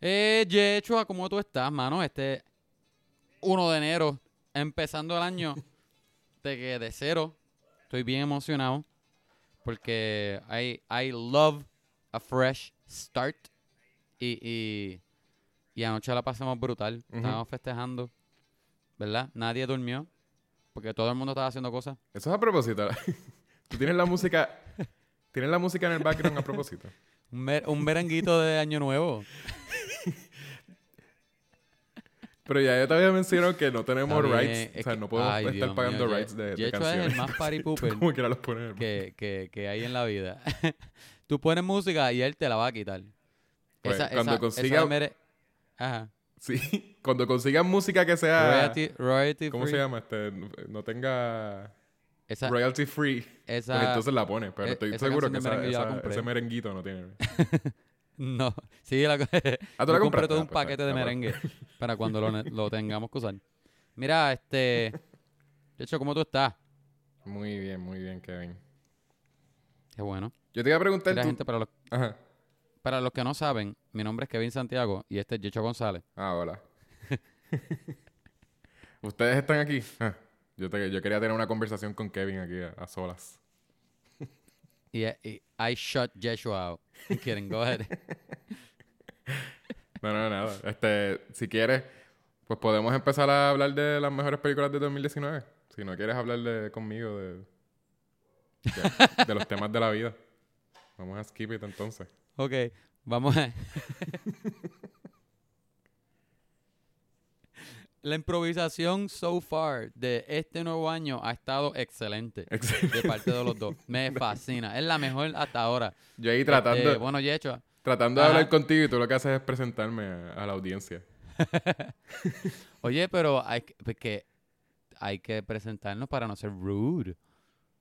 Eh, Yechua, ¿cómo tú estás, mano? Este 1 de enero, empezando el año, de que de cero, estoy bien emocionado porque I, I love a fresh start y, y, y anoche la pasamos brutal, Ujú. estábamos festejando, ¿verdad? Nadie durmió porque todo el mundo estaba haciendo cosas. Eso es a propósito. Tú tienes la música... Tienes la música en el background a propósito. Un, mer- un merenguito de año nuevo. Pero ya yo te había mencionado que no tenemos bien, rights. O sea, que- no podemos ay, estar Dios pagando mío, rights de, de Yechua canciones. es el más party pooper Como quiera los poner. que, que, que hay en la vida. Tú pones música y él te la va a quitar. Pues, esa, cuando esa- consiga- esa de mere- Ajá. Sí. Cuando consigan música que sea... Royalty, royalty ¿Cómo free. se llama? Este, no tenga Esa, royalty free. esa- Pues entonces la pone. Pero e- estoy seguro que de esa- merengue ese merenguito no tiene. No, sí, la, Ah, ¿tú yo la compré todo Ah, un pues, paquete de está bueno. merengue para cuando lo, tengamos que usar. Mira, este... De hecho, ¿cómo tú estás? Muy bien, muy bien, Kevin. Qué bueno. Yo te iba a preguntar... Mira, tú- gente, para los, Ajá. para los que no saben, mi nombre es Kevin Santiago y este es Yecho González. Ah, hola. ¿Ustedes están aquí? Ah, yo, te- yo quería tener una conversación con Kevin aquí a, a solas. Y, y I shut Yeshua out. I'm kidding, go ahead. No, no, nada. Este, si quieres, pues podemos empezar a hablar de las mejores películas de 2019. Si no quieres hablar de, conmigo de, de, de los temas de la vida. Vamos a skip it entonces. Ok, vamos a... La improvisación so far de este nuevo año ha estado excelente de parte de los dos. Me fascina. Es la mejor hasta ahora. Yo ahí tratando, Este, bueno, Yecho, tratando de Ajá. hablar contigo y tú lo que haces es presentarme a, a la audiencia. oye, pero hay que, porque hay que presentarnos para no ser rude.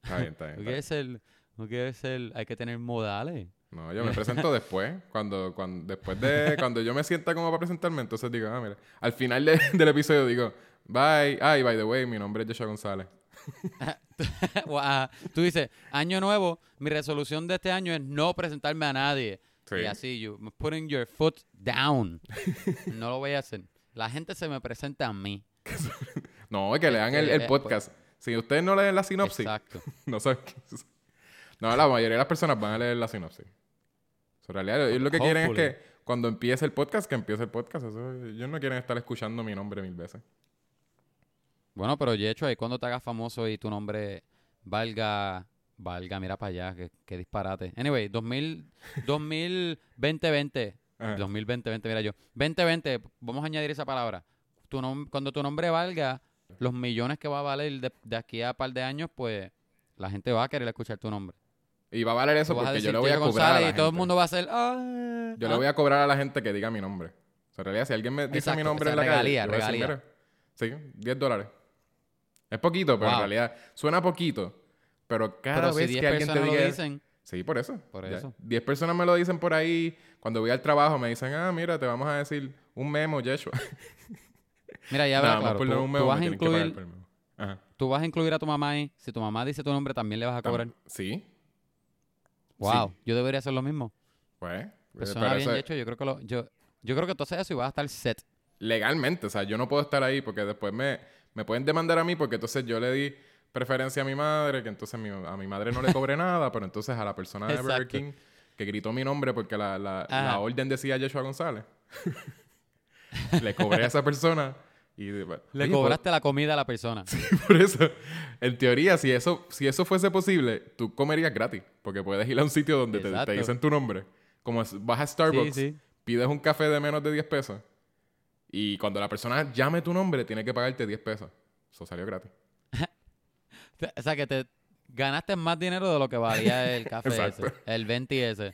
Está bien, está bien. No ser, no quiere ser, hay que tener modales. No, yo me presento después. Cuando, cuando, después de cuando yo me sienta como para presentarme, entonces digo, ah, mira. Al final de- del episodio digo, bye. Ay, by the way, mi nombre es Joshua González. Tú dices, año nuevo, mi resolución de este año es no presentarme a nadie. Sí. Y así, you putting your foot down. no lo voy a hacer. La gente se me presenta a mí. No, es que lean el, Este, el eh, podcast. Si ustedes no leen la sinopsis, Exacto. no saben qué es. No, la mayoría de las personas van a leer la sinopsis. So, en realidad, ellos lo que quieren es que cuando empiece el podcast, que empiece el podcast. Eso, ellos no quieren estar escuchando mi nombre mil veces. Bueno, pero Yecho, ahí cuando te hagas famoso y tu nombre valga, valga, mira para allá, qué, qué disparate. Anyway, 2000, 2020, 20, Ajá. 2020, 20, mira yo. 2020, vamos a añadir esa palabra. Tu nom- cuando tu nombre valga los millones que va a valer de, de aquí a par de años, pues la gente va a querer escuchar tu nombre. Y va a valer eso porque yo le voy a cobrar a y todo el mundo va a hacer, "Ah, Yo ah". le voy a cobrar a la gente que diga mi nombre. O sea, en realidad, si alguien me dice Exacto, mi nombre en la regalía, calle, regalía. "Mira, sí, 10 dólares. Es poquito, pero en realidad suena poquito. Pero cada Pero vez 10 que alguien te diga... lo dicen, Sí, por eso. Por eso. 10 personas me lo dicen por ahí. Cuando voy al trabajo me dicen, ah, mira, te vamos a decir un memo, Yeshua. mira, ya verás, claro, tú, un tú memo vas a incluir, memo. Tú vas a incluir a tu mamá ahí. Si tu mamá dice tu nombre, también le vas a cobrar. Sí. Wow, Sí. yo debería hacer lo mismo. Pues, Pues pero bien hecho, yo creo que lo, yo, yo creo que entonces eso y vas a estar set. legalmente, o sea, yo no puedo estar ahí porque después me, me pueden demandar a mí porque entonces yo le di preferencia a mi madre, que entonces mi- a mi madre no le cobré nada, pero entonces a la persona de Burger. King que gritó mi nombre porque la, la, la orden decía Yeshua González, le cobré a esa persona y... Le Oye, cobraste la comida a la persona. Por eso, en teoría, si eso, si eso fuese posible, tú comerías gratis. Porque puedes ir a un sitio donde te, dicen tu nombre. Como vas a Starbucks, Sí, sí. pides un café de menos de 10 pesos. Y cuando la persona llame tu nombre, tiene que pagarte 10 pesos. Eso salió gratis. O sea, que te ganaste más dinero de lo que valía el café ese, el 20 ese.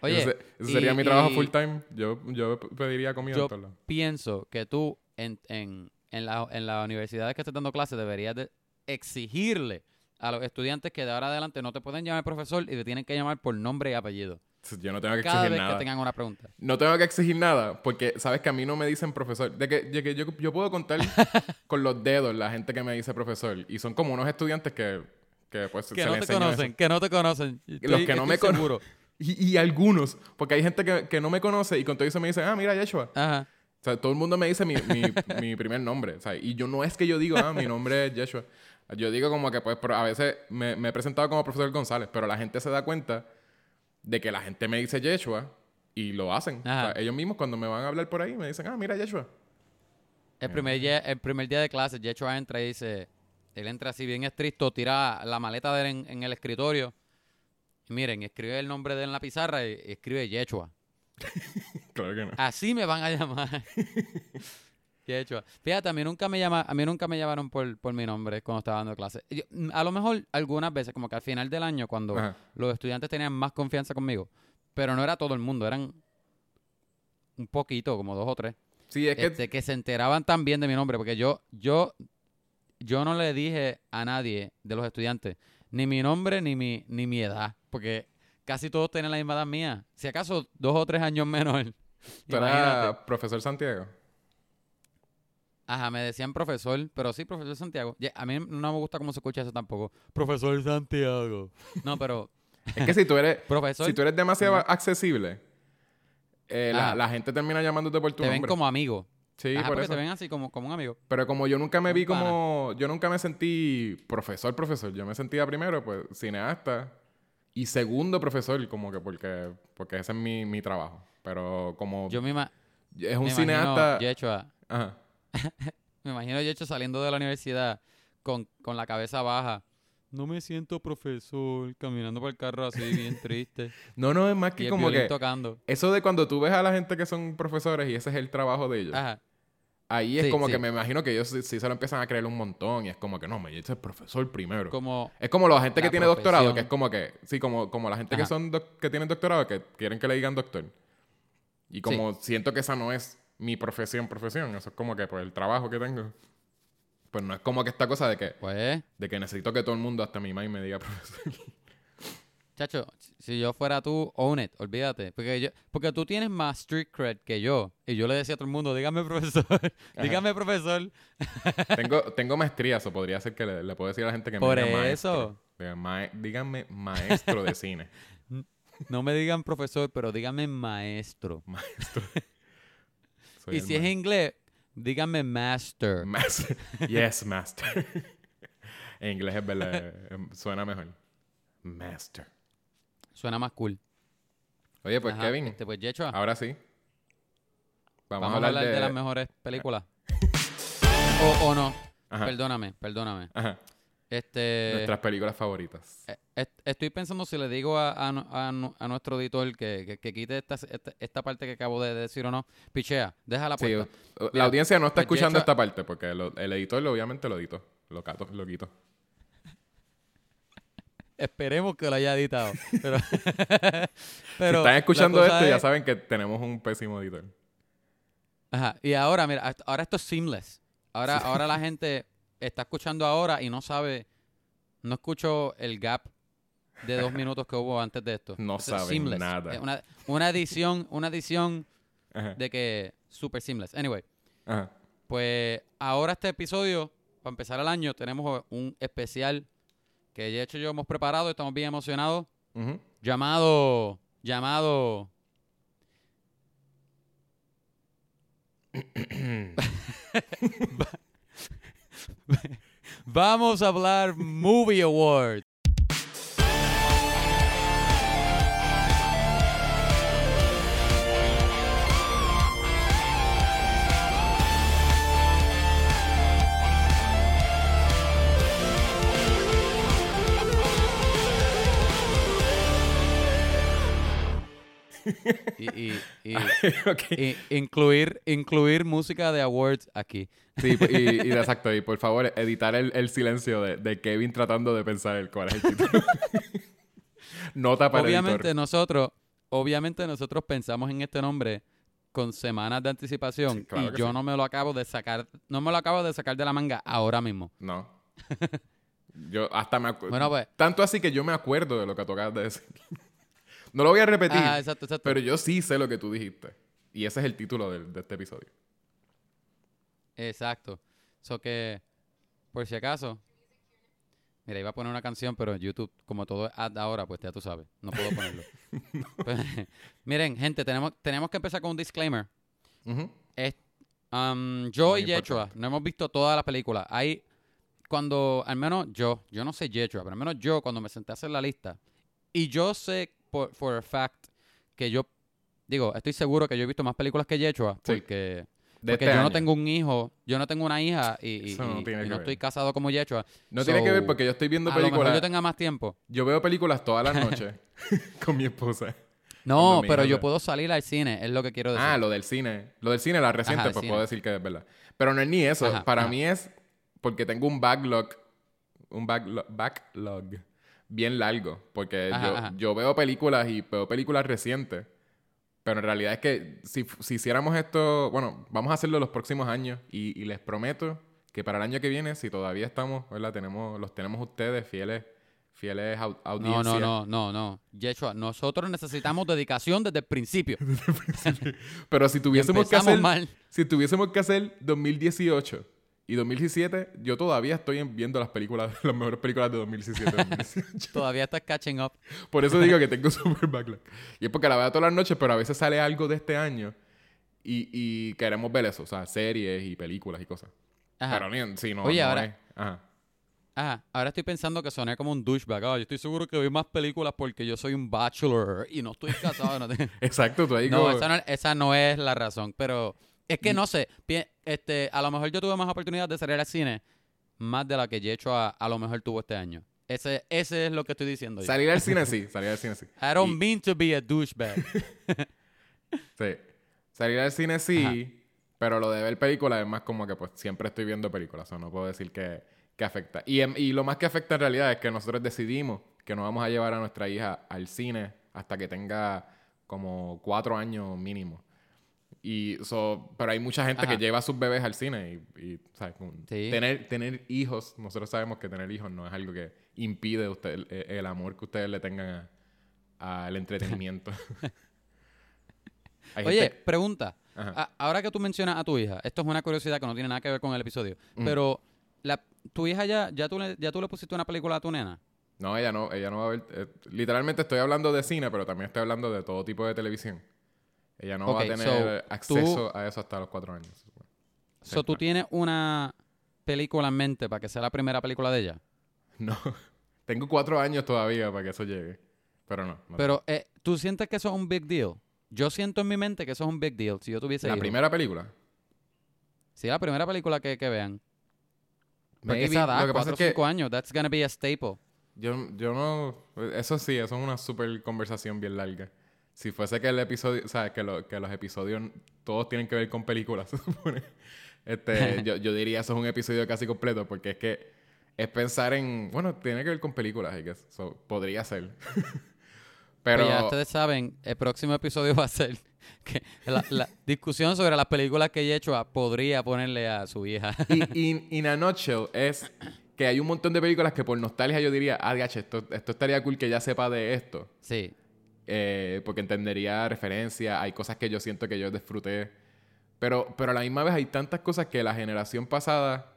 Oye, ese, ese y- sería mi trabajo y full time. Yo, yo pediría comida Yo pienso que tú en, en, en, la, en las universidades que estés dando clases deberías de exigirle a los estudiantes que de ahora adelante no te pueden llamar profesor y te tienen que llamar por nombre y apellido. Yo no tengo que Cada exigir vez nada. que tengan una pregunta. No tengo que exigir nada, porque sabes que a mí no me dicen profesor. De que, de que yo, yo puedo contar con los dedos la gente que me dice profesor. Y son como unos estudiantes que, que pues Que se no les te conocen, eso. que no te conocen. Los Estoy- que no me cono- seguro. Y, y algunos, porque hay gente que, que no me conoce y con todo eso me dicen, ah, mira, Yeshua. Ajá. O sea, todo el mundo me dice mi, mi, mi primer nombre. O sea, y yo no es que yo digo, ah, mi nombre es Yeshua. Yo digo como que, pues, pero a veces me, me he presentado como profesor González, pero la gente se da cuenta de que la gente me dice Yeshua y lo hacen. O sea, Ajá. ellos mismos cuando me van a hablar por ahí me dicen, ah, mira, Yeshua. El primer, día, el primer día de clase, Yeshua entra y dice, él entra así bien estricto, tira la maleta de él en, en el escritorio. Y miren, escribe el nombre de él en la pizarra y, y escribe Yeshua. Claro que no. Así me van a llamar. Yeshua. Fíjate, a mí nunca me llama, a mí nunca me llamaron por, por mi nombre cuando estaba dando clase. Yo- mm, a lo mejor algunas veces, como que al final del año, cuando Ajá. los estudiantes tenían más confianza conmigo, pero no era todo el mundo, eran un poquito, como dos o tres. Sí, es que... este, que se enteraban también de mi nombre, porque yo, yo, yo no le dije a nadie de los estudiantes ni mi nombre ni mi, ni mi edad, porque casi todos tienen la misma edad mía. Si acaso dos o tres años menos. Tú eras profesor Santiago. Ajá, me decían profesor, pero sí, profesor Santiago. A mí no me gusta cómo se escucha eso tampoco. Profesor Santiago. No, pero Es que si tú eres, profesor, si tú eres demasiado accesible, eh, la, gente termina llamándote por tu te ven nombre. como amigo. Sí, Ajá, por porque eso. te ven así como, como un amigo. Pero como yo nunca me vi como... Yo nunca me sentí profesor, profesor. Yo me sentía primero, pues, cineasta. Y segundo profesor, como que porque... Porque ese es mi, mi trabajo. Pero como... Yo misma, es un me cineasta... Yeshua, Ajá. Me imagino yo hecho saliendo de la universidad con, con la cabeza baja. No me siento profesor, caminando por el carro así, bien triste. No, no, es más que el como que... tocando. Eso de cuando tú ves a la gente que son profesores y ese es el trabajo de ellos. Ajá. Ahí es Sí, como sí. que me imagino que ellos sí, sí se lo empiezan a creer un montón. Y es como que no, me dice profesor primero. Como, Es como la gente que tiene doctorado, que es como que, sí, como, como la gente que son que tienen doctorado, que quieren que le digan doctor. Y como siento que esa no es mi profesión, profesión, eso es como que pues el trabajo que tengo. Pues no es como que esta cosa de que, pues, de que necesito que todo el mundo, hasta mi mamá, me diga profesor. chacho, si yo fuera tú, own it, olvídate. Porque yo, porque tú tienes más street cred que yo. Y yo le decía a todo el mundo, dígame profesor, dígame profesor. tengo, tengo maestría, eso podría ser que le, le puedo decir a la gente que Por me diga eso. maestro. Diga, "Mae- díganme maestro de cine. No me digan profesor, pero dígame maestro. Maestro. Soy y si es ma- inglés, dígame master. Master. Yes, master. en inglés es verdad, eh, suena mejor. Master. Suena más cool. Oye, pues Ajá, Kevin, Este, pues, Yeshua, ahora sí. Vamos, Vamos, a hablar, de... las mejores películas. o, o no. Ajá, Perdóname, perdóname. ajá. Este, Nuestras películas favoritas. eh, estoy pensando si le digo a, a a nu- a nuestro editor que, que- que quite esta, esta, esta parte que acabo de decir o no. Pichea, déjala Sí, puesta. o- la Mira, audiencia no está escuchando esta parte porque lo- el editor lo- obviamente lo editó. Lo, cato, lo quito. Esperemos que lo haya editado. Pero, si están la escuchando esto, ya es- saben que tenemos un pésimo editor. Ajá. Y ahora, mira, ahora esto es seamless. Ahora, ahora la gente está escuchando ahora y no sabe, no escucho el gap de dos minutos que hubo antes de esto. No saben seamless. nada. Una, una edición, una edición Ajá, de que super seamless. Anyway, ajá. pues ahora este episodio, para empezar el año, tenemos un especial que de hecho yo hemos preparado, estamos bien emocionados, llamado, llamado... Vamos a hablar Movie Award. Y, y- y- Ok. y incluir, incluir música de awards aquí. Sí, y, exacto. Y por favor, editar el, el silencio de, de Kevin tratando de pensar el cuál es el título. Nota para el obviamente editor. nosotros, obviamente nosotros pensamos en este nombre con semanas de anticipación Sí, claro y yo sí. no me lo acabo de sacar, no me lo acabo de sacar de la manga ahora mismo. No. Yo hasta me acuerdo. Bueno, pues. Tanto así que yo me acuerdo de lo que tocabas de decir. No lo voy a repetir, Ah, exacto, exacto. pero yo sí sé lo que tú dijiste. Y ese es el título de, este episodio. Exacto. So que, por si acaso, Mira, iba a poner una canción, pero en YouTube, como todo es ad ahora, pues ya tú sabes, no puedo ponerlo. Pues, miren, gente, tenemos, tenemos que empezar con un disclaimer. Es- um, yo Muy y Yechua no hemos visto todas las películas. Hay, cuando, al menos yo, yo no sé Yechua, pero al menos yo, cuando me senté a hacer la lista, y yo sé por for a fact que yo, digo, estoy seguro que yo he visto más películas que Yechua, Sí. porque, De porque este yo no año. tengo un hijo, yo no tengo una hija y, y- no y- y no estoy casado como Yechua. No tiene que ver So, porque yo estoy viendo A lo mejor películas. yo tenga más tiempo. Yo veo películas todas las noches con mi esposa. No, pero yo puedo salir al cine, es lo que quiero decir. Ah, lo del cine. Lo del cine, la reciente, Ajá, pues cine. puedo decir que es verdad. Pero no es ni eso. Ajá, Para ajá. mí es porque tengo un backlog, un backlog, backlog bien largo. Porque Ajá, yo, ajá. yo veo películas y veo películas recientes. Pero en realidad es que si, si hiciéramos esto, bueno, vamos a hacerlo los próximos años y, y les prometo que para el año que viene, si todavía estamos, ¿verdad? Tenemos, los tenemos ustedes fieles, fieles au- No, audiencia. no, no, no, no. Yeshua, nosotros necesitamos dedicación desde el principio. Pero si tuviésemos que hacer, mal. si tuviésemos que hacer 2018 y 2017, yo todavía estoy en- viendo las películas, las mejores películas de 2017. 2018. Todavía estás catching up. Por eso digo que tengo super backlog. Y es porque la veo todas las noches, pero a veces sale algo de este año y, y queremos ver eso, o sea, series y películas y cosas. Ajá. Pero ni- sí, no, Oye, no ahora- es- Ajá. Ajá. Ahora estoy pensando que soné como un douchebag. Ah, yo estoy seguro que vi más películas porque yo soy un bachelor y no estoy casado. no, te- Exacto, tú ahí No, como- esa no, esa no es la razón. Pero es que no sé. Este, a lo mejor yo tuve más oportunidad de salir al cine más de la que Yeshua a lo mejor tuvo este año. Ese, ese es lo que estoy diciendo. yo. Salir al cine sí, salir al cine sí. I don't Y- mean to be a douchebag. Sí. Salir al cine sí, Ajá. pero lo de ver películas es más como que pues siempre estoy viendo películas, o sea, no puedo decir que, que afecta. Y, em- y lo más que afecta en realidad es que nosotros decidimos que no vamos a llevar a nuestra hija al cine hasta que tenga como cuatro años mínimo. Y so, pero hay mucha gente Ajá. que lleva a sus bebés al cine y, y, ¿sabes? Sí. tener, tener hijos, nosotros sabemos que tener hijos no es algo que impide usted, el, el amor que ustedes le tengan a- al entretenimiento. Oye, gente- pregunta. A- ahora que tú mencionas a tu hija, esto es una curiosidad que no tiene nada que ver con el episodio, Mm. pero la, tu hija ya, ya tú, le, ya tú le pusiste una película a tu nena. No, ella no, ella no va a ver. eh, literalmente estoy hablando de cine, pero también estoy hablando de todo tipo de televisión. Ella no va a tener so, acceso a eso hasta los cuatro años. So, ¿Tú tienes una película en mente para que sea la primera película de ella? No, tengo cuatro años todavía para que eso llegue. Pero no. no Pero, eh, ¿tú sientes que eso es un big deal? Yo siento en mi mente que eso es un big deal. Si yo tuviese la hijos. primera película. Sí, la primera película que, que vean. Porque Maybe, esa edad, lo que pasa es que cinco años, that's gonna be a staple. yo, yo no. Eso sí, eso es una super conversación bien larga. Si fuese que el episodio, o sea, que, lo- que los episodios todos tienen que ver con películas, se supone. Este, yo, yo diría eso es un episodio casi completo porque es que es pensar en, bueno, tiene que ver con películas, I guess. So, podría ser. Pero Pues ya ustedes saben, el próximo episodio va a ser que la, la discusión sobre las películas que he hecho podría ponerle a su hija. y in, in a nutshell es que hay un montón de películas que por nostalgia yo diría, ah, diache, esto, esto estaría cool que ya sepa de esto. sí. Eh, porque entendería referencia, hay cosas que yo siento que yo disfruté. Pero, pero a la misma vez hay tantas cosas que la generación pasada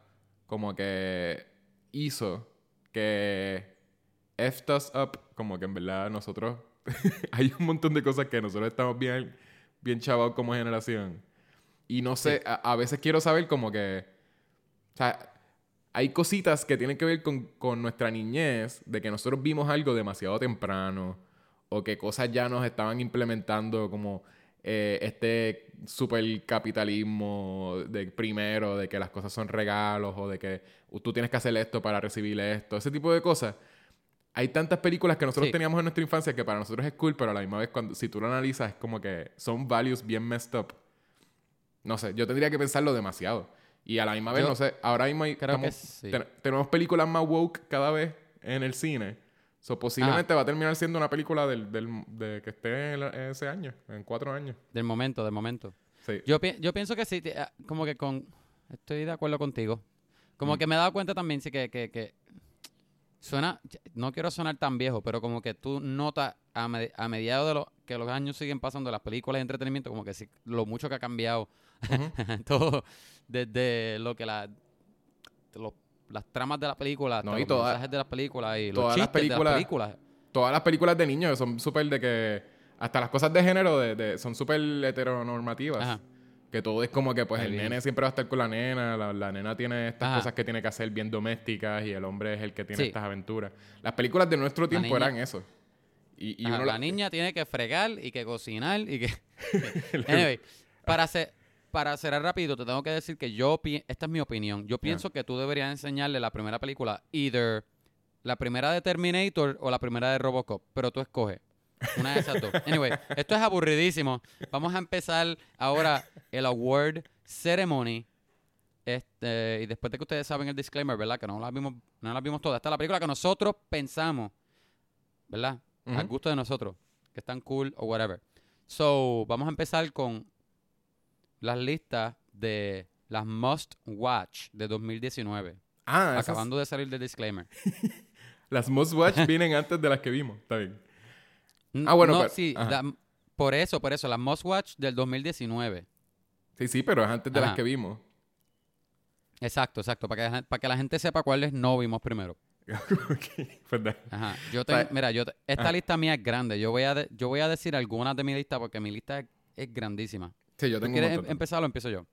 como que hizo que us up, como que en verdad nosotros hay un montón de cosas que nosotros estamos bien, bien chavados como generación. Y no sé, a, a veces quiero saber como que, o sea, hay cositas que tienen que ver con, con nuestra niñez, de que nosotros vimos algo demasiado temprano, o que cosas ya nos estaban implementando como eh, este supercapitalismo de primero, de que las cosas son regalos, o de que tú tienes que hacer esto para recibir esto, ese tipo de cosas. Hay tantas películas que nosotros Sí. teníamos en nuestra infancia que para nosotros es cool, pero a la misma vez cuando si tú lo analizas es como que son values bien messed up. No sé, yo tendría que pensarlo demasiado. Y a la misma vez, Yo no sé, ahora mismo hay- estamos- sí. ten- tenemos películas más woke cada vez en el cine. So, posiblemente va a terminar siendo una película del, del- de que esté en, ese año, en cuatro años. Del momento, del momento. Sí. Yo, pi- yo pienso que sí, ah, como que con... Estoy de acuerdo contigo. Como Mm. que me he dado cuenta también, sí, que, que, que suena... No quiero sonar tan viejo, pero como que tú notas a, me- a mediados de los... Que los años siguen pasando, las películas de entretenimiento, como que sí, lo mucho que ha cambiado Ujú. todo, desde lo que la... Los, las tramas de la película, No, y los toda- mensajes de las películas y los las chistes de las películas. Todas las películas de niños son súper de que... Hasta las cosas de género de, de- son súper heteronormativas. Ajá. Que todo es como que, pues, el nene siempre va a estar con la nena, la, la nena tiene estas Ajá. cosas que tiene que hacer bien domésticas y el hombre es el que tiene Sí. estas aventuras. Las películas de nuestro tiempo eran eso. Y, y Ajá, uno la la- niña tiene que fregar y que cocinar y que... anyway, para, hacer, para cerrar rápido, te tengo que decir que yo... Esta es mi opinión. Yo pienso que tú deberías enseñarle la primera película, either la primera de Terminator o la primera de Robocop, pero tú escoges. Una de esas dos. Anyway, esto es aburridísimo. Vamos a empezar ahora el award ceremony. Este, y después de que ustedes saben el disclaimer, ¿verdad? Que no las vimos, no las vimos todas. Esta es la película que nosotros pensamos, ¿verdad? Al gusto de nosotros, que están cool o whatever. So, vamos a empezar con las listas de las must watch de 2019. Ah, esas- acabando de salir del disclaimer. las Must Watch vienen antes de las que vimos. Está bien. Ah, bueno, no, pero- sí, la- por eso, por eso, las must watch del 2019. Sí, sí, pero es antes de las que vimos. Exacto, exacto, para que, para que la gente sepa cuáles no vimos primero. Ok, pues Ajá. Yo tengo, mira, yo te- esta ajá. lista mía es grande. Yo voy a de- yo voy a decir algunas de mi lista porque mi lista es, es grandísima. Sí, yo ¿Tú tengo un quieres em- empezar o empiezo yo?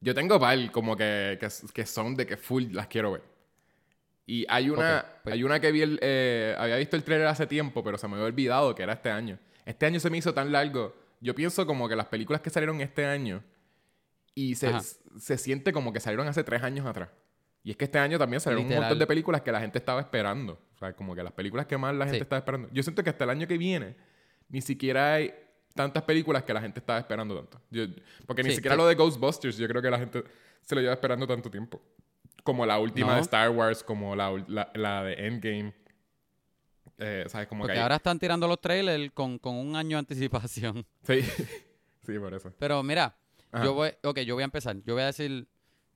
Yo tengo par como que, que, que son de que full las quiero ver. Y hay una, pues- hay una que vi el, eh, había visto el trailer hace tiempo, pero se me había olvidado que era este año. Este año se me hizo tan largo. Yo pienso como que las películas que salieron este año y se, se siente como que salieron hace tres años atrás. Y es que este año también salieron un Literal. montón de películas que la gente estaba esperando. O sea, como que las películas que más la gente Sí. estaba esperando. Yo siento que hasta el año que viene ni siquiera hay tantas películas que la gente estaba esperando tanto. Yo- porque ni siquiera lo de Ghostbusters, yo creo que la gente se lo lleva esperando tanto tiempo. Como la última No. de Star Wars, como la, la, la de Endgame. Eh, ¿Sabes? Como Porque que hay- ahora están tirando los trailers con, con un año de anticipación. Sí. sí, por eso. Pero mira, Ajá. yo voy, ok, yo voy a empezar. Yo voy a decir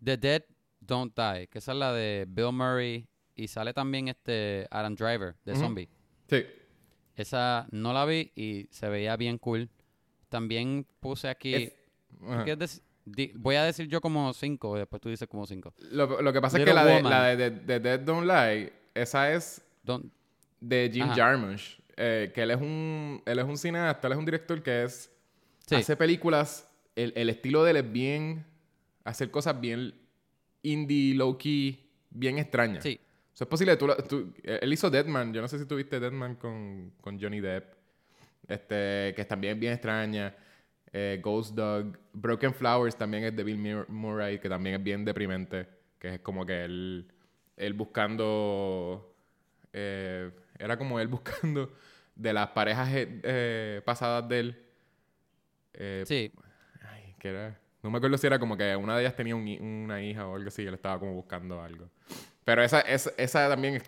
The Dead Don't Die, que esa es la de Bill Murray y sale también este Adam Driver de. Zombie. Sí. Esa no la vi y se veía bien cool. También puse aquí. Es- ¿tú ajá. quieres dec- di- voy a decir yo como cinco, después tú dices como cinco. Lo, lo que pasa es que la de, la de, de- de Dead Don't Lie, esa es Don't- de Jim Ajá. Jarmusch. eh, que él es un él es un cineasta, él es un director que es sí, hace películas el, el estilo de él es bien hacer cosas bien indie low key bien extrañas sí. O sea, es posible tú, tú- él hizo Deadman yo no sé si tuviste Deadman con, con Johnny Depp este que es también bien extraña eh, Ghost Dog Broken Flowers también es de Bill Mur- Murray que también es bien deprimente que es como que él él buscando eh, era como él buscando de las parejas eh, pasadas de él Sí, Ay, que era. No me acuerdo si era como que una de ellas tenía un una hija o algo así, y él estaba como buscando algo. Pero esa, esa, esa también.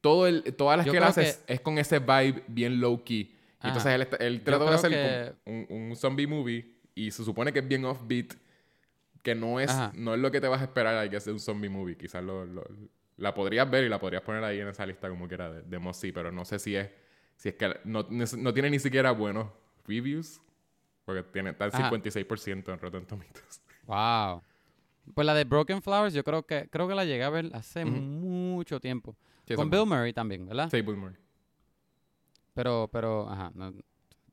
Todo el, todas las Yo que él hace es, es con ese vibe bien low key. Y entonces él, él trató de hacer que- un, un zombie movie y se supone que es bien offbeat, que no es, Ajá. no es lo que te vas a esperar hay que hacer un zombie movie. Quizás lo, lo- la podrías ver y la podrías poner ahí en esa lista como que era de, de Mossy, pero no sé si es, si es que no, no tiene ni siquiera buenos reviews. Porque tiene, está Ajá. 56% en Rotten Tomatoes. wow. Pues la de Broken Flowers, yo creo que creo que la llegué a ver hace mucho tiempo. Sí, Con Bill Murray también, ¿verdad? Sí, Bill Murray. Pero, pero, ajá. no-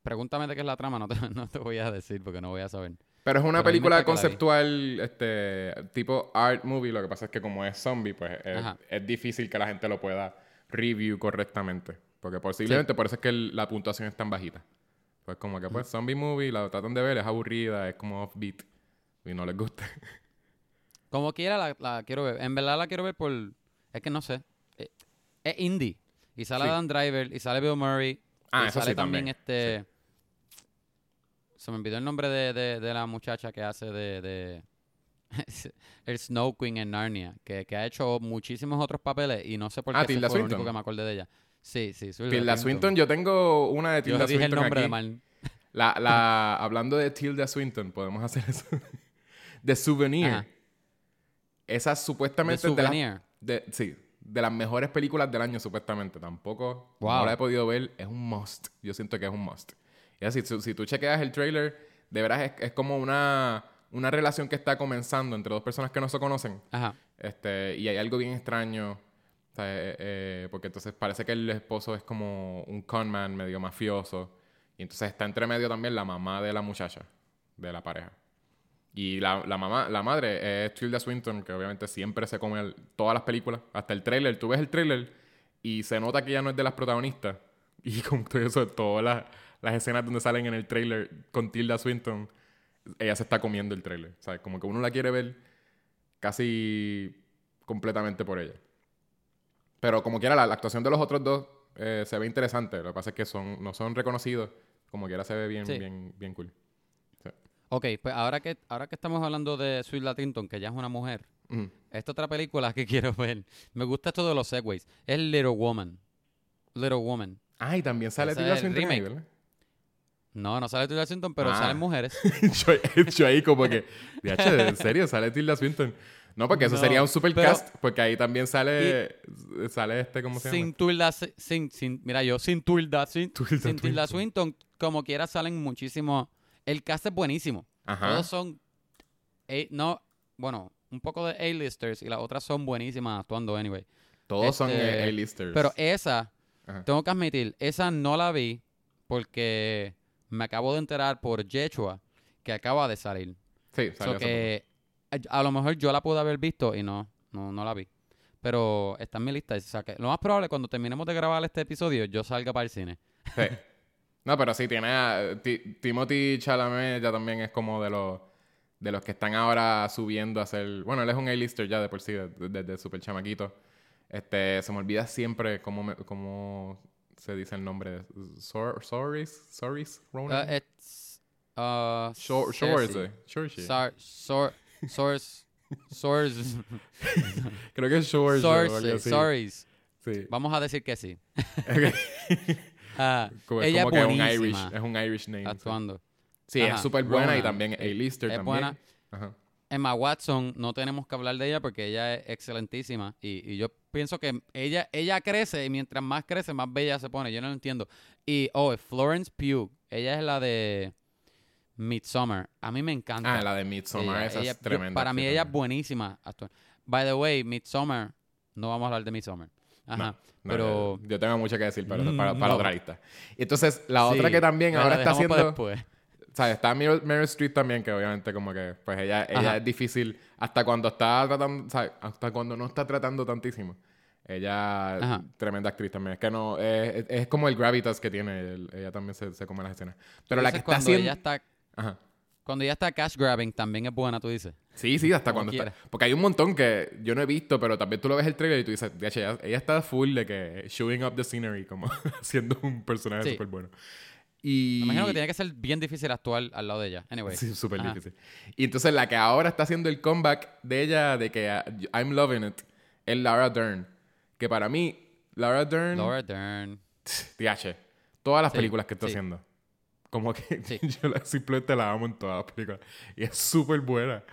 pregúntame de qué es la trama, no te, no te voy a decir porque no voy a saber. Pero es una Pero película conceptual, este, tipo art movie. Lo que pasa es que como es zombie, pues es, difícil que la gente lo pueda review correctamente. Porque posiblemente por eso es que el- la puntuación es tan bajita. Pues como que pues zombie movie, la tratan de ver, es aburrida, es como offbeat. Y no les gusta. Como quiera la, la quiero ver. En verdad la quiero ver por... Es que no sé. Eh, Es indie. Y sale Sí. Adam Driver, y sale Bill Murray. Ah, y eso sale sí, también también. este... Se me olvidó el nombre de, de, de la muchacha que hace de... de el Snow Queen en Narnia. Que, que ha hecho muchísimos otros papeles y no sé por qué Ah, Tilda fue lo único que me acordé de ella. Sí, sí. Tilda Swinton, yo tengo una de Yo Tilda dije el Swinton nombre aquí. de mal. La, la, hablando de Tilda Swinton, podemos hacer eso. The Souvenir. Ajá. Esa supuestamente es de las Souvenir. de, sí, de las mejores películas del año, supuestamente. Tampoco no Wow. la he podido ver. Es un must. Yo siento que es un must. Y así, si, si tú chequeas el trailer, de veras es, es como una, una relación que está comenzando entre dos personas que no se conocen. Ajá. Este, y hay algo bien extraño. o sea, eh, eh, porque entonces parece que el esposo es como un conman medio mafioso. Y entonces está entre medio también la mamá de la muchacha, de la pareja. Y la, la mamá, la madre es Tilda Swinton, que obviamente siempre se come el- todas las películas. Hasta el trailer. Tú ves el trailer y se nota que ella no es de las protagonistas. Y con todo eso, todas las, las escenas donde salen en el trailer con Tilda Swinton, ella se está comiendo el trailer. O sea, como que uno la quiere ver casi completamente por ella. Pero como quiera, la, la actuación de los otros dos eh, se ve interesante. Lo que pasa es que son, no son reconocidos. Como quiera se ve bien, Sí. bien, bien cool. Ok, pues ahora que, ahora que estamos hablando de Sweet Latinton, que ella es una mujer, esta otra película que quiero ver, me gusta esto de los segways, es Little Woman. Little Woman. Ah, y también sale Tilda Swinton ahí. No, no sale Tilda Swinton, pero Ah. salen mujeres. yo, yo ahí como que, "Diache, ¿en serio? ¿Sale Tilda Swinton? No, porque eso No, sería un super pero- cast, porque ahí también sale, sale este, ¿cómo se sin llama? Tilda, sin, sin, mira yo, sin Tilda, sin, Tilda sin Tilda Swinton. Como quiera salen muchísimo. El cast es buenísimo. Ajá. Todos son, eh, no, bueno, un poco de A-listers y las otras son buenísimas actuando anyway. Todos son este, eh, A-listers. Pero esa, Ajá. tengo que admitir, esa no la vi porque me acabo de enterar por Yechua que acaba de salir. Sí, So que a, a lo mejor yo la pude haber visto y no, no, no la vi. Pero está en mi lista. O sea que lo más probable cuando terminemos de grabar este episodio, yo salga para el cine. Sí. No, pero sí, tiene a... Ti- Timothy Chalamet ya también es como de los... De los que están ahora subiendo a ser... Bueno, él es un A-lister ya de por sí, desde, desde súper chamaquito. Este, se me olvida siempre cómo, me- cómo se dice el nombre. Sor, Soris? Soris Ronan? Uh, it's, uh, Shor-. Sar, sor, source, source, Creo que es algo source, así. sorries. Sí. Vamos a decir que sí. Ok. Ah, Como, ella como es que un Irish, es un Irish name. actuando. Sí, Ajá, es súper buena y también A-lister Es también. buena. Ajá. Emma Watson, no tenemos que hablar de ella porque ella es excelentísima. Y, y yo pienso que ella, ella crece y mientras más crece, más bella se pone. Yo no lo entiendo. Y, oh, Florence Pugh. Ella es la de Midsommar. A mí me encanta. Ah, la de Midsommar, ella. esa Ella- es yo- tremenda. para mí ella es buenísima. By the way, Midsommar. No vamos a hablar de Midsommar. Ajá. No, pero... yo, yo tengo mucho que decir para, Mm, para, para no. otra lista. Y entonces, la otra que también ahora está haciendo... después. ¿Sabes? Está Meryl, Meryl Streep también, que obviamente como que... Pues ella, ella Ajá. es difícil... Hasta cuando está tratando... ¿sabes? Hasta cuando no está tratando tantísimo. Ella... Ajá. Tremenda actriz también. Es que no... Es, es- como el gravitas que tiene. el- ella también se, se come las escenas. Pero la que está cuando haciendo... ella está Ajá. Cuando ella está cash grabbing también es buena, tú dices. Sí, sí, hasta Como cuando quiera. está. Porque hay un montón que yo no he visto, pero también tú lo ves el trailer y tú dices, "Diache, ella, ella está full de que showing up the scenery, como siendo un personaje Sí. súper bueno. Y. Me imagino que tiene que ser bien difícil actuar al lado de ella. Anyway. Sí, súper difícil. Y entonces la que ahora está haciendo el comeback de ella, de que uh, I'm loving it, es Laura Dern. Que para mí, Laura Dern, Laura Dern. diache, todas las Sí, películas que está sí. haendo. Como que Sí. yo la, simplemente la amo en todas las películas. Y es súper buena.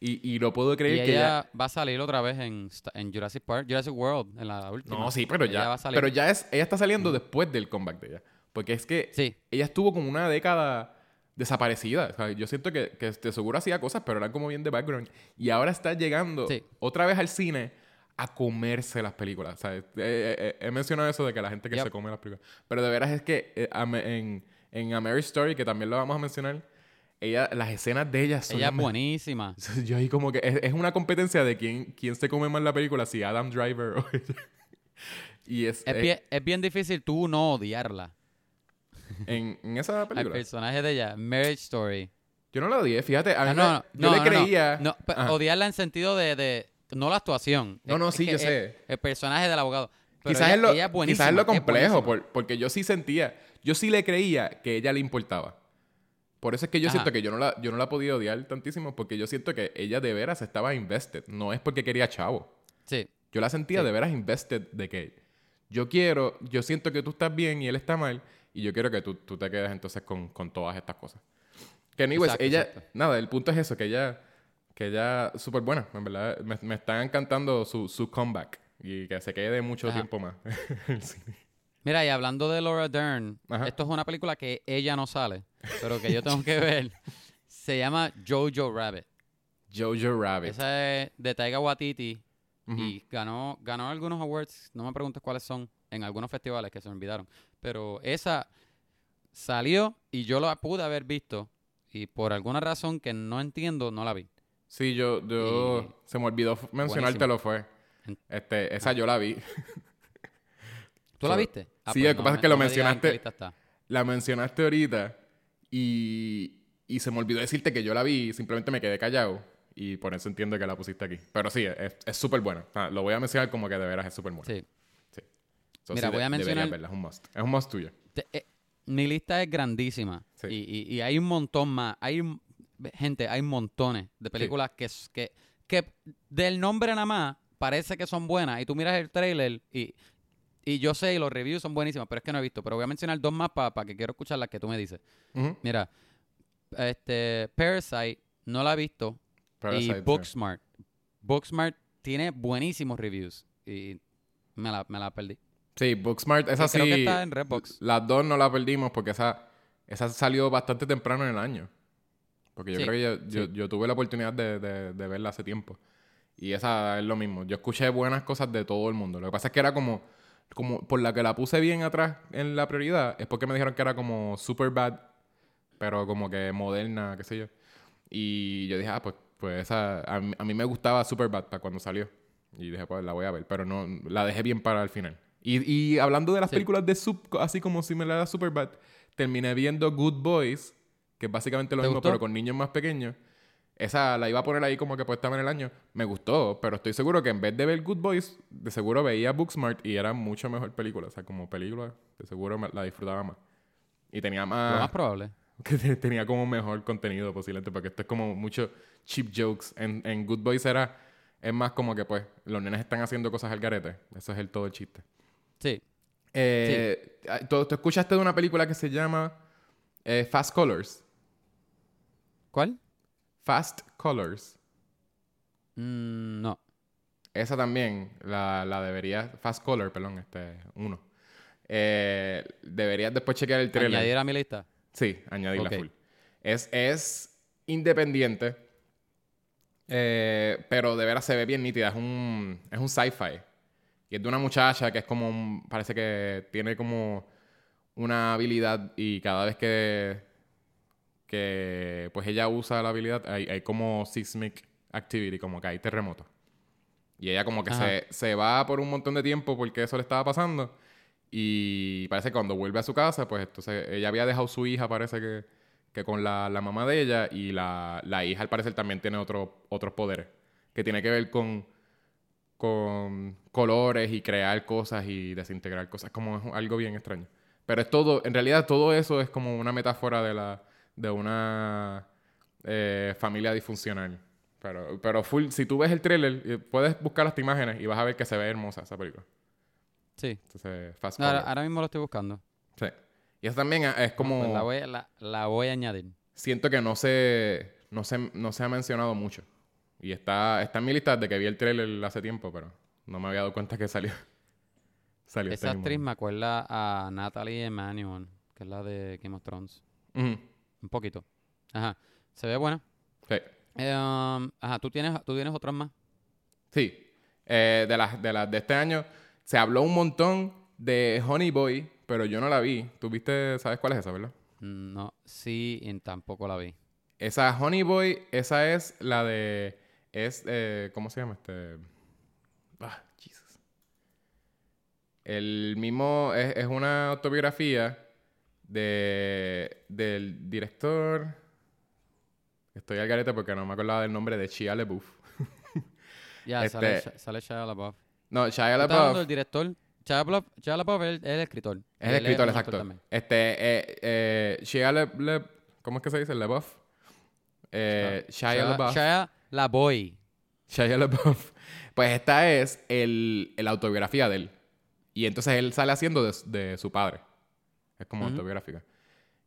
Y, y no puedo Y creer ella, que ella... va a salir otra vez en, en Jurassic Park, Jurassic World, en la última. No, sí, pero Ella ya. va a salir. Pero ya es. Ella está saliendo después del comeback de ella. Porque es que Sí, ella estuvo como una década desaparecida. O sea, yo siento que, que de seguro hacía cosas, pero eran como bien de background. Y ahora está llegando Sí. otra vez al cine a comerse las películas. O sea, eh, eh, eh, he mencionado eso de que la gente que Yep. se come las películas. Pero de veras es que en, en A Mary Story, que también lo vamos a mencionar, ella, las escenas de ella son... ella es buenísima. Yo ahí como que es, es una competencia de quién, quién se come más la película, si Adam Driver o ella. Y es, Es eh, bien, es bien difícil tú no odiarla. en, en esa película. personaje de ella, Marriage Story. Yo no la odié, fíjate, a mí Ah, me- no, no, yo no, le no, no. creía. No, Ajá. odiarla en sentido de, de- No la actuación. No, Es- no, es sí, yo es sé. El personaje del abogado. Pero Quizás, ella- es lo, ella es quizás es lo es complejo, por- porque yo sí sentía, yo sí le creía que ella le importaba. Por eso es que yo Ajá. siento que yo no, la, yo no la podía odiar tantísimo, porque yo siento que ella de veras estaba invested. No es porque quería chavo. Sí. Yo la sentía Sí. de veras invested de que yo quiero, yo siento que tú estás bien y él está mal, y yo quiero que tú, tú te quedes entonces con, con todas estas cosas. Que anyways, Exacto, ella, exacto. nada, el punto es eso, que ella, que ella, súper buena, en verdad, me, me está encantando su, su comeback y que se quede mucho Ajá. tiempo más. Mira, y hablando de Laura Dern, Ajá. esto es una película que ella no sale, pero que yo tengo que ver. Se llama Jojo Rabbit. Jojo Rabbit. Esa es de Taika Waititi Ujú. y ganó, ganó algunos awards, no me preguntes cuáles son, en algunos festivales que se me olvidaron. Pero esa salió y yo la pude haber visto y por alguna razón que no entiendo no la vi. Sí, yo, yo Y- se me olvidó mencionártelo fue. Este, esa yo la vi. ¿Tú la viste? Ah, sí, pues lo que no pasa es que lo mencionaste-. La mencionaste ahorita y, y se me olvidó decirte que yo la vi y simplemente me quedé callado. Y por eso entiendo que la pusiste aquí. Pero sí, es súper buena. Ah, lo voy a mencionar como que de veras es súper buena. Sí. So, Mira, sí, voy a de- mencionar- verla, es un must. Es un must tuyo. Te- eh, mi lista es grandísima Sí. y, y- y hay un montón más. Hay un- gente, hay montones de películas que, que, que del nombre nada más parece que son buenas y tú miras el trailer y, y yo sé y los reviews son buenísimas, pero es que no he visto. Pero voy a mencionar dos más para que quiero escuchar las que tú me dices. Mira, este Parasite no la he visto Parasite, y sí. Booksmart. Booksmart tiene buenísimos reviews y me la, me la perdí. Sí, Booksmart, esa creo sí. que está en Redbox. Las dos no la perdimos porque esa, esa salió bastante temprano en el año. Porque yo Sí, creo que yo, yo, tuve la oportunidad de, de- de verla hace tiempo. Y esa es lo mismo. Yo escuché buenas cosas de todo el mundo. Lo que pasa es que era como, como por la que la puse bien atrás en la prioridad, es porque me dijeron que era como super bad, pero como que moderna, qué sé yo. Y yo dije, ah, pues, pues esa, a mí, a mí me gustaba Superbad para cuando salió. Y dije, pues la voy a ver, pero no, la dejé bien para el final. Y, y hablando de las Sí. películas de sub, así como similar a Superbad, terminé viendo Good Boys, que es básicamente lo ¿Te mismo, gustó? pero con niños más pequeños. Esa la iba a poner ahí como que pues estaba en el año. Me gustó, pero estoy seguro que en vez de ver Good Boys, de seguro veía Booksmart y era mucho mejor película. O sea, como película, de seguro la disfrutaba más. Y tenía Lo más más probable. que te- tenía como mejor contenido posiblemente, porque esto es como mucho cheap jokes. En, en Good Boys era, es más como que pues los nenes están haciendo cosas al garete. Eso es el todo el chiste. Sí. Eh, ¿tú, tú escuchaste de una película que se llama eh, Fast Colors? ¿Cuál? Fast Colors. Mm, no. Esa también la, la deberías, Fast Color, perdón, este, uno. Eh, deberías después chequear el trailer. Añadir a mi lista. Sí, añadirla full. Es, es independiente, eh, pero de veras se ve bien nítida. Es un, es un sci-fi. Y es de una muchacha que es como un- Parece que tiene como una habilidad y cada vez que. Que pues ella usa la habilidad, hay, hay como seismic activity, como que hay terremotos. Y ella como que se, se va por un montón de tiempo porque eso le estaba pasando. Y parece que cuando vuelve a su casa, pues entonces ella había dejado su hija, parece que, que con la, la mamá de ella. Y la, la hija al parecer también tiene otro, otros poderes. Que tiene que ver con, con colores y crear cosas y desintegrar cosas. Como es algo bien extraño. Pero es todo, en realidad todo eso es como una metáfora de la de una eh, familia disfuncional. Pero, pero full, si tú ves el trailer, eh, puedes buscar las imágenes y vas a ver que se ve hermosa esa película. Sí. Entonces, Fast Ahora, mismo lo estoy buscando. Sí. Y eso también es como... Pues la, voy, a- la, la voy a añadir. Siento que no se, no se, no se ha mencionado mucho. Y está, está en mi lista desde que vi el trailer hace tiempo, pero no me había dado cuenta que salió. salió este Esa mismo actriz me acuerda a Natalie Emanuel, que es la de Game of Thrones. Un poquito. Ajá. Se ve buena. Sí. Eh, um, ajá, ¿tú tienes, ¿tú tienes otras más? Sí. Eh, de las de, las de este año se habló un montón de Honey Boy, pero yo no la vi. ¿Tú viste, sabes cuál es esa, verdad? No, sí, y tampoco la vi. Esa Honey Boy, esa es la de. Es. eh, ¿Cómo se llama este? Ah, Jesus. El mismo. Es, es una autobiografía de, del director. Estoy al garete porque no me acordaba del nombre de Shia LaBeouf. Ya, Este- sale, sale Shia LaBeouf. No, Shia ¿Tú estás hablando LaBeouf del director? Shia LaBeouf, Shia LaBeouf es, el- es el escritor. es el escritor, el exacto. Este, eh, eh, Shia Le, Le- ¿Cómo es que se dice? LaBeouf. Eh, Shia Shia, LaBeouf. Shia LaBeouf. Shia LaBeouf. Pues esta es el, la autobiografía de él. Y entonces él sale haciendo de, de su padre. Es como Ujú. autobiográfica.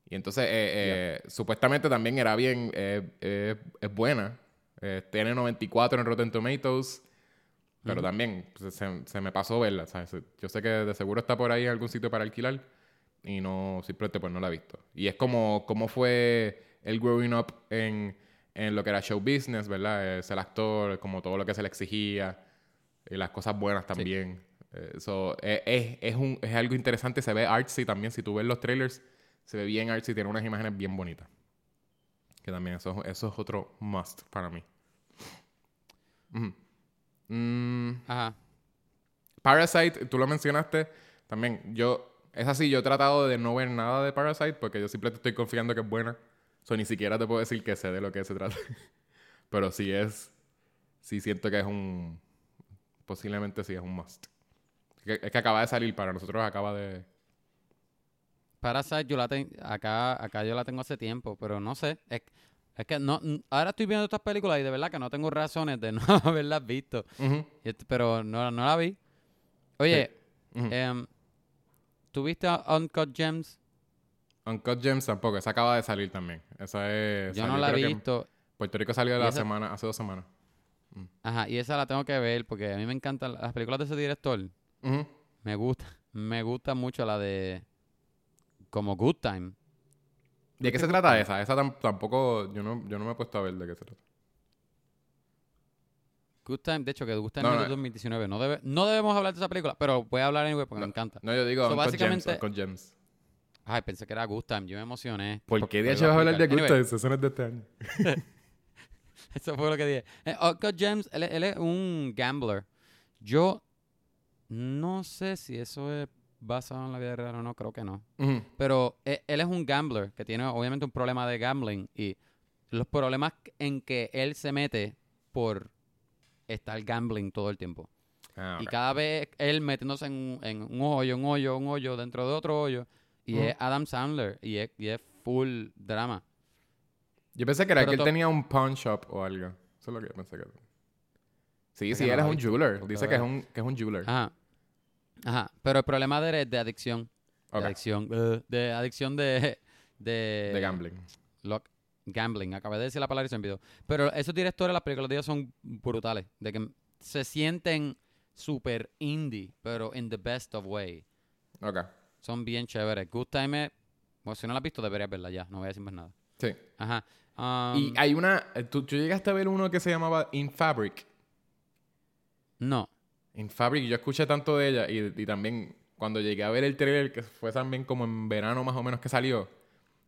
Y entonces, eh, eh, supuestamente también era bien, eh, eh, es buena. Eh, tiene 94 en Rotten Tomatoes. Pero también pues, se, se me pasó verla. ¿sabes? Yo sé que de seguro está por ahí en algún sitio para alquilar. Y no, simplemente pues no la he visto. Y es como, como fue el growing up en, en lo que era show business, ¿verdad? Eh, ser actor, como todo lo que se le exigía y las cosas buenas también. Eh, so, eh, es, es, un, es algo interesante, se ve artsy también. Si tú ves los trailers, se ve bien artsy, tiene unas imágenes bien bonitas. Que también eso, eso es otro must para mí. Ujú. Mm, Ajá. Parasite, tú lo mencionaste. También, yo... Es así, yo he tratado de no ver nada de Parasite porque yo simplemente estoy confiando que es buena. So, ni siquiera te puedo decir que sé de lo que se trata. Pero sí es... Sí siento que es un... Posiblemente sí es un must. Que- Es que acaba de salir para nosotros, acaba de... Parasite yo la tengo, acá, acá yo la tengo hace tiempo, pero no sé. Es, es que no, ahora estoy viendo estas películas y de verdad que no tengo razones de no haberlas visto. Pero no, no la vi. Oye, ujú. em, ¿tú viste a Uncut Gems? Uncut Gems tampoco, esa acaba de salir también. Esa es... Yo salió, no la he visto. Puerto Rico salió ¿Y la esa? semana, hace dos semanas. Ajá, y esa la tengo que ver porque a mí me encantan las películas de ese director. Me gusta, me gusta mucho la de como Good Time. ¿De qué se trata esa? Esa tam- tampoco... Yo no, yo no me he puesto a ver de qué se trata. Good Time, de hecho, que Good Time No, no. de 2019. No, debe, no debemos hablar de esa película, pero voy a hablar anyway porque me encanta. No, yo digo So, básicamente-. Uncut Gems. Ay, pensé que era Good Time. Yo me emocioné. ¿Por Por- qué de iba vas a hablar de. Good Anyway, Times? Eso no es de este año. Eso fue lo que dije. Eh, Uncut Gems, él, él es un gambler. Yo no sé si eso es basado en la vida real o no, creo que no. Pero eh, él es un gambler que tiene obviamente un problema de gambling y los problemas en que él se mete por estar gambling todo el tiempo. Ah, Y cada vez él metiéndose en, un- en un hoyo, un hoyo, un hoyo dentro de otro hoyo. Y es Adam Sandler y es, y es full drama. Yo pensé que era Pero que él tenía un pawn shop o algo. Eso es lo que yo pensé que era. Sí, sí, no él es un jeweler. Dice que es un, que es un jeweler. Ajá. Ajá. Pero el problema de de adicción. De adicción. de adicción de. De, De gambling. lo- gambling. Acabé de decir la palabra y se me olvidó. Pero esos directores, las películas de ellos son brutales. De que se sienten super indie, pero in the best of way. Ok. Son bien chéveres. Good Time es. Bueno, si no la has visto, deberías verla ya. No voy a decir más nada. Sí. Ajá. Um, y hay una... eh, ¿tú, tú llegaste a ver uno que se llamaba In Fabric. No. In Fabric, yo escuché tanto de ella y, y también cuando llegué a ver el trailer, que fue también como en verano más o menos que salió,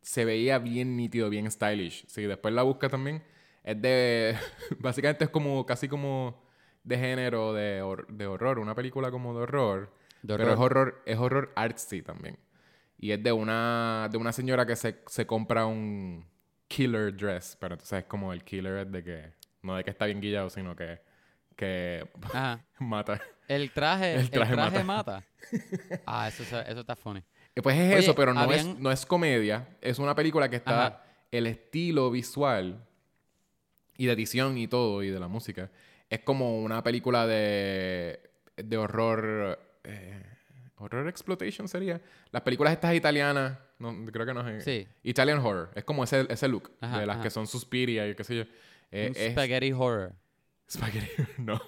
se veía bien nítido, bien stylish. Si después la buscas también, es de... básicamente es como casi como de género de, hor- de horror, una película como de horror. De Pero es horror. horror, es horror artsy también. Y es de una, de una señora que se, se compra un killer dress. Pero entonces es como el killer es de que... No de que está bien guillado, sino que... Que Ajá. mata. El traje, El el traje mata. mata. ah, eso, eso está funny. Eh, Pues es Oye, eso, pero no, es, no es comedia. Es una película que está... Ajá. El estilo visual y de edición y todo, y de la música, es como una película de, de horror... eh, horror exploitation sería. Las películas estas italianas, no, creo que no es... Sí. Italian horror. Es como ese, ese look. Ajá, de las que son Suspiria y qué sé yo. Eh, Un es- spaghetti horror. Spaghetti, no.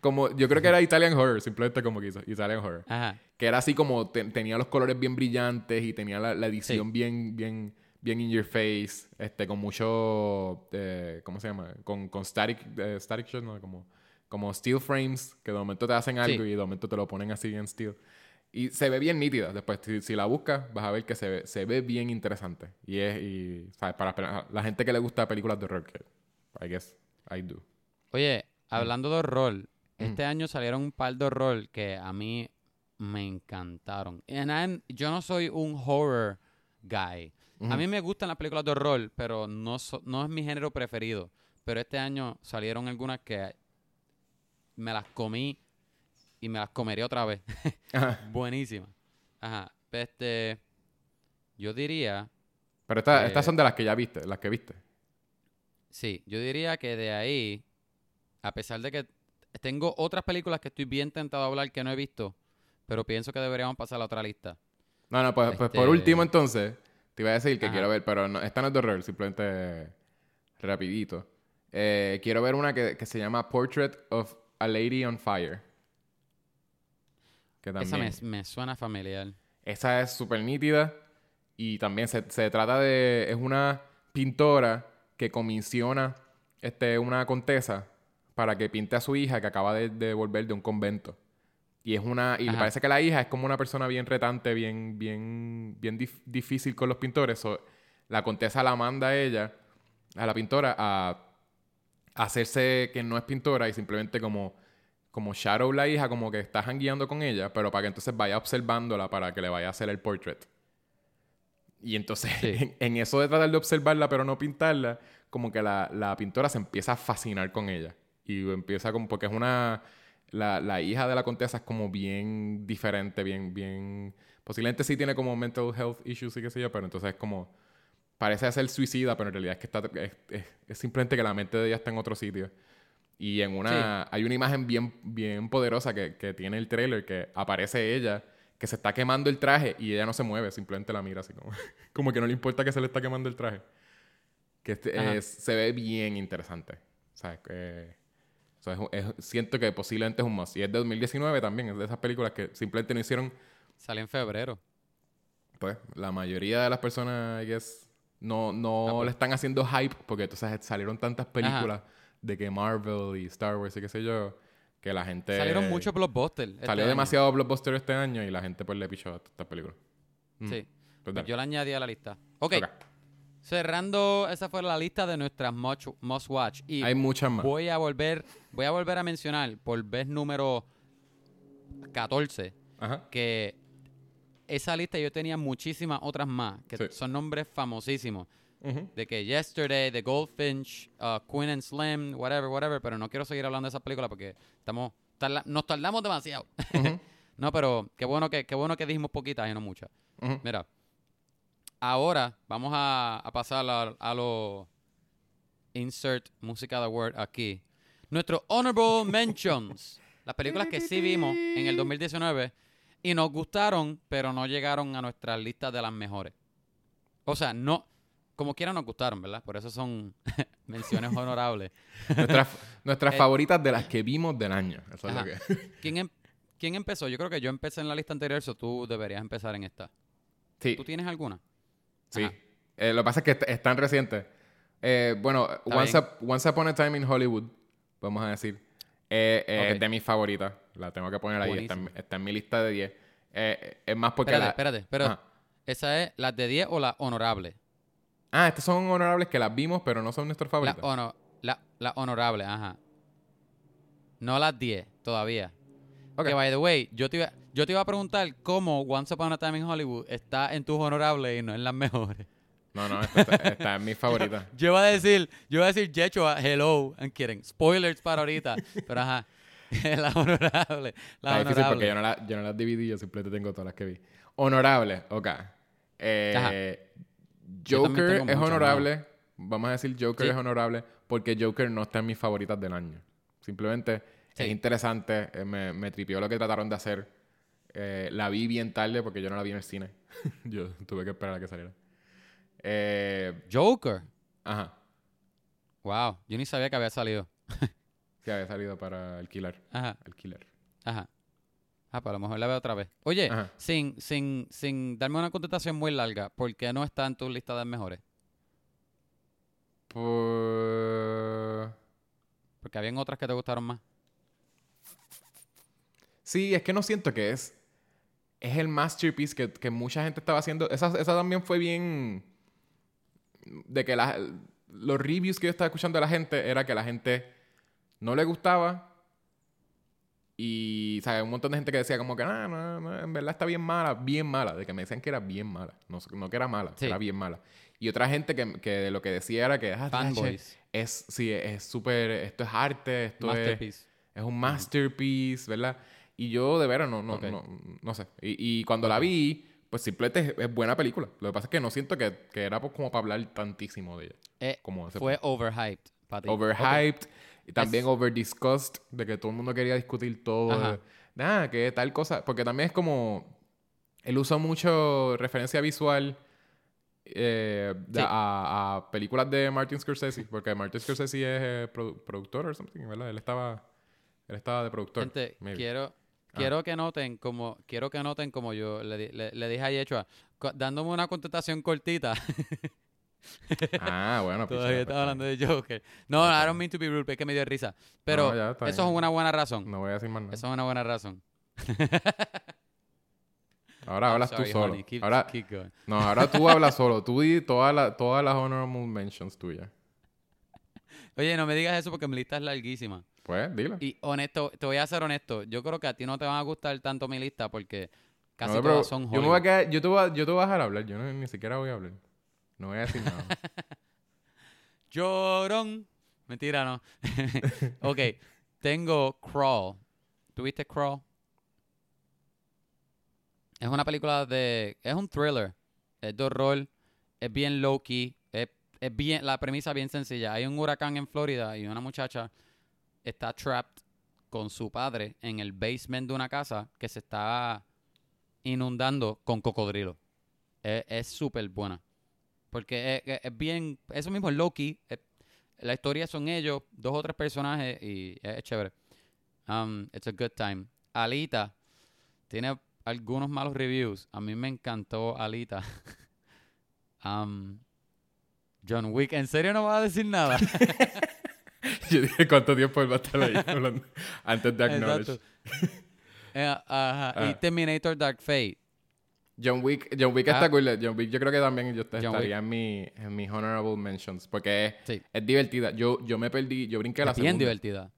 Como, yo creo que era Italian horror, simplemente como que hizo Italian horror. Ajá. Que era así como te- tenía los colores bien brillantes y tenía la, la edición Sí. bien, bien, bien in your face, este, con mucho, eh, ¿cómo se llama? Con, con static, eh, static shot, no, como, como steel frames, que de momento te hacen algo Sí. y de momento te lo ponen así en steel. Y se ve bien nítida. Después, si, si la buscas, vas a ver que se ve, se ve bien interesante. Y es, y, ¿sabes? Para para la gente que le gusta películas de horror, que I guess I do. Oye, hablando de horror, este año salieron un par de horror que a mí me encantaron. And yo no soy un horror guy. A mí me gustan las películas de horror, pero no, so- no es mi género preferido. Pero este año salieron algunas que me las comí y me las comeré otra vez. Ajá. Buenísimas. Ajá. Este, yo diría, Pero esta- estas son de las que ya viste, las que viste. sí, yo diría que de ahí, a pesar de que tengo otras películas que estoy bien tentado a hablar que no he visto, pero pienso que deberíamos pasar a la otra lista. No, no, pues, pues por Este- último entonces, te iba a decir que Ajá. quiero ver, pero no, esta no es de horror, simplemente rapidito. Eh, quiero ver una que, que se llama Portrait of a Lady on Fire. Que Esa también, me, me suena familiar. esa es súper nítida y también se, se trata de, es una pintora que comisiona este, una contesa para que pinte a su hija que acaba de, de volver de un convento. Y es una. Y Ajá. parece que la hija es como una persona bien retante, bien, bien, bien dif- difícil con los pintores. So, la contesa la manda a ella, a la pintora, a, hacerse que no es pintora y simplemente como, como Shadow la hija, como que está guiando con ella, pero para que entonces vaya observándola para que le vaya a hacer el portrait. Y entonces, Sí. en, en eso de tratar de observarla pero no pintarla, como que la, la pintora se empieza a fascinar con ella. Y empieza como, porque es una, la, la hija de la contesa es como bien diferente, bien, bien, posiblemente sí tiene como mental health issues y qué sé yo, pero entonces es como, parece ser suicida, pero en realidad es que está, es, es- es simplemente que la mente de ella está en otro sitio. Y en una, hay una imagen bien, bien poderosa que, que tiene el trailer que aparece ella que se está quemando el traje y ella no se mueve, simplemente la mira así como, como que no le importa que se le está quemando el traje. Que este, se ve bien interesante. ¿Sabes? Que, o sea, es- es- siento que posiblemente es un must. Y es de 2019 también, es de esas películas que simplemente no hicieron, Salió en febrero. pues, la mayoría de las personas, I guess, no, no Ah, pues. le están haciendo hype porque entonces salieron tantas películas de que Marvel y Star Wars y qué sé yo, que la gente... Salieron muchos blockbusters. este Salió año. demasiado blockbuster este año y la gente pues le pichó a estas películas. Mm. Sí. Pues Pues yo la añadí a la lista. Ok. Ok. Cerrando, esa fue la lista de nuestras much- must watch. Y Hay muchas más. voy a volver, voy a volver a mencionar por vez número 14 Ajá. que esa lista yo tenía muchísimas otras más, que Sí. son nombres famosísimos. Ujú. De que Yesterday, The Goldfinch, uh, Queen and Slim, whatever, whatever, pero no quiero seguir hablando de esa película porque estamos, tarda- nos tardamos demasiado. Ujú. no, pero qué bueno que, qué bueno que dijimos poquitas y no muchas. Ujú. Mira, ahora vamos a, a pasar a, a lo insert música de word aquí. Nuestro honorable mentions. Las películas que sí vimos en el 2019 y nos gustaron, pero no llegaron a nuestra lista de las mejores. O sea, no, como quiera nos gustaron, ¿verdad? Por eso son menciones honorables. Nuestras, nuestras Eh, favoritas de las que vimos del año. Eso es lo Ajá. que... ¿Quién, em- ¿Quién empezó? Yo creo que yo empecé en la lista anterior, so tú deberías empezar en esta. Sí, ¿Tú tienes alguna? Sí. Eh, lo que pasa es que es tan reciente. Eh, bueno, Once. Up- Once Upon a Time in Hollywood, vamos a decir, eh, es de mis favoritas. La tengo que poner ahí. Está en, Buenísimo. está en mi lista de 10. Eh, es más porque Espérate, la... espérate, pero Ajá. ¿esa es las de 10 o la honorable? Ah, estas son honorables que las vimos, pero no son nuestras La, favoritas. hono- la, la honorable, ajá. No las 10 todavía. Ok. Que, by the way, yo te, iba, yo te iba a preguntar cómo Once Upon a Time in Hollywood está en tus honorables y no en las mejores. No, no, esta está, está en mis favoritas. Yo iba a decir, yo iba a decir Yechua, hello, I'm kidding. Spoilers para ahorita. Pero ajá, la honorable. La Está difícil honorable. porque yo no, la, yo no las dividí, yo simplemente tengo todas las que vi. Honorable, ok. Eh. Yo Joker es honorable. Vamos a decir Joker Sí. es honorable porque Joker no está en mis favoritas del año. Simplemente Sí. es interesante. eh, me, me tripió lo que trataron de hacer. Eh, la vi bien tarde porque yo no la vi en el cine. yo tuve que esperar a que saliera. Eh, Joker. ajá. Wow, yo ni sabía que había salido. Que había salido para alquilar. Ajá. Alquilar. Ajá. Ah, pues a lo mejor la veo otra vez. Oye, Ajá. sin, sin, sin darme una contestación muy larga, ¿por qué no está en tu lista de mejores? Por... Porque habían otras que te gustaron más. Sí, es que no siento que es. Es el masterpiece que, que mucha gente estaba haciendo. Esa, esa también fue bien. De que la- los reviews que yo estaba escuchando de la gente era que la gente no le gustaba. Y, ¿sabes? Un montón de gente que decía como que, no, no, no, en verdad está bien mala, bien mala. De que me decían que era bien mala. No, no que era mala, que Sí. era bien mala. Y otra gente que, que lo que decía era que, ah, Fanboys. es, sí, es súper, esto es arte, esto es... Masterpiece. Es un masterpiece, ¿verdad? Y yo de veras no, no, Ok. no, no sé. Y, y cuando la vi, pues simplemente es, es buena película. Lo que pasa es que no siento que, que era pues como para hablar tantísimo de ella. Eh, Como fue overhyped, para ti. Ok. overhyped y también Es- overdiscussed, de que todo el mundo quería discutir todo. De, Nada, que tal cosa. Porque también es como. Él usa mucho referencia visual eh, Sí. a, a películas de Martin Scorsese. Porque Martin Scorsese es eh, produ- productor o something, ¿verdad? Él estaba. Él estaba de productor. Gente, maybe. quiero, Ah. quiero que noten como, quiero que noten como yo le, le, le dije a Yechua, co- dándome una contestación cortita. Ah, bueno. Todavía pichea, estaba pues, hablando de Joker. No, I don't mean to be rude, pero es que me dio risa. Pero No, eso bien. es una buena razón. No voy a decir más nada. Eso es una buena razón. Ahora I'm hablas sorry, tú solo. honey. Keep- ahora, keep no, ahora tú hablas solo. Tú di todas las todas las honorable mentions tuyas. Oye, no me digas eso porque mi lista es larguísima. Pues, dile. Y honesto, te voy a ser honesto. Yo creo que a ti no te van a gustar tanto mi lista porque casi No, todas son yo me voy a Hollywood. quedar, yo te voy a, yo te voy a dejar hablar. Yo no- ni siquiera voy a hablar. No voy a decir nada. Llorón. Mentira, no. ok, tengo Crawl. ¿Tuviste Crawl? Es una película de... Es un thriller. Es de horror. Es bien low-key. Es, es bien... La premisa es bien sencilla. Hay un huracán en Florida y una muchacha está trapped con su padre en el basement de una casa que se está inundando con cocodrilos. Es- súper buena. Porque es, es- bien... Eso mismo es. Es- la historia son ellos, dos o tres personajes y es, es chévere. Um, it's a good time. Alita tiene algunos malos reviews. A mí me encantó Alita. um, John Wick, ¿en serio no vas a decir nada? yo dije cuánto tiempo él va a estar ahí hablando antes de acknowledge. Eh, ajá. Y Ah. Terminator Dark Fate. John Wick, John Wick Ah. está cool. John Wick yo creo que también yo estaría en mi en mis honorable mentions porque es, Sí. es divertida. Yo yo me perdí, yo brinqué la Es bien segunda. divertida.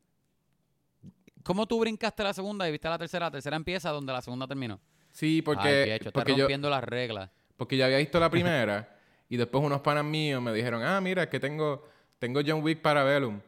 ¿Cómo tú brincaste la segunda y viste la tercera? La tercera empieza donde la segunda terminó. Sí, Ay, porque estás porque yo rompiendo las reglas. porque yo había visto la primera y después unos panas míos me dijeron, "Ah, mira, que tengo tengo John Wick para Velum,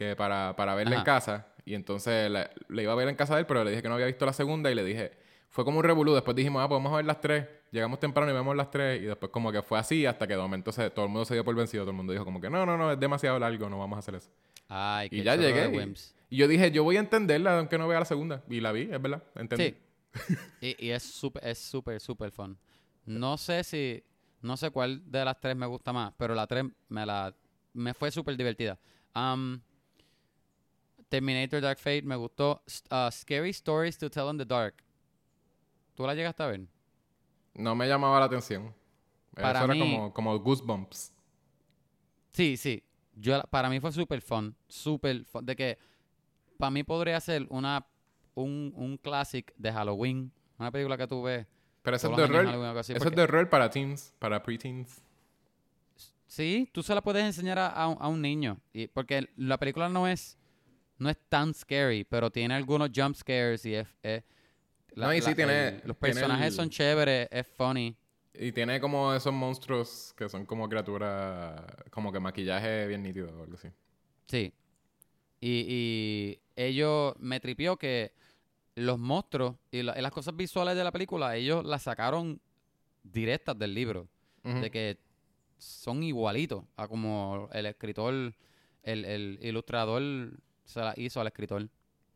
que para para verla en Ajá. casa." Y entonces la- le iba a ver en casa de él, pero le dije que no había visto la segunda y le dije, fue como un revolú. Después dijimos, ah, podemos ver las tres. Llegamos temprano y vemos las tres. Y después como que fue así hasta que de momento se, todo el mundo se dio por vencido. Todo el mundo dijo como que no, no, no, es demasiado largo, no vamos a hacer eso. Ay, Y qué ya chorro de llegué. y-. Y, yo dije, yo voy a entenderla aunque no vea la segunda. Y la vi, es verdad, entendí. Sí. y, y es súper, es súper, súper fun. No sé si, no sé cuál de las tres me gusta más, pero la tres me la, me fue súper divertida. Um, Terminator Dark Fate me gustó. Uh, Scary Stories to Tell in the Dark. ¿Tú la llegaste a ver? No me llamaba la atención. Para eso era mí- como, como Goosebumps. Sí, sí. Yo, para mí fue súper fun. Súper fun. De que para mí podría ser una, un, un classic de Halloween. Una película que tú ves. Pero eso es de horror. Eso es de horror para teens, para preteens. Sí, tú se la puedes enseñar a, a un, a un niño. Y, porque la película no es, no es tan scary, pero tiene algunos jump scares y es... es- No, y sí tiene- el- los tiene personajes el- son chéveres, es funny. Y tiene como esos monstruos que son como criaturas, como que maquillaje bien nítido o algo así. Sí. Y, y ellos me tripió que los monstruos y, la- y las cosas visuales de la película, ellos las sacaron directas del libro. De que son igualitos a como el escritor, el, el ilustrador se la hizo al escritor.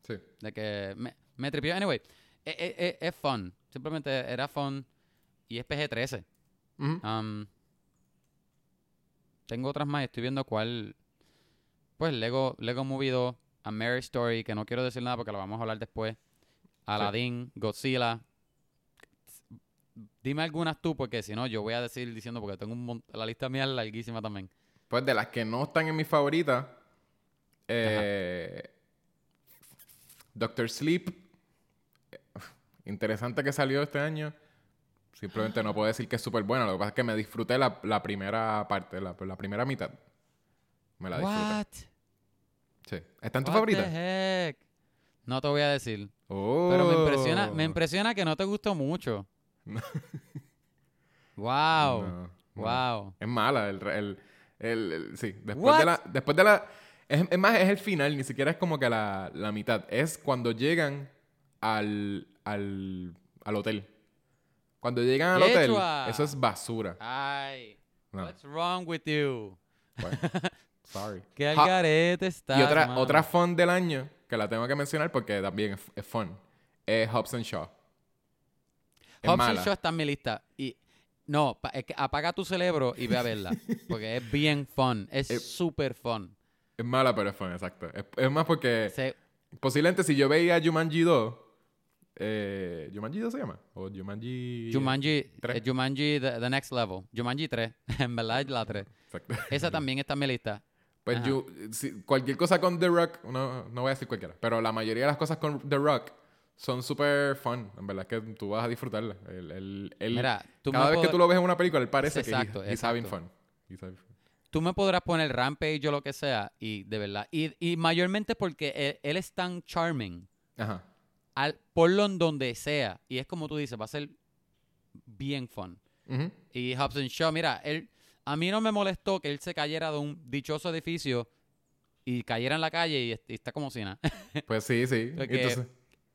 Sí. De que me, me tripió. Anyway, es, es- es- es fun. Simplemente era fun. Y es PG-13. Ujú. Um, tengo otras más. Estoy viendo cuál. Pues Lego, Lego Movie 2, A Mary Story, que no quiero decir nada porque lo vamos a hablar después. Aladdin, Godzilla. Dime algunas tú, porque si no, yo voy a decir diciendo, porque tengo un la lista mía es larguísima también. Pues de las que no están en mis favoritas, eh, Doctor Sleep. eh, Interesante que salió este año. Simplemente no puedo decir que es súper buena. Lo que pasa es que me disfruté la, la primera parte, la, la primera mitad. Me la disfruté. What? Sí. ¿Está en tu What favorita? the heck? No te voy a decir. Oh. Pero me impresiona, me impresiona que no te gustó mucho. wow. No, no. Wow. Es mala. El, el, el- el- sí. Después What? de la. Después de la es, es más, es el final, ni siquiera es como que la, la mitad. Es cuando llegan al, al, al hotel. Cuando llegan al hotel, eso es basura. Ay. No. What's wrong with you? Bueno, sorry. Qué algarete estás, y otra, mano. otra fun del año, que la tengo que mencionar porque también es, es fun, es Hobbs and Shaw. Es Hobbs and Shaw está en mi lista. Y no, pa- es que apaga tu cerebro y ve a verla. porque es bien fun. Es Eh, súper fun. Es mala, pero es fun, exacto. Es, es más porque Se- posiblemente si yo veía Jumanji 2, Eh, ¿Jumanji 2 se llama? ¿O Jumanji...? Jumanji, tres. eh, Jumanji the, the Next Level. Jumanji 3. en verdad la 3. Exacto. Esa también está en mi lista. Pues yo, si- cualquier cosa con The Rock, no, no voy a decir cualquiera, pero la mayoría de las cosas con The Rock son súper fun. En verdad es que tú vas a disfrutarla. El, el, el- Mira, tú cada vez que tú lo ves en una película, él parece Exacto, que he- he's having fun. He's having fun. Tú me podrás poner Rampage o lo que sea, y de verdad. Y, y mayormente porque él, él es tan charming. Ajá. Al, ponlo en donde sea. Y es como tú dices, va a ser bien fun. Y Hobson Shaw, mira, él, a mí no me molestó que él se cayera de un dichoso edificio y cayera en la calle y, est- y está como si nada. Pues sí, sí. Porque- Entonces,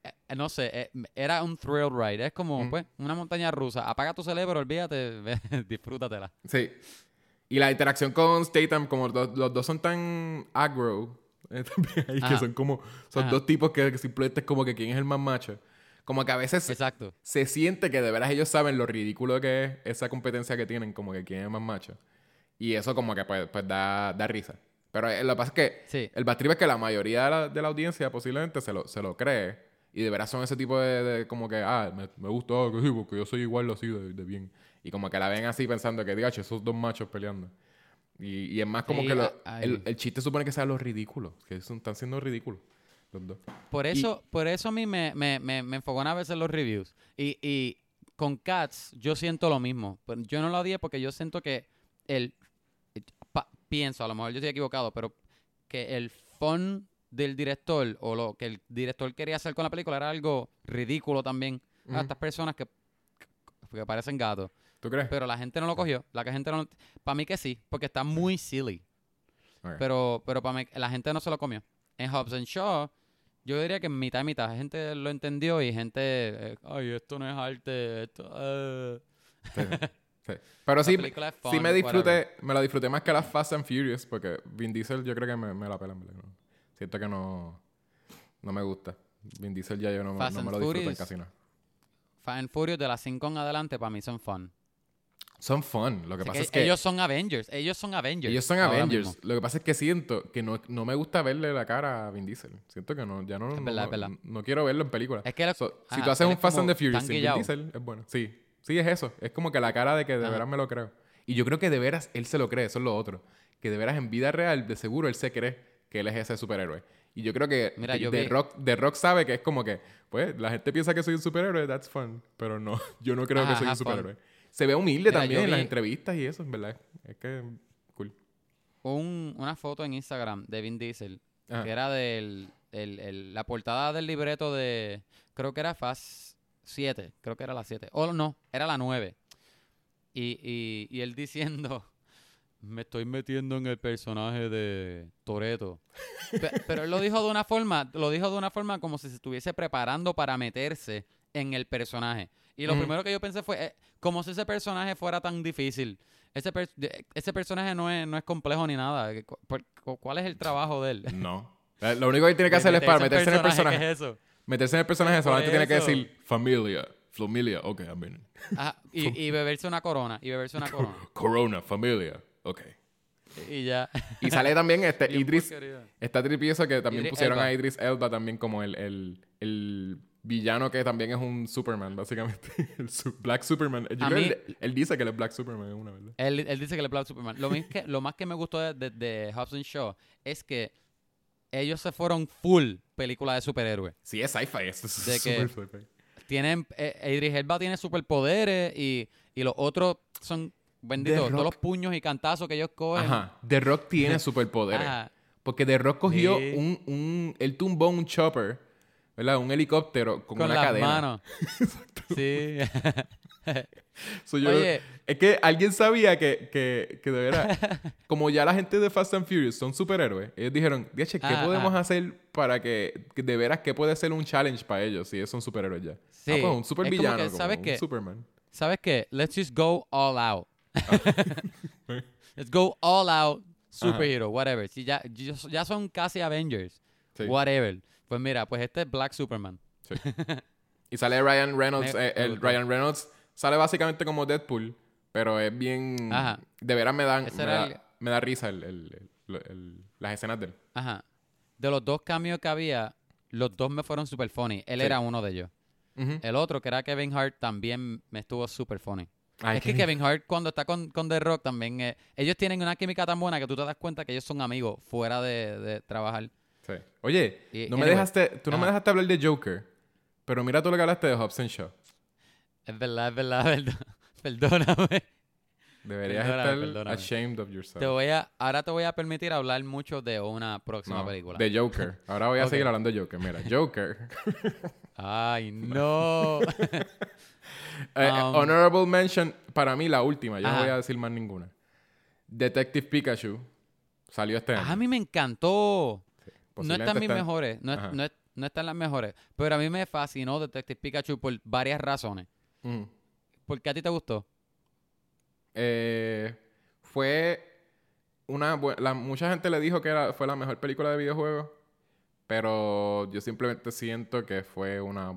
Eh, no sé, eh, era un thrill ride. Es como, pues, una montaña rusa. Apaga tu cerebro, olvídate, disfrútatela. sí. Y la interacción con Statham, como los, los dos son tan aggro, eh, también ahí que son como, son Ajá. dos tipos que, que simplemente es como que quién es el más macho. Como que a veces se- Exacto. se siente que de veras ellos saben lo ridículo que es esa competencia que tienen, como que quién es más macho. Y eso como que pues, pues da, da risa. Pero eh, lo que pasa es que Sí. el bad trip es que la mayoría de la, de la audiencia posiblemente se lo, se lo cree. Y de veras son ese tipo de, de como que, ah, me, me gustó, que sí, porque yo soy igual así de, de bien. Y como que la ven así pensando que, diga, esos dos machos peleando. Y, y es más como Sí, que lo- el, el chiste supone que sea lo ridículo. Que son, están siendo ridículos los dos. Por eso, por eso a mí me, me, me, me enfogona a veces los reviews. Y, y con Cats yo siento lo mismo. Pero yo no lo odié porque yo siento que el... pa- pienso, a lo mejor yo estoy equivocado, pero que el fun del director o lo que el director quería hacer con la película era algo ridículo también. A estas personas que, que parecen gatos. ¿Tú crees? Pero la gente no lo cogió. La que gente no... Para mí que sí, porque está muy silly. Pero, pero para mí, la gente no se lo comió. En Hobbs and Shaw, yo diría que mitad y mitad. Gente lo entendió y gente, eh, ay, esto no es arte, esto... eh". Sí, sí. Pero sí, es sí fun, me disfruté, whatever. me la disfruté más que las Fast and Furious, porque Vin Diesel yo creo que me, me la pelan. No. Siento que no, no me gusta. Vin Diesel ya yo no, no me lo disfruto en casi nada. Fast and Furious de las 5 en adelante para mí son fun. Son fun, lo que Así pasa que es que ellos son Avengers, ellos son Avengers. ellos son Avengers. mismo. Lo que pasa es que siento que no, no me gusta verle la cara a Vin Diesel. Siento que no, ya no, Es verdad, no- es verdad. no quiero verlo en películas. Es que lo- So, si ajá, tú haces un Fast and the Furious sin Vin. Diesel, es bueno. Sí, sí es eso. Es como que la cara de que de Ajá. veras me lo creo. Y yo creo que de veras él se lo cree, eso es lo otro. Que de veras en vida real, de seguro él se cree que él es ese superhéroe. Y yo creo que Mira, que yo The, vi- Rock, The Rock sabe que es como que, pues, la gente piensa que soy un superhéroe, that's fun. Pero no, yo no creo que Ajá, soy un have fun. Se ve humilde Mira, también en las vi- entrevistas y eso, en verdad. Es que, cool. Un- una foto en Instagram de Vin Diesel Ajá. que era del el- el- la portada del libreto de creo que era Fast 7, creo que era la 7. O no, era la 9. Y, y, y él diciendo, me estoy metiendo en el personaje de Toreto. pero él lo dijo de una forma, lo dijo de una forma como si se estuviese preparando para meterse en el personaje. Y lo primero que yo pensé fue, eh, como si ese personaje fuera tan difícil. Ese, per- ese personaje no es, no es complejo ni nada. ¿Cu- por- cu- ¿Cuál es el trabajo de él? No. Eh, Lo único que tiene que hacer es para meterse en el personaje. ¿Qué es eso? Meterse en el personaje solamente tiene que decir familia, familia, ok, I'm in. Ajá, y, y beberse una corona. Y beberse una corona. Corona, familia, ok. y ya. Y sale también este Idris, porquería. está tripioso que también Idris pusieron Elba. a Idris Elba también como el, el, el villano que también es un Superman, básicamente. el su- Black Superman. Yo A creo mí- que él, él dice que él es Black Superman, es una verdad. Él, él dice que le aplaude a Superman. Lo, que, lo más que me gustó de, de, and Shaw es que ellos se fueron full película de superhéroes. Sí, es sci-fi, esto es De que- super sci-fi. Tienen, eh, Idris Elba tiene superpoderes y, y los otros son benditos. Todos los puños y cantazos que ellos cogen. Ajá, The Rock tiene superpoderes. Ajá. Porque The Rock cogió Sí. un, un... Él tumbó un chopper, ¿verdad? Un helicóptero con, Con una las cadena. manos. Sí. So, yo- Oye. es que alguien sabía que, que, que de veras, como ya la gente de Fast and Furious son superhéroes, ellos dijeron, Diache, ¿qué Ah, podemos ah. hacer para que, que de veras, qué puede ser un challenge para ellos si ellos son superhéroes ya? Sí. Ah, pues un Es super como como ¿sabes un? Superman. ¿Sabes qué? Let's just go all out. Let's go all out. Superhero, whatever. Si ya, ya ya son casi Avengers. Sí. Whatever. Pues mira, pues este es Black Superman. Sí. y sale Ryan Reynolds, Me- eh, me. Ryan Reynolds sale básicamente como Deadpool, pero es bien, Ajá. de veras me dan, me da, el- me da risa el, el- las escenas de él. Ajá. De los dos cambios que había, los dos me fueron super funny. Él Sí. era uno de ellos. El otro, que era Kevin Hart, también me estuvo súper funny. Ay, es que Kevin Hart, cuando está con, con The Rock, también. eh, ellos tienen una química tan buena que tú te das cuenta que ellos son amigos fuera de, de trabajar. Sí. Oye, Y- no me dejaste, tú no me dejaste hablar de Joker. Pero mira tú lo que hablaste de Hobbs and Shaw. Es verdad, es verdad, es verdad. Perdóname. Deberías Perdóname, estar perdóname. ashamed of yourself. Te voy a, ahora te voy a permitir hablar mucho de una próxima No, película. De Joker. Ahora voy a seguir hablando de Joker. Mira, Joker. Ay, no. Eh, Um, honorable mention, para mí la última. Yo no voy a decir más ninguna. Detective Pikachu. Salió este año. a mí me encantó. No está en mis mejores, no, es- no, es- no está en las mejores. Pero a mí me fascinó Detective Pikachu por varias razones. Mm. ¿Por qué a ti te gustó? Eh, fue una la, mucha gente le dijo que era, fue la mejor película de videojuegos, pero yo simplemente siento que fue una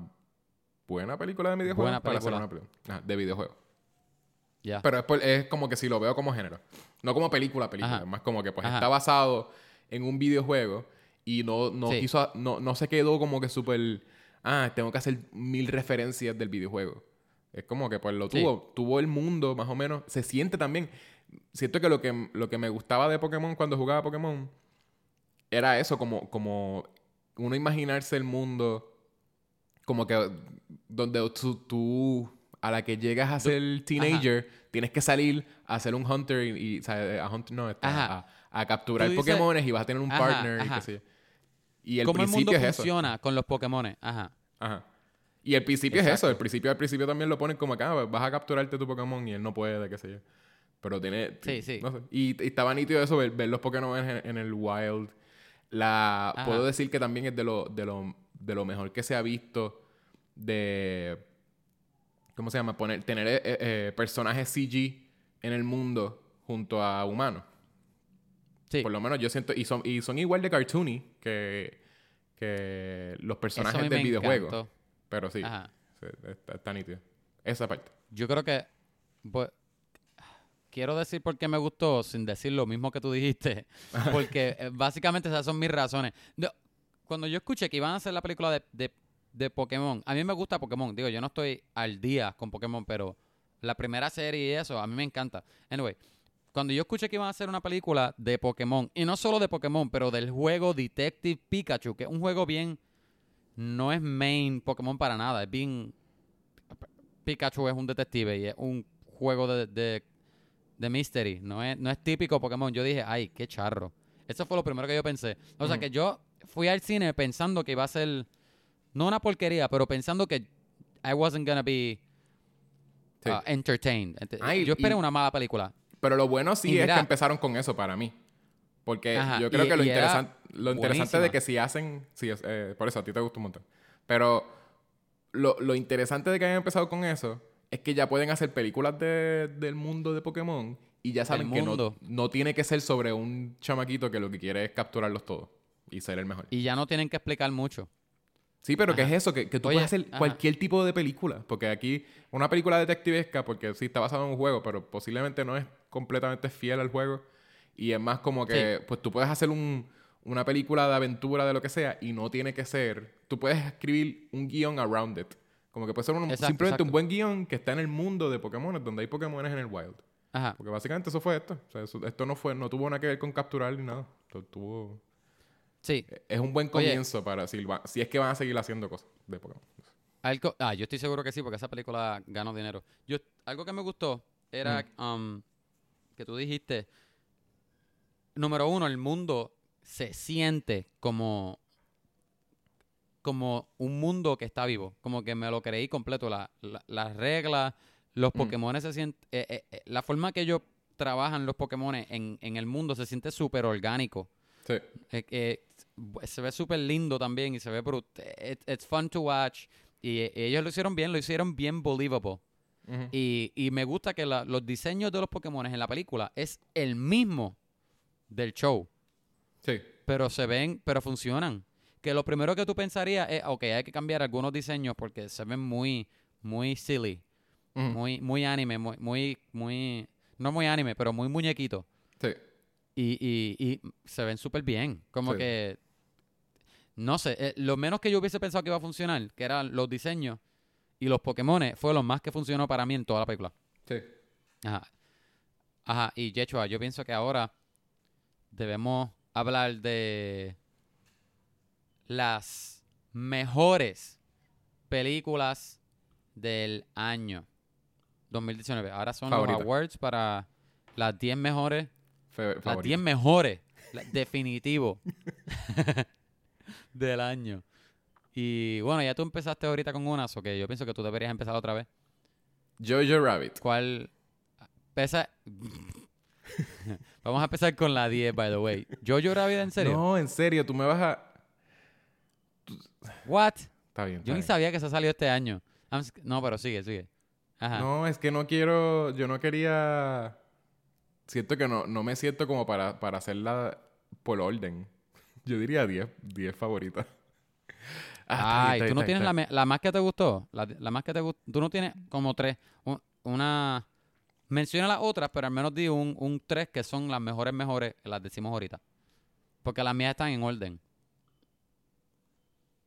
buena película de videojuegos Buena película. una película Ajá, de videojuegos. Ya. Pero es, por- es como que si lo veo como género, no como película, película, Ajá. es más como que pues Ajá. está basado en un videojuego y no, no Sí. quiso, no, no se quedó como que súper, ah, tengo que hacer mil referencias del videojuego. Es como que pues lo Sí. tuvo, tuvo el mundo más o menos, se siente también. Siento que lo que, lo que me gustaba de Pokémon cuando jugaba Pokémon era eso, como, como uno imaginarse el mundo como que donde tú, tú, a la que llegas a ser teenager, tienes que salir a ser un hunter y, a hunter no, este, a, a capturar dices- Pokémones y vas a tener un Ajá, partner y qué sé yo. Y el ¿Cómo el mundo es eso. funciona con los Pokémon? Ajá. Ajá. Y el principio es eso. El principio al principio también lo ponen como acá, vas a capturarte tu Pokémon y él no puede, qué sé yo. Pero tiene... Sí, sí. no sé. Y, y estaba nítido eso, ver, ver los Pokémon en, en el wild. La... Ajá. Puedo decir que también es de lo, de lo, de lo mejor que se ha visto de... ¿Cómo se llama? Poner, tener eh, eh, personajes CG en el mundo junto a humanos. Sí. Por lo menos yo siento... Y son, y son igual de cartoony que, que los personajes del videojuego. encantó. Pero sí, Ajá. está, está nítido. Esa parte. Yo creo que. pues, quiero decir por qué me gustó sin decir lo mismo que tú dijiste. Porque eh, básicamente esas son mis razones. Cuando yo escuché que iban a hacer la película de, de, de Pokémon, a mí me gusta Pokémon. Digo, yo no estoy al día con Pokémon, pero la primera serie y eso, a mí me encanta. Anyway, cuando yo escuché que iban a hacer una película de Pokémon, y no solo de Pokémon, pero del juego Detective Pikachu, que es un juego bien. No es main Pokémon para nada, es bien. Pikachu es un detective y es un juego de, de, de mystery. No es, no es típico Pokémon. Yo dije, ay, qué charro. Eso fue lo primero que yo pensé. O sea que yo fui al cine pensando que iba a ser. No una porquería, pero pensando que I wasn't gonna be Sí. uh, entertained. Ente- Ay, yo esperé y- una mala película. Pero lo bueno sí Y es mira- que empezaron con eso para mí. Porque Ajá, yo creo y- que lo, interesan- lo interesante de que si hacen... Sí, eh, por eso a ti te gusta un montón. Pero lo, lo interesante de que hayan empezado con eso es que ya pueden hacer películas de- del mundo de Pokémon y ya saben que no, no tiene que ser sobre un chamaquito que lo que quiere es capturarlos todos y ser el mejor. Y ya no tienen que explicar mucho. Sí, pero ¿qué es Ajá. eso? Que, que tú Oye, puedes hacer ajá. cualquier tipo de película. Porque aquí, una película detectivesca, porque sí está basada en un juego, pero posiblemente no es completamente fiel al juego. Y es más como que, pues tú puedes hacer un- una película de aventura, de lo que sea, y no tiene que ser. Tú puedes escribir un guion around it. Como que puede ser un- Exacto, simplemente exacto. un buen guion que está en el mundo de Pokémon, donde hay Pokémon en el wild. Ajá. Porque básicamente eso fue esto. O sea, eso- esto no fue, no tuvo nada que ver con capturar ni nada. Esto tuvo- Sí. es un buen Oye. comienzo para si, va- si es que van a seguir haciendo cosas de Pokémon. Algo, ah, yo estoy seguro que sí, porque esa película ganó dinero. Yo, algo que me gustó era um, que tú dijiste, número uno, el mundo se siente como, como un mundo que está vivo. Como que me lo creí completo. La- la- las reglas, los Mm. Pokémon se sienten... eh, eh, eh, la forma que ellos trabajan los Pokémon en, en el mundo se siente súper orgánico. Sí. Eh, se ve súper lindo también y se ve brut. It- it's fun to watch. Y eh, ellos lo hicieron bien, lo hicieron bien believable. Y, y me gusta que la- los diseños de los Pokémon en la película es el mismo del show. Sí. Pero se ven, pero funcionan. Que lo primero que tú pensarías es, ok, hay que cambiar algunos diseños porque se ven muy, muy silly. Muy, muy anime, muy, muy, muy, no muy anime, pero muy muñequito. Sí. Y, y, y se ven súper bien. Como Sí. que. No sé, eh, lo menos que yo hubiese pensado que iba a funcionar, que eran los diseños, y los Pokémon fue lo más que funcionó para mí en toda la película. Sí. Ajá. Ajá. Y Yechua, yo pienso que ahora debemos hablar de las mejores películas del año 2019. Ahora son Favorita. los awards para las 10 mejores. Fe- Las favorito. 10 mejores. la- definitivo. del año. Y bueno, ya tú empezaste ahorita con unas, o que yo pienso que tú deberías empezar otra vez. Jojo Rabbit. ¿Cuál? Pesa... Vamos a empezar con la 10, by the way. ¿Jojo Rabbit en serio? No, en serio, tú me vas a. What? Está bien. está Yo ni sabía que eso salió este año. I'm No, pero sigue, sigue. Ajá. No, es que no quiero. Yo no quería. Siento que no, no me siento como para, para hacerla por orden. Yo diría 10, 10 favoritas. Ah, Ay, está ¿tú no está tienes la, me- la más que te gustó? La, la más que te gustó. Tú no tienes como tres. un- una... Menciona las otras, pero al menos di un, un tres que son las mejores, mejores. Las decimos ahorita. Porque las mías están en orden.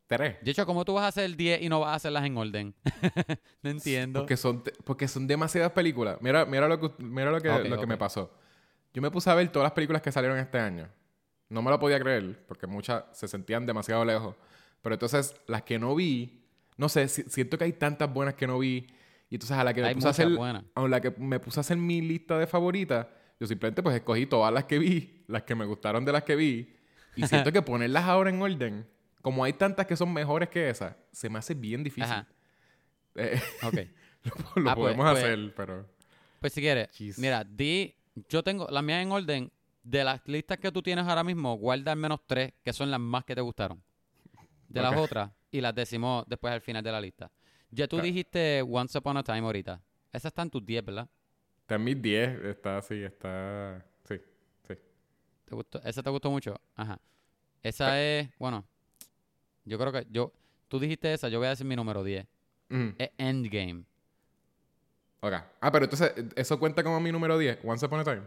Tres. De hecho, ¿cómo tú vas a hacer 10 y no vas a hacerlas en orden? no entiendo. Porque son, te- porque son demasiadas películas. Mira, mira lo que, mira lo que, lo que me pasó. Yo me puse a ver todas las películas que salieron este año. No me lo podía creer, porque muchas se sentían demasiado lejos. Pero entonces, las que no vi, no sé, si- siento que hay tantas buenas que no vi. Y entonces a la que me puse a hacer, buenas. a la que me puse a hacer mi lista de favoritas, yo simplemente pues escogí todas las que vi, las que me gustaron de las que vi. Y siento que ponerlas ahora en orden, como hay tantas que son mejores que esas, se me hace bien difícil. Ajá. Eh, Ok. lo Ah, pues- podemos pues- hacer, pero... Pues si quieres, Jeez. mira, di, yo tengo la mía en orden. De las listas que tú tienes ahora mismo, guarda al menos tres que son las más que te gustaron. De las otras, y las decimos después al final de la lista. Ya tú Claro. dijiste Once Upon a Time ahorita. Esas están tus 10, ¿verdad? Está en mis 10, está así, está... Sí, sí. ¿Te gustó? ¿Esa te gustó mucho? Ajá. Esa es, bueno, yo creo que yo, tú dijiste esa, yo voy a decir mi número 10. Ujú. Es Endgame. Ok. Ah, pero entonces, ¿eso cuenta como mi número 10? Once Upon a Time.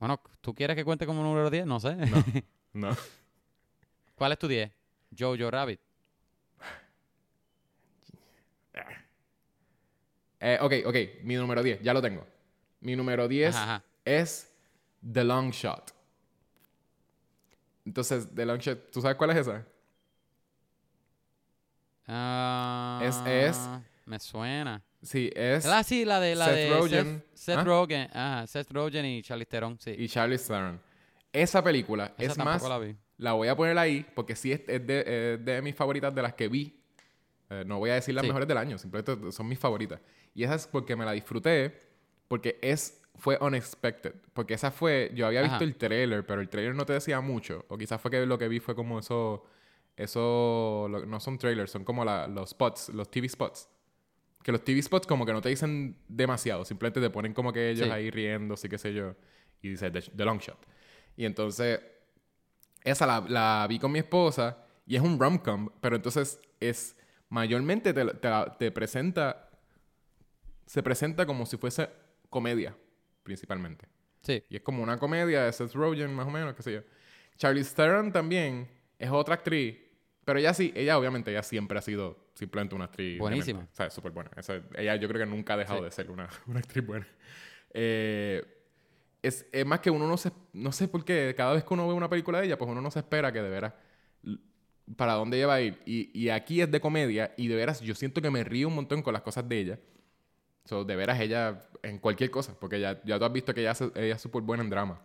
Bueno, ¿tú quieres que cuente como número 10? No sé. No. ¿Cuál es tu 10? Jojo Rabbit. Eh, ok, ok. Mi número 10, ya lo tengo. Mi número 10 Ajá, ajá. es The Long Shot. Entonces, The Long Shot, ¿tú sabes cuál es esa? Ah, Es- es- Me suena. Sí, es... Ah, sí, la de la Seth de Rogen. Seth, Seth ¿Ah? Rogen. Ajá, Seth Rogen y Charlize Theron, sí. Y Charlie Theron. Esa película, Esa es más... la vi. La voy a poner ahí porque sí es, es de, es de mis favoritas de las que vi. Eh, no voy a decir las Sí. mejores del año, simplemente son mis favoritas. Y esa es porque me la disfruté, porque es fue unexpected. Porque esa fue, yo había visto Ajá. el trailer, pero el trailer no te decía mucho. O quizás fue que lo que vi fue como eso, eso, lo- no son trailers, son como la- los spots, los TV spots. Que los TV spots como que no te dicen demasiado, simplemente te ponen como que ellos Sí. ahí riendo, sí qué sé yo. Y dice The, The Long Shot. Y entonces, esa la, la vi con mi esposa y es un rom-com, pero entonces es mayormente te, te te presenta, se presenta como si fuese comedia, principalmente. Sí. Y es como una comedia de Seth Rogen, más o menos, qué sé yo. Charlize Theron también es otra actriz, pero ella sí, ella obviamente, ella siempre ha sido simplemente una actriz. Buenísima. O sea, súper buena. Esa- ella yo creo que nunca ha dejado Sí. de ser una, una actriz buena. Eh, es, es más que uno no se... No sé por qué, cada vez que uno ve una película de ella, pues uno no se espera que de veras... Para dónde ella va a ir. Y, y aquí es de comedia y de veras yo siento que me río un montón con las cosas de ella. So, de veras ella en cualquier cosa, porque ya, ya tú has visto que ella, ella es súper buena en drama.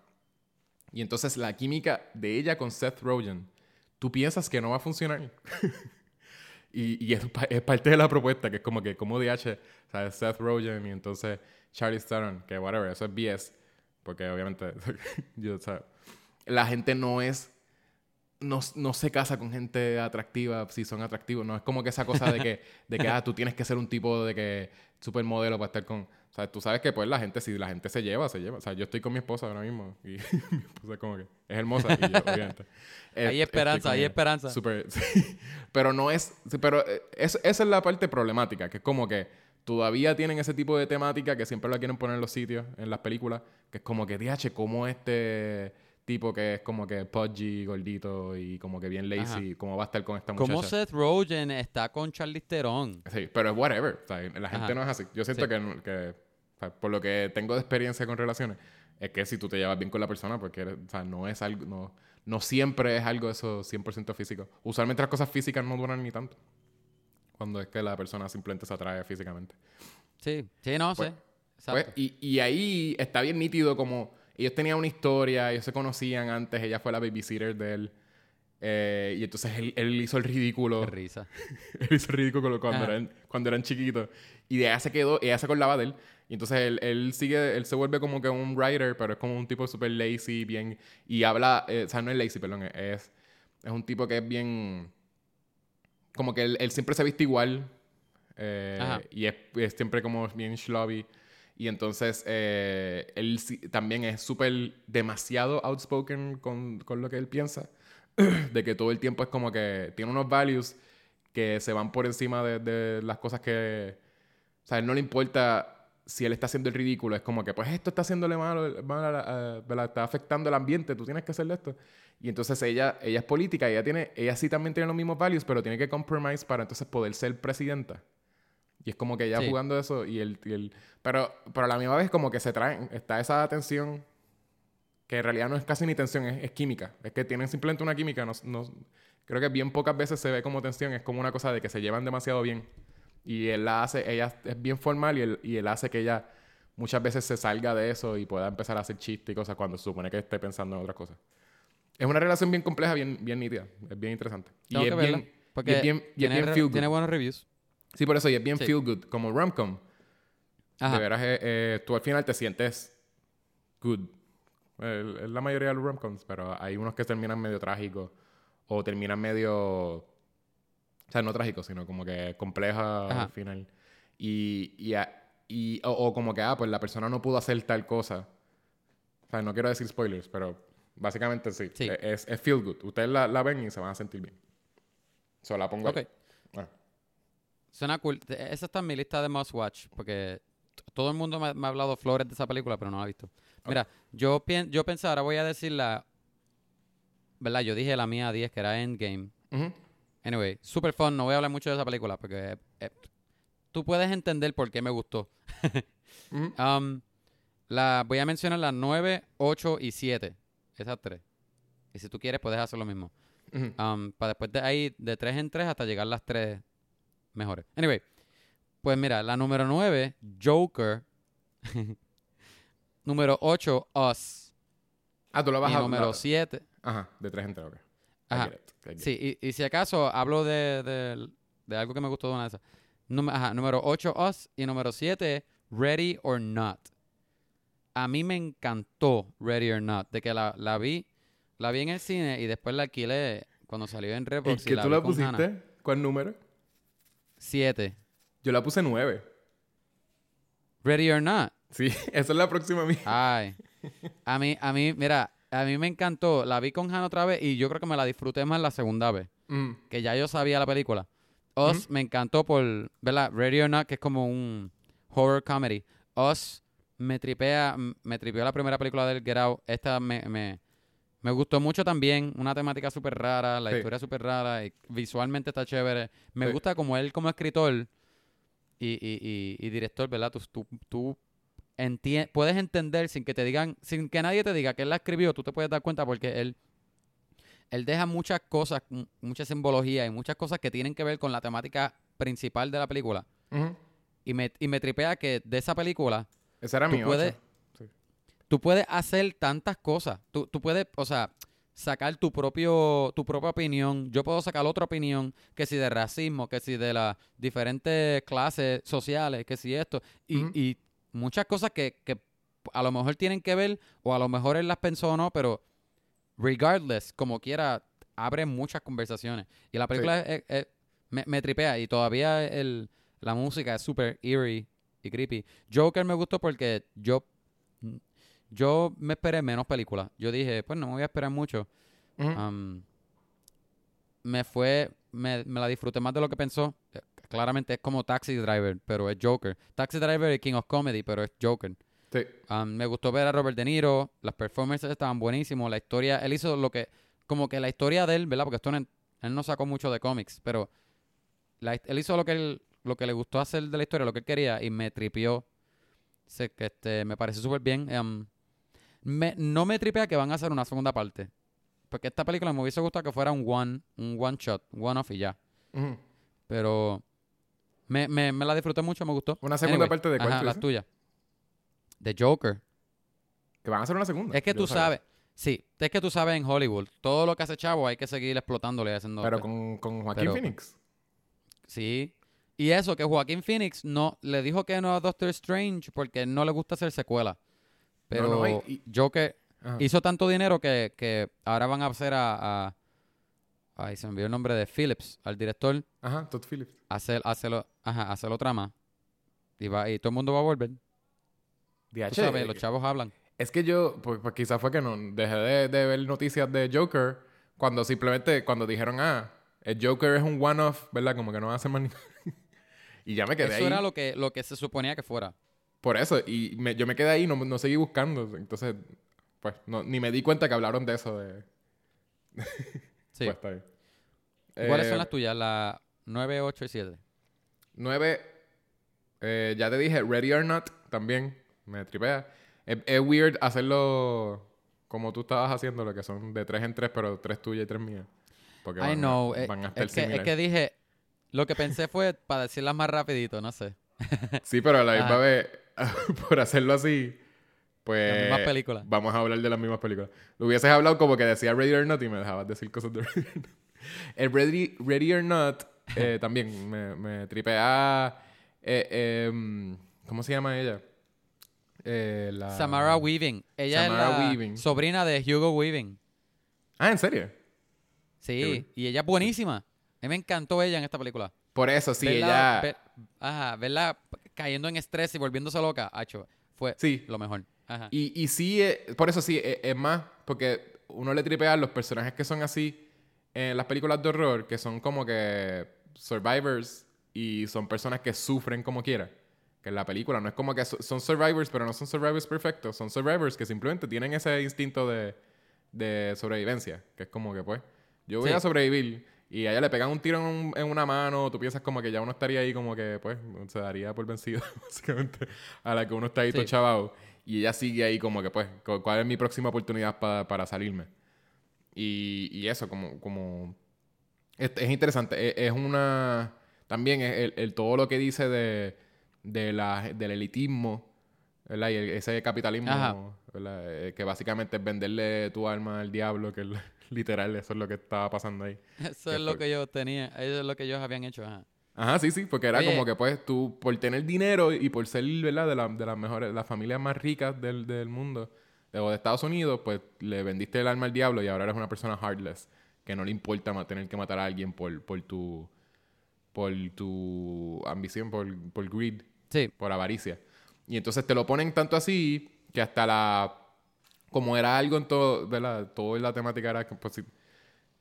Y entonces la química de ella con Seth Rogen, tú piensas que no va a funcionar. y y es, pa- es parte de la propuesta, que es como que como DH, ¿sabes? Seth Rogen y entonces Charlie Theron, que whatever, eso es BS, porque obviamente yo, o sea, la gente no es no, no se casa con gente atractiva si son atractivos. No es como que esa cosa de que, de que ah, tú tienes que ser un tipo de que supermodelo para estar con. O sea, tú sabes que pues la gente, si la gente se lleva, se lleva. O sea, yo estoy con mi esposa ahora mismo y mi esposa como que es hermosa y yo, obviamente. eh, Hay estoy esperanza, hay esperanza. Súper- sí. Pero no es. Pero eh, es- esa es la parte problemática, que es como que todavía tienen ese tipo de temática que siempre la quieren poner en los sitios, en las películas, que es como que, DH, ¿cómo este tipo que es como que pudgy, gordito y como que bien lazy, cómo va a estar con esta muchacha. ¿Cómo Seth Rogen está con Charlize Theron? Sí, pero es whatever. O sea, la gente Ajá. no es así. Yo siento Sí. que, que, o sea, por lo que tengo de experiencia con relaciones, es que si tú te llevas bien con la persona, porque eres- o sea, no es algo, no, no siempre es algo eso 100% físico. Usualmente las cosas físicas no duran ni tanto. Cuando es que la persona simplemente se atrae físicamente. Sí, sí, no Pues- sé. Pues, y, y ahí está bien nítido como ellos tenían una historia, ellos se conocían antes, ella fue la babysitter de él. eh, y entonces él, él hizo el ridículo. Qué risa. él hizo el ridículo cuando Ajá. eran, cuando eran chiquitos. Y de ella se quedó, ella se acordaba de él. Y entonces él, él sigue, él se vuelve como que un writer, pero es como un tipo súper lazy, bien. Y habla, eh, o sea, no es lazy, perdón, es, es un tipo que es bien. Como que él, él siempre se viste igual. eh, y es, es siempre como bien schlubby. Y entonces eh, él también es súper demasiado outspoken con, con lo que él piensa. de que todo el tiempo es como que tiene unos values que se van por encima de, de las cosas que... O sea, a él no le importa si él está haciendo el ridículo. Es como que, pues esto está haciéndole mal, mal a a- ¿verdad? está afectando el ambiente, tú tienes que hacerle esto. Y entonces ella, ella es política, ella, tiene, ella sí también tiene los mismos values, pero tiene que compromise para entonces poder ser presidenta. Y es como que ella Sí. jugando eso y el, y el... Pero, pero a la misma vez como que se traen, está esa tensión que en realidad no es casi ni tensión, es, es química. Es que tienen simplemente una química. No, no- creo que bien pocas veces se ve como tensión, es como una cosa de que se llevan demasiado bien. Y él la hace, ella es bien formal y él, y él hace que ella muchas veces se salga de eso y pueda empezar a hacer chistes y cosas cuando se supone que esté pensando en otras cosas. Es una relación bien compleja, bien, bien nítida, es bien interesante. Y Tengo es que verla, bien, y Porque es bien, y es tiene, bien re- feel good. tiene buenos reviews. Sí, por eso, y es bien Sí. feel good, como rom-com. De veras, eh, eh, tú al final te sientes good. Es la mayoría de los rom-coms, pero hay unos que terminan medio trágicos o terminan medio. O sea, no trágicos, sino como que compleja Ajá. al final. Y, y, a- y- o, o como que, ah, pues la persona no pudo hacer tal cosa. O sea, no quiero decir spoilers, pero básicamente sí. Sí. Eh, Es, es feel good. Ustedes la, la ven y se van a sentir bien. Solo la pongo ahí. Ok. Ah. Suena cool. Esa está en mi lista de must watch. Porque todo el mundo me, me ha hablado flores de esa película, pero no la he visto. Mira, yo, pien, yo pensaba, ahora voy a decir la. ¿Verdad? Yo dije la mía 10, que era Endgame. Ujú. Anyway, super fun. No voy a hablar mucho de esa película porque eh, tú puedes entender por qué me gustó. Um, la, voy a mencionar las 9, 8 y 7. Esas tres. Y si tú quieres, puedes hacer lo mismo. Um, para después de ahí, de 3 en 3 hasta llegar las 3 mejores. Anyway, pues mira, la número 9, Joker. número 8, Us. Ah, tú lo vas Y a número la- 7. Ajá, de tres entre ok. I Ajá. it. Sí, y, y si acaso hablo de, de- de algo que me gustó de una de esas. Número, ajá, número 8, Us. Y número 7, Ready or Not. A mí me encantó Ready or Not. De que la, la vi, la vi en el cine y después la alquilé cuando salió en ¿En Redbox. y qué la tú la pusiste? Hannah. ¿Cuál número? 7. Yo la puse nueve. Ready or Not. Sí, esa es la próxima mía. Ay. A mí, a mí, mira, a mí me encantó. La vi con Hannah otra vez y yo creo que me la disfruté más la segunda vez. Mm, Que ya yo sabía la película. Us me encantó por, ¿verdad? Ready or Not, que es como un horror comedy. Us me tripea, me tripeó la primera película del Get Out. Esta me, me, me gustó mucho también. Una temática súper rara, la Sí. historia súper rara, y visualmente está chévere. Me Sí. gusta como él como escritor y, y, y, y director, ¿verdad? Tú, tú, tú entie- puedes entender sin que te digan, sin que nadie te diga que él la escribió, tú te puedes dar cuenta porque él, él deja muchas cosas, mucha simbología y muchas cosas que tienen que ver con la temática principal de la película. Y me, y me tripea que de esa película Esa era Tú mi puedes-. Sí. tú puedes hacer tantas cosas. Tú, tú puedes, o sea, sacar tu propio tu propia opinión. Yo puedo sacar otra opinión, que si de racismo, que si de las diferentes clases sociales, que si esto. Y, muchas cosas que, que a lo mejor tienen que ver, o a lo mejor él las pensó o no, pero regardless, como quiera, abre muchas conversaciones. Y la película es- es- me, me tripea y todavía el, la música es súper eerie y creepy. Joker me gustó porque yo yo me esperé menos películas. Yo dije, pues no me voy a esperar mucho. Um, me fue, me, me la disfruté más de lo que pensó. Eh, Claramente es como Taxi Driver, pero es Joker. Taxi Driver es King of Comedy, pero es Joker. Sí. Um, me gustó ver a Robert De Niro, las performances estaban buenísimos, la historia, él hizo lo que, como que la historia de él, ¿verdad? Porque esto no- él no sacó mucho de cómics, pero la- él hizo lo que él, lo que le gustó hacer de la historia, lo que él quería, y me tripió. Sé que este, me parece súper bien. Um, me- no me tripea que van a hacer una segunda parte. Porque esta película me hubiese gustado que fuera un one, un one shot, one off y ya. Pero me, me, me la disfruté mucho, me gustó. ¿Una segunda parte de cuál Ajá, dices? tuyas. De Joker. Que van a hacer una segunda. Es que Yo tú sabes, sí, es que tú sabes en Hollywood, todo lo que hace Chavo hay que seguir explotándole y haciendo. Pero con, con Joaquín Pero- Phoenix. Sí. Y eso, que Joaquín Phoenix no le dijo que no a Doctor Strange porque no le gusta hacer secuela. Pero no, y- Ajá. hizo tanto dinero que, que ahora van a hacer a, a- Ay, se me olvidó el nombre de Phillips, al director, Ajá, Todd Phillips. hacer, hacerlo, ajá, hacerlo trama. Y, va, y todo el mundo va a volver. Tú DH, sabes, eh, los chavos hablan. Es que yo, pues, pues quizás fue que no dejé de, de ver noticias de Joker cuando simplemente, cuando dijeron, ah, el Joker es un one-off, ¿verdad? Como que no hace más ni- Y ya me quedé Eso ahí. era lo que, lo que se suponía que fuera. Por eso, y me- yo me quedé ahí no, no seguí buscando. Entonces, pues, no, ni me di cuenta que hablaron de eso. De... Sí. Pues está bien. ¿Cuáles Eh, son las tuyas? Las 9, 8 y 7. Nueve, eh, ya te dije, Ready or Not también me tripea. Es, es weird hacerlo como tú estabas haciendo, lo que son de tres en tres, pero tres tuyas y tres mías. Porque I van, know. A, eh, van a estar es, que, es que dije, lo que pensé fue para decirlas más rapidito, no sé. Sí, pero a la misma vez, por hacerlo así, pues... Las mismas películas. Vamos a hablar de las mismas películas. Lo hubieses hablado como que decía Ready or Not y me dejabas decir cosas de Ready or Not. El Ready, Ready or Not eh, también me, me tripea... eh, em, ¿Cómo se llama ella? Eh, la... Samara Weaving. Ella Samara es la Weaving. sobrina de Hugo Weaving. Ah, ¿en serio? Sí, y ella es buenísima. A mí me encantó ella en esta película. Por eso, sí, Verla- ella... ver- ajá, verla cayendo en estrés y volviéndose loca, hacho, fue Sí. lo mejor. Ajá. Y, y sí, eh, por eso sí, eh, es más, porque uno le tripea a los personajes que son así en las películas de horror, que son como que survivors y son personas que sufren como quiera. Que en la película no es como que so- son survivors, pero no son survivors perfectos, son survivors que simplemente tienen ese instinto de, de sobrevivencia, que es como que pues, yo voy Sí. a sobrevivir. Y a ella le pegan un tiro en, un- en una mano, tú piensas como que ya uno estaría ahí como que, pues, se daría por vencido, básicamente, a la que uno está ahí todo chavado. Y ella sigue ahí como que, pues, cu- ¿cuál es mi próxima oportunidad pa- para salirme? Y, y eso, como, como... Es, es interesante. Es, es una... También es el, el- todo lo que dice de, de la, del elitismo, ¿verdad? Y el- ese capitalismo. ¿verdad? Eh, que básicamente es venderle tu alma al diablo, que es literal, eso es lo que estaba pasando ahí. Eso que es lo que yo tenía, eso es lo que ellos habían hecho. Ajá. Ajá, sí, sí, porque era Oye. como que pues tú, por tener dinero y por ser, ¿verdad? De, la- de las mejores, las familias más ricas del, del mundo, de, o de Estados Unidos, pues le vendiste el alma al diablo y ahora eres una persona heartless, que no le importa tener que matar a alguien por, por tu por tu ambición, por, por greed, Sí, por avaricia. Y entonces te lo ponen tanto así que hasta la... Como era algo en todo, ¿verdad? Toda la temática era pues,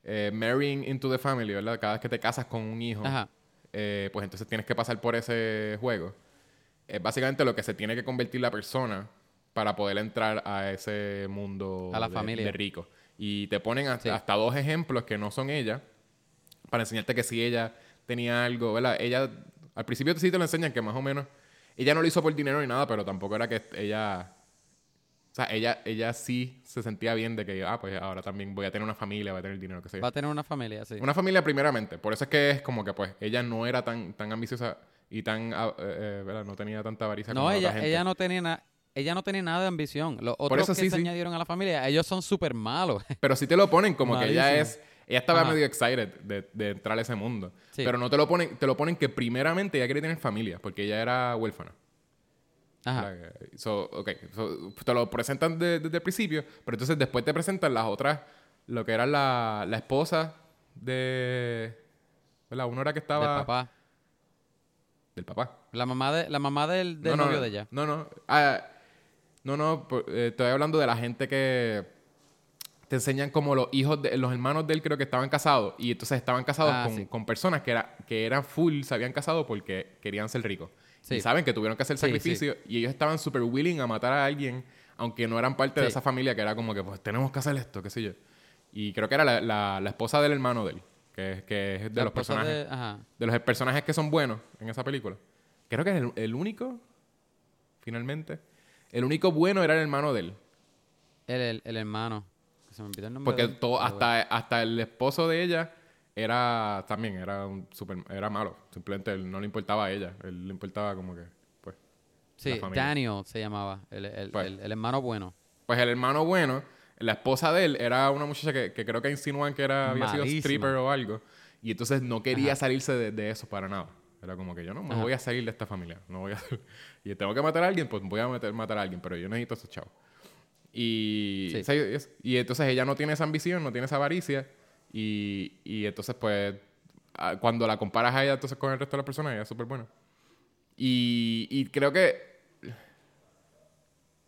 eh, marrying into the family, ¿verdad? Cada vez que te casas con un hijo, ajá. eh, pues entonces tienes que pasar por ese juego. Es básicamente lo que se tiene que convertir la persona para poder entrar a ese mundo A la de, familia. de rico. Y te ponen hasta, Sí. hasta dos ejemplos que no son ella, para enseñarte que si ella tenía algo, ¿verdad? Ella, al principio sí te lo enseñan que más o menos, ella no lo hizo por dinero ni nada, pero tampoco era que ella, o sea, ella, ella sí se sentía bien de que, ah, pues ahora también voy a tener una familia, voy a tener dinero, que sé yo. Va a tener una familia, sí. Una familia primeramente. Por eso es que es como que, pues, ella no era tan, tan ambiciosa y tan, ah, eh, eh, ¿verdad? No tenía tanta avaricia como No, la ella, otra gente. ella no tenía nada. Ella no tenía nada de ambición. Los otros eso que sí, se sí. añadieron a la familia, ellos son súper malos. Pero sí te lo ponen como que ella es... Ella estaba Ajá. medio excited de, de entrar a ese mundo. Sí. Pero no te lo ponen... Te lo ponen que primeramente ella quería tener familia. Porque ella era huérfana. Ajá. ¿verdad? So, ok. So, te lo presentan de- desde el principio. Pero entonces después te presentan las otras... Lo que era la, la esposa de... ¿Verdad? Uno era que estaba... Del papá. Del papá. La mamá, de, la mamá del, del no, novio no, de ella. No, no. Ah, no, no. eh, estoy hablando de la gente que te enseñan como los hijos de los hermanos de él creo que estaban casados y entonces estaban casados Ah, con, sí. con personas que, era, que eran full, se habían casado porque querían ser ricos. Sí. Y saben que tuvieron que hacer sacrificio y ellos estaban súper willing a matar a alguien, aunque no eran parte de esa familia, que era como que, pues tenemos que hacer esto, qué sé yo. Y creo que era la, la- la esposa del hermano de él, que, que es de La los personajes. de- ajá. De los personajes que son buenos en esa película. Creo que es el, el único, finalmente. El único bueno era el hermano de él. El, el, el hermano. que Se me olvidó el nombre. Porque de él, todo, pero hasta, hasta el esposo de ella era también, era un super, era malo. Simplemente él no le importaba a ella. Él le importaba como que, pues. Sí. Daniel se llamaba. El, el, Pues. el- el hermano bueno. Pues el hermano bueno, la esposa de él era una muchacha que, que creo que insinúan que era, había sido stripper o algo. Y entonces no quería Ajá. salirse de, de eso para nada. Era como que yo no me Ajá. voy a salir de esta familia. No voy a... y tengo que matar a alguien, pues voy a meter- matar a alguien. Pero yo necesito a esos chavos. Y, Sí. o sea, es- y entonces ella no tiene esa ambición, no tiene esa avaricia. Y, y entonces, pues, cuando la comparas a ella entonces con el resto de las personas, ella es súper buena. Y, y creo que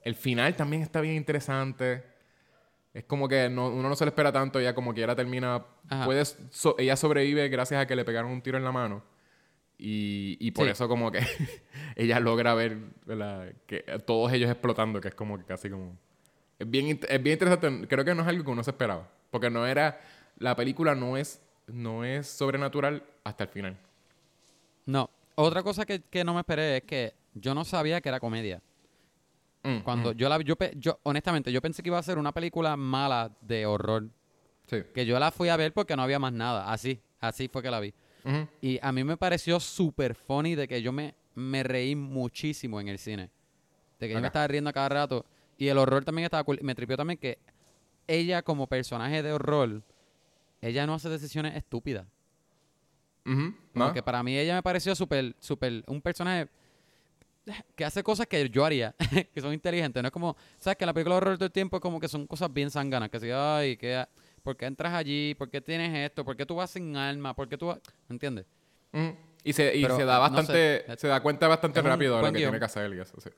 el final también está bien interesante. Es como que no- uno no se lo espera tanto. Ella como quiera termina... Ajá. Puede, so- ella sobrevive gracias a que le pegaron un tiro en la mano. Y, y por Sí. eso como que ella logra ver ¿verdad? que todos ellos explotando, que es como que casi como... Es bien, es bien interesante. Creo que no es algo que uno se esperaba. Porque no era... La película no es, no es sobrenatural hasta el final. No. Otra cosa que, que no me esperé es que yo no sabía que era comedia. Mm, Cuando mm, yo la yo, yo honestamente yo pensé que iba a ser una película mala de horror, sí. que yo la fui a ver porque no había más nada, así, así fue que la vi. Y a mí me pareció súper funny de que yo me, me reí muchísimo en el cine. De que yo me estaba riendo a cada rato. Y el horror también estaba cool. Me tripió también que ella como personaje de horror, ella no hace decisiones estúpidas. Ujú. Como ¿No? que para mí ella me pareció súper, súper, un personaje que hace cosas que yo haría, que son inteligentes. No es como, ¿sabes? Que en la película de horror todo el tiempo es como que son cosas bien sanganas. Que si, ay, que, ¿por qué entras allí? ¿Por qué tienes esto? ¿Por qué tú vas sin alma? ¿Por qué tú vas...? ¿Me entiendes? Mm. Y, se, y Pero, se da no bastante, sé. se da cuenta bastante rápido de lo que guion. tiene que hacer y eso, sí.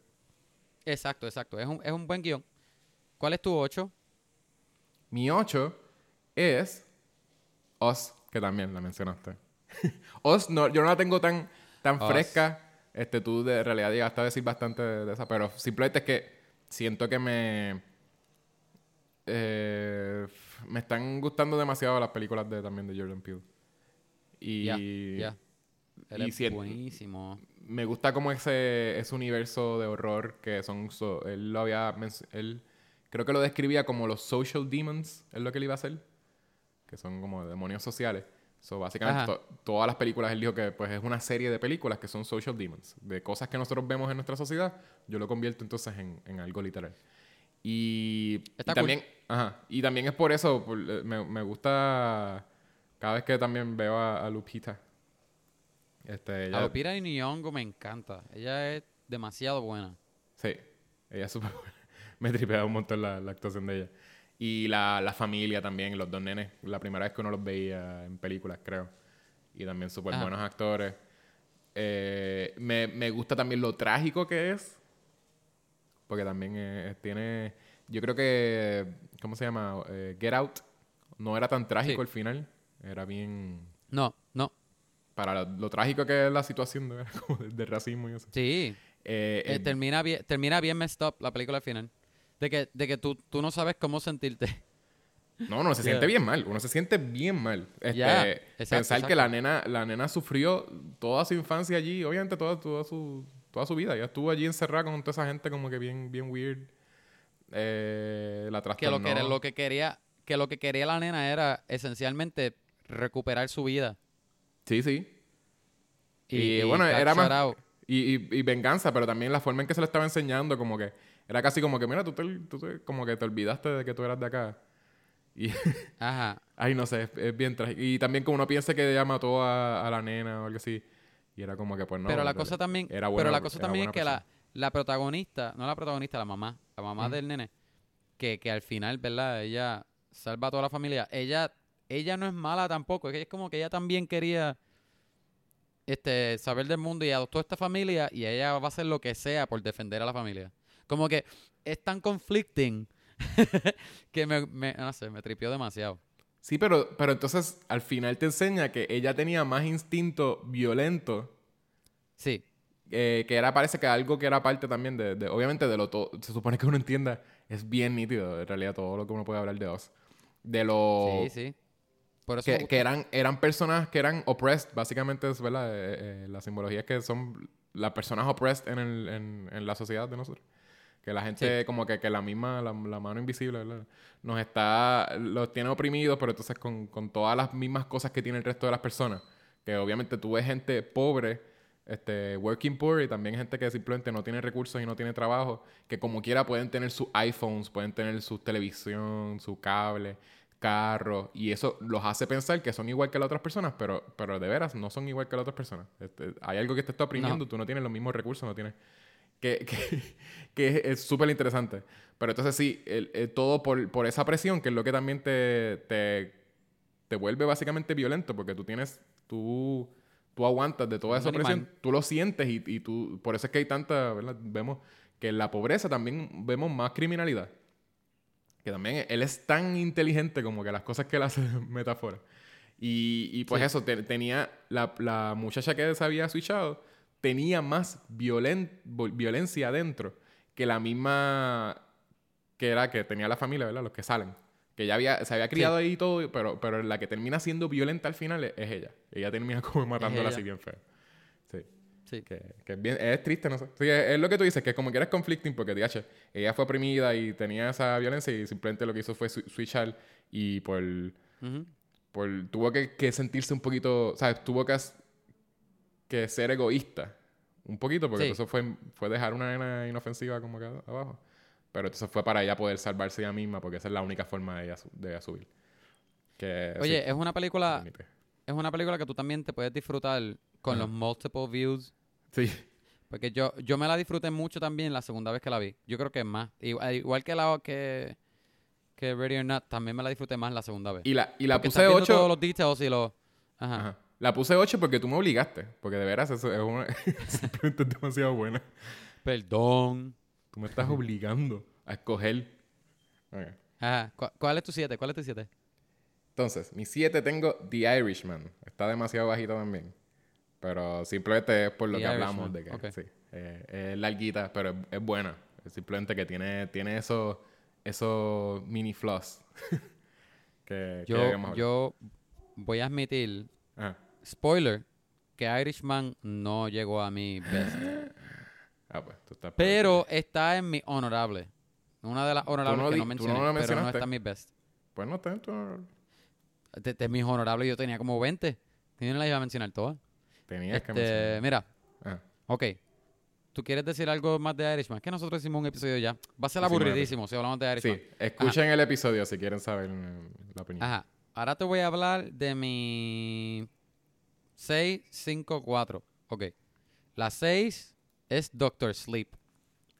Exacto, exacto. Es un, es un buen guion. ¿Cuál es tu 8? Mi 8 es Oz, que también la mencionaste. Oz, no, yo no la tengo tan, tan Oz. fresca. Este, tú de realidad llegaste a decir bastante de, de esa, pero simplemente es que siento que me... eh, me están gustando demasiado las películas de, también de Jordan Peele. Y Ya, ya. Él y es si buenísimo. me gusta como ese, ese universo de horror que son... so- él lo había... Él creo que lo describía como los social demons, es lo que él iba a hacer. Que son como demonios sociales. So, básicamente, to- todas las películas, él dijo que pues, es una serie de películas que son social demons. De cosas que nosotros vemos en nuestra sociedad, yo lo convierto entonces en, en algo literal. Y, y también, ajá, y también es por eso, por- eh, me, me gusta cada vez que también veo a, a Lupita. Este, ella- A Lupita Nyong'o me encanta. Ella es demasiado buena. Sí, ella es súper buena. Me tripea un montón la, la actuación de ella. Y la, la familia también, los dos nenes. La primera vez que uno los veía en películas, creo. Y también súper buenos actores. Eh, me, me gusta también lo trágico que es. Porque también eh, tiene... Yo creo que... ¿Cómo se llama? Eh, Get Out. No era tan trágico Sí. al final. Era bien... No, no. Para lo, lo trágico que es la situación de, de, racismo y eso. Sí. Eh, eh, termina, bien, termina bien messed up la película al final. De que, de que tú, tú no sabes cómo sentirte. No, no, se Yeah. siente bien mal. Uno se siente bien mal. Este, Ya, exacto, pensar que la nena, la nena sufrió toda su infancia allí, obviamente toda, toda su, toda su vida. Ella estuvo allí encerrada con toda esa gente como que bien, bien weird. Eh, la Que lo trastornó. que, lo que quería, que lo que quería la nena era esencialmente recuperar su vida. Sí, sí. Y, Y, y bueno, era más- y, y venganza, pero también la forma en que se lo estaba enseñando, como que era casi como que, mira, tú, te, tú te- como que te olvidaste de que tú eras de acá. Y, Ajá. ay, no sé, es, es bien trágico. Y también como uno piensa que ella mató a, a la nena o algo así. Y era como que, pues no. pero la cosa también, era pero la cosa también es que la, la protagonista, no la protagonista, la mamá, la mamá del nene, que, que al final, ¿verdad? Ella salva a toda la familia. Ella, ella no es mala tampoco, es como que ella también quería este saber del mundo y adoptó esta familia y ella va a hacer lo que sea por defender a la familia. Como que es tan conflicting que me, me- no sé, me tripió demasiado. Sí, pero, pero entonces al final te enseña que ella tenía más instinto violento Sí, eh, que era, parece que algo que era parte también de, de- obviamente de lo todo, se supone que uno entienda, es bien nítido, en realidad, todo lo que uno puede hablar de Oz. De lo... Sí, sí. Por eso Que, que eran, eran personas que eran oppressed, básicamente es verdad. Eh, eh, la simbología es que son las personas oppressed en, el, en, en la sociedad de nosotros. Que la gente, como que, que la misma, la, la mano invisible, ¿verdad? Nos está, los tiene oprimidos, pero entonces con, con todas las mismas cosas que tiene el resto de las personas. Que obviamente tú ves gente pobre, este, working poor, y también gente que simplemente no tiene recursos y no tiene trabajo, que como quiera pueden tener sus iPhones, pueden tener su televisión, su cable, carro, y eso los hace pensar que son igual que las otras personas, pero, pero de veras no son igual que las otras personas. Este, hay algo que te está oprimiendo, tú no tienes los mismos recursos, no tienes... Que, que, que es- súper interesante. Pero entonces sí, el- el- todo por, por esa presión, que es lo que también te, te, te vuelve básicamente violento, porque tú tienes, tú, tú aguantas de toda esa presión, tú lo sientes y, y tú, por eso es que hay tanta, ¿verdad? Vemos que en la pobreza también vemos más criminalidad. Que también él es tan inteligente como que las cosas que él hace metáfora. Y, y pues Sí. eso, te- tenía la, la muchacha que se había switchado, tenía más violen- violencia adentro que la misma que era que tenía la familia, ¿verdad? Los que salen. Que ya había, se había criado ahí y todo, pero, pero la que termina siendo violenta al final es, es ella. Ella termina como matándola así bien feo. Sí. Sí. Que, que es, bien, es triste, no sé. Sí, es, es lo que tú dices, que como que eres conflicting porque, diache, ella fue oprimida y tenía esa violencia y simplemente lo que hizo fue swi- switchar y por, por tuvo que, que sentirse un poquito, ¿sabes? Tuvo que, que ser egoísta un poquito porque Sí. eso fue, fue dejar una nena inofensiva como que abajo. Pero entonces fue para ella poder salvarse ella misma porque esa es la única forma de ella, de ella subir. Que, Oye, sí, es una película, es una película que tú también te puedes disfrutar con Ajá. los multiple views. Sí. Porque yo, yo me la disfruté mucho también la segunda vez que la vi. Yo creo que más. Igual, igual que la que, que Ready or Not, también me la disfruté más la segunda vez. Y la, y la Porque puse estás viendo 8. todos los details y los... Ajá. Ajá. La puse 8 porque tú me obligaste. Porque de veras eso es una... simplemente es demasiado buena. Perdón. Tú me estás obligando a escoger. Ajá. ¿Cu- ¿Cuál es tu 7? ¿Cuál es tu 7? Entonces, mi 7 tengo The Irishman. Está demasiado bajito también. Pero simplemente es por lo The que hablamos de que sí. eh, es larguita, pero es, es buena. Es simplemente que tiene, tiene esos esos mini flaws. que, Yo, yo voy a admitir, Ajá. Spoiler, que Irishman no llegó a mi best. Ah, pues, tú estás Pero está en mi honorable. Una de las honorables no que di- no mencioné, no pero no está en mi best. Pues no está en tu- De, de mis honorables yo tenía como 20. Yo no las iba a mencionar todas. Tenías que Este, mencionar. mira, Ajá. ok. ¿Tú quieres decir algo más de Irishman? Que nosotros hicimos un episodio ya. Va a ser aburridísimo si hablamos de Irishman. Sí, escuchen el episodio si quieren saber eh, la opinión. Ajá. Ahora te voy a hablar de mi 6, 5, 4. Ok. La 6 es Doctor Sleep.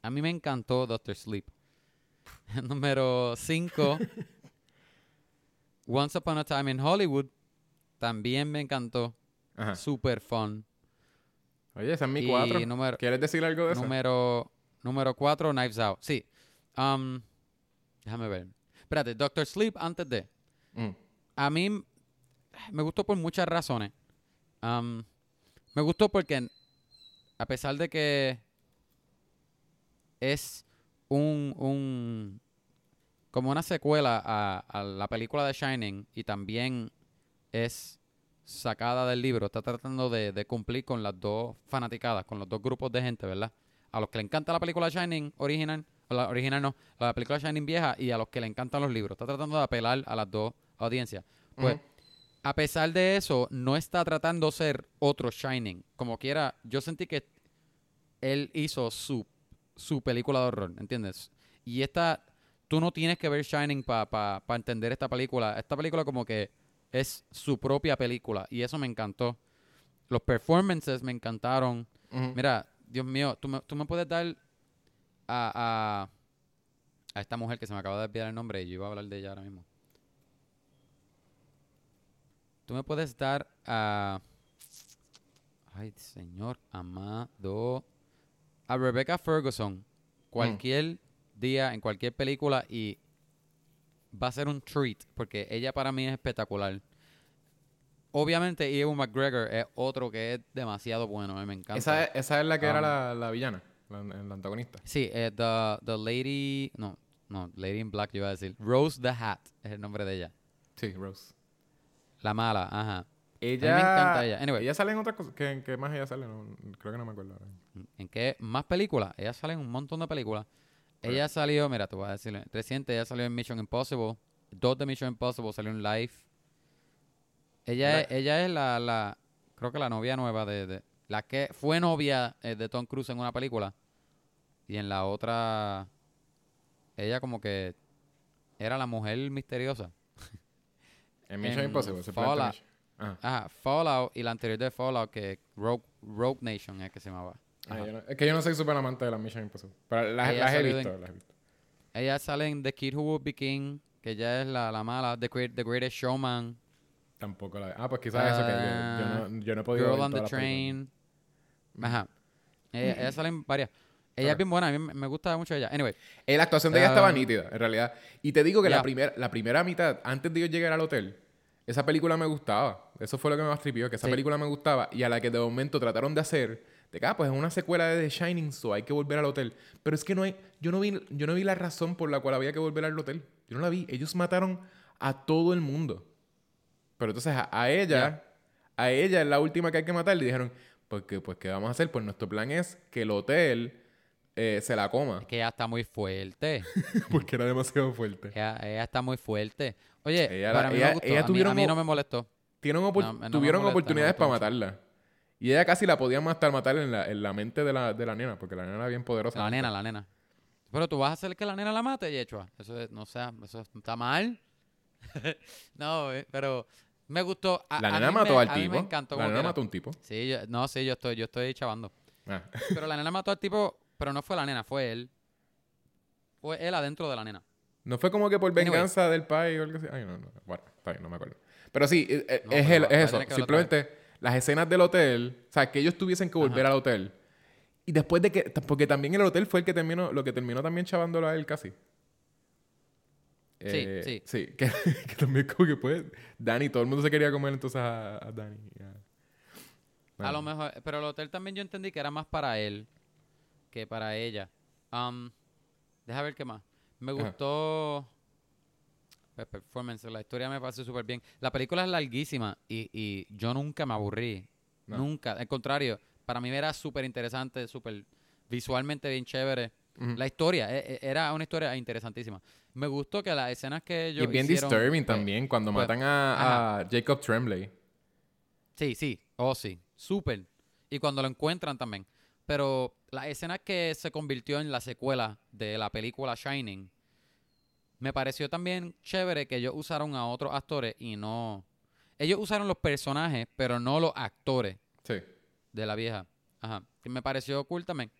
A mí me encantó Doctor Sleep. Número 5. Once Upon a Time in Hollywood. También me encantó. Ajá. Super fun. Oye, esa es mi Y 4. número- ¿Quieres decir algo de eso? Número, número 4, Knives Out. Sí. Um, déjame ver. Espérate, Doctor Sleep antes de. Mm. A mí me gustó por muchas razones. Me gustó porque, a pesar de que es un, un como una secuela a, la película de Shining y también es sacada del libro, está tratando de, cumplir con las dos fanaticadas, con los dos grupos de gente, ¿verdad? A los que le encanta la película Shining original, la original no, la película Shining vieja y a los que le encantan los libros. Está tratando de apelar a las dos audiencias. Pues. A pesar de eso, no está tratando de ser otro Shining. Como quiera, yo sentí que él hizo su, su película de horror, ¿entiendes? Y esta, tú no tienes que ver Shining para entender esta película. Esta película como que es su propia película y eso me encantó. Los performances me encantaron. Mira, Dios mío, tú me, tú me puedes dar a, a, a esta mujer que se me acaba de desviar el nombre y yo iba a hablar de ella ahora mismo. Tú me puedes dar a... Ay, señor amado. A Rebecca Ferguson. Cualquier día, en cualquier película y va a ser un treat porque ella para mí es espectacular. obviamente Ewan McGregor es otro que es demasiado bueno. Me encanta. Esa es, esa es la que era Um, la, la villana, la, la antagonista. Sí, eh, the, the Lady... No, no, Lady in Black yo iba a decir. Rose the Hat es el nombre de ella. Sí, Rose. La mala, ajá. Ella, me encanta ella. Anyway. ella sale en otras cosas. ¿Qué, en qué más ella sale? No, creo que no me acuerdo. ahora. ¿En qué más películas? Ella sale en un montón de películas. Ella salió, mira, te voy a decir, reciente, ella salió en Mission Impossible. Dos de Mission Impossible salió en Life. Ella, La- es, ella es la, la, creo que la novia nueva de, de- la que fue novia eh, de Tom Cruise en una película. Y en la otra, ella como que era la mujer misteriosa. En Mission Impossible. se Fallout. Mission. Ajá. Ajá, Fallout y la anterior de Fallout que Rogue, Rogue Nation es que se llamaba. Ah, no- es que yo no soy súper amante de las Mission Impossible. Pero las, he visto, en- las he visto. Ella sale en The Kid Who Would Be King, que ella es la, la mala, The, Great- The Greatest Showman, Tampoco la Ah, pues quizás eso que yo, yo no, yo no he podido Girl ver on the películas. Train. Ajá. Ella, ella sale en varias. Ella es bien buena, a mí me gusta mucho ella. Anyway, Eh, la actuación de ella estaba Ah. nítida, en realidad. Y te digo que la, primera, la primera mitad, antes de yo llegar al hotel, esa película me gustaba. Eso fue lo que me más tripió, que esa Sí. película me gustaba. Y a la que de momento trataron de hacer, de que, ah, pues es una secuela de The Shining, so hay que volver al hotel. Pero es que no hay, yo no vi, yo no vi la razón por la cual había que volver al hotel. Yo no la vi. Ellos mataron a todo el mundo. Pero entonces a, a ella, a ella es la última que hay que matar. Le dijeron, porque, pues, ¿qué vamos a hacer? Pues nuestro plan es que el hotel eh, se la coma. es que ella está muy fuerte. porque era demasiado fuerte. ella, ella está muy fuerte. Oye, Ella para mí ella- me gustó. ella a, mí, a mí no me molestó. Tienen opor- No, no me tuvieron molesta, oportunidades para matarla. Y ella casi la podían matar, matar en la, en la mente de la, de la nena, porque la nena era bien poderosa. La nena, la nena. Pero tú vas a hacer que la nena la mate, Yechua. Eso es, no sea, eso está mal. no, eh, pero me gustó. A- La nena mató me- al tipo. me encantó la nena mató a un tipo. Sí, yo- no, sí, yo estoy, yo estoy chavando. Ah. Pero la nena mató al tipo, pero no fue la nena, fue él. Fue él adentro de la nena. No fue como que por Anyway. venganza del pai o algo así. Ay, no, no. Bueno, está bien, no me acuerdo. Pero sí, eh, eh, No, es, pero es eso. Simplemente las escenas del hotel, o sea, que ellos tuviesen que volver Ajá. al hotel. Y después de que, porque también el hotel fue el que terminó, lo que terminó también chavándolo a él casi. Eh, sí. Sí, que, que también como que pues, Dani, todo el mundo se quería comer entonces a, a Dani. a- A lo mejor, pero el hotel también yo entendí que era más para él que para ella. Um, deja ver qué más. Me gustó el performance, la historia me pareció súper bien. La película es larguísima y, y yo nunca me aburrí. No. Nunca. Al contrario, para mí era súper interesante, súper visualmente bien chévere. La historia, e- e- era una historia interesantísima. Me gustó que las escenas que Y ellos es bien hicieron, disturbing pues, también cuando pues, matan a, a Jacob Tremblay. Sí, sí. Oh, sí. Súper. Y cuando lo encuentran también. Pero la escena que se convirtió en la secuela de la película Shining, me pareció también chévere que ellos usaron a otros actores y no... Ellos usaron los personajes, pero no los actores Sí. de la vieja. Ajá. Que me pareció cool también.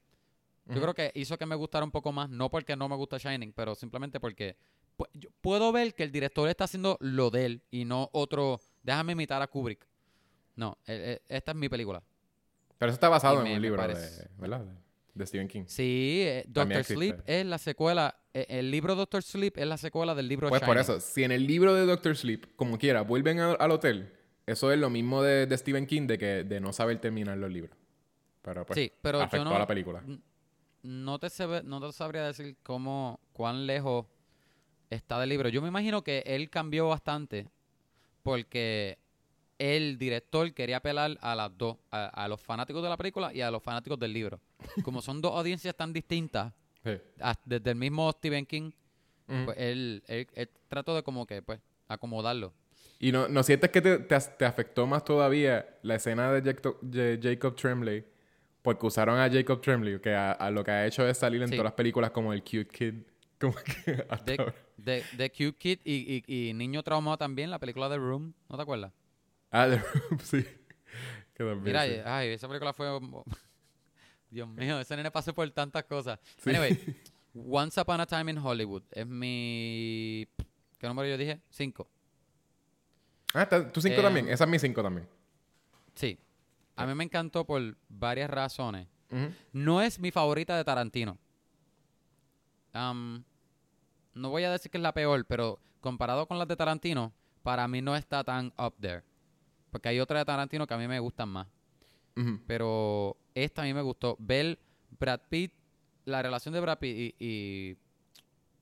Yo creo que hizo que me gustara un poco más, no porque no me gusta Shining, pero simplemente porque yo puedo ver que el director está haciendo lo de él y no otro, déjame imitar a Kubrick. No, eh, eh, esta es mi película. Pero eso está basado en un libro de, ¿verdad? De, Stephen King. Sí, eh, Doctor. Sleep es la secuela, eh, el libro Doctor Sleep es la secuela del libro Pues por eso, si en el libro de Doctor Sleep, como quiera, vuelven a- al hotel, eso es lo mismo de, de Stephen King de que de no saber terminar los libros. Pero pues Sí, pero yo afectó no- a la película. No te, sabe- no te sabría decir cómo, cuán lejos está del libro. Yo me imagino que él cambió bastante porque el director quería apelar a las dos, a, a los fanáticos de la película y a los fanáticos del libro. Como son dos audiencias tan distintas, Sí. a- desde el mismo Stephen King, pues él, él, él trató de como que, pues, acomodarlo. Y no, no sientes que te, te, as- te afectó más todavía la escena de Jacob, de Jacob Tremblay porque usaron a Jacob Tremblay, que a, a lo que ha hecho es salir en Sí. todas las películas como el cute kid. Como que De, de, de Cute Kid y, y, y Niño Traumado también, la película The Room, ¿no te acuerdas? Ah, The Room, sí. Que también, Mira, sí. ay, esa película fue. Dios mío, ese nene pasó por tantas cosas. Sí. Anyway, Once Upon a Time in Hollywood es mi. ¿Qué número yo dije? Cinco. Ah, tu 5 eh, también. Esa es mi 5 también. Sí. A mí me encantó por varias razones. No es mi favorita de Tarantino. Am, no voy a decir que es la peor, pero comparado con las de Tarantino, para mí no está tan up there. Porque hay otra de Tarantino que a mí me gustan más. Pero esta a mí me gustó. Ver Brad Pitt, la relación de Brad Pitt y, y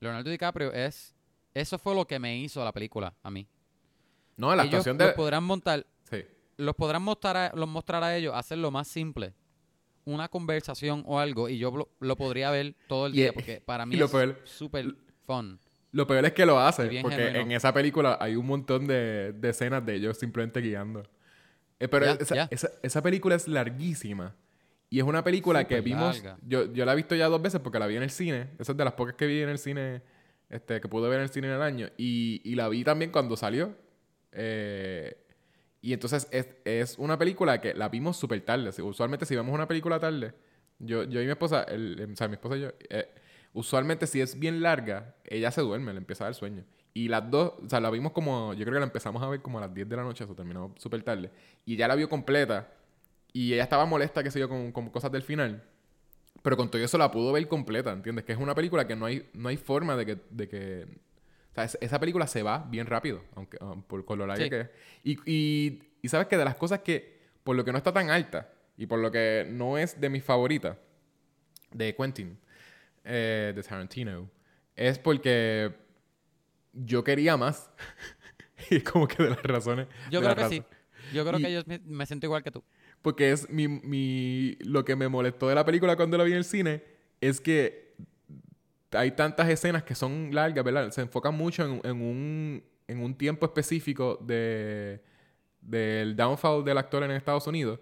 Leonardo DiCaprio es... Eso fue lo que me hizo la película a mí. No, la ellos actuación los de... podrán montar, Sí. los podrán mostrar a, los mostrar a ellos, hacer lo más simple. Una conversación o algo y yo lo, lo podría ver todo el Y- día porque para mí es súper fun. Lo peor es que lo hace, bien porque genuino. en esa película hay un montón de, de escenas de ellos simplemente guiando. Eh, pero esa. Esa, esa película es larguísima. Y es una película que vimos... Yo, yo la he visto ya dos veces porque la vi en el cine. Esa es de las pocas que vi en el cine, este, que pude ver en el cine en el año. Y, y la vi también cuando salió. Eh, y entonces es, es una película que la vimos súper tarde. Usualmente si vemos una película tarde, yo, yo y mi esposa, el- o sea, mi esposa y yo, eh, usualmente si es bien larga, ella se duerme, le empieza a dar sueño. Y las dos, o sea, la vimos como, yo creo que la empezamos a ver como a las 10 de la noche, eso terminó súper tarde. Y ella la vio completa. Y ella estaba molesta, qué sé yo, con, con cosas del final. Pero con todo eso la pudo ver completa, ¿entiendes? Que es una película que no hay, no hay forma de que, de que... O sea, es- esa película se va bien rápido, aunque um, por, lo larga Sí. que es. Y, y, y sabes que de las cosas que, por lo que no está tan alta, y por lo que no es de mis favoritas, de Quentin, eh, de Tarantino, es porque yo quería más. y como que de las razones... Yo creo que sí. Yo creo Y- que yo me, me siento igual que tú. porque es mi, mi... Lo que me molestó de la película cuando la vi en el cine es que hay tantas escenas que son largas, ¿verdad? Se enfocan mucho en, en un, en un tiempo específico de, del downfall del actor en Estados Unidos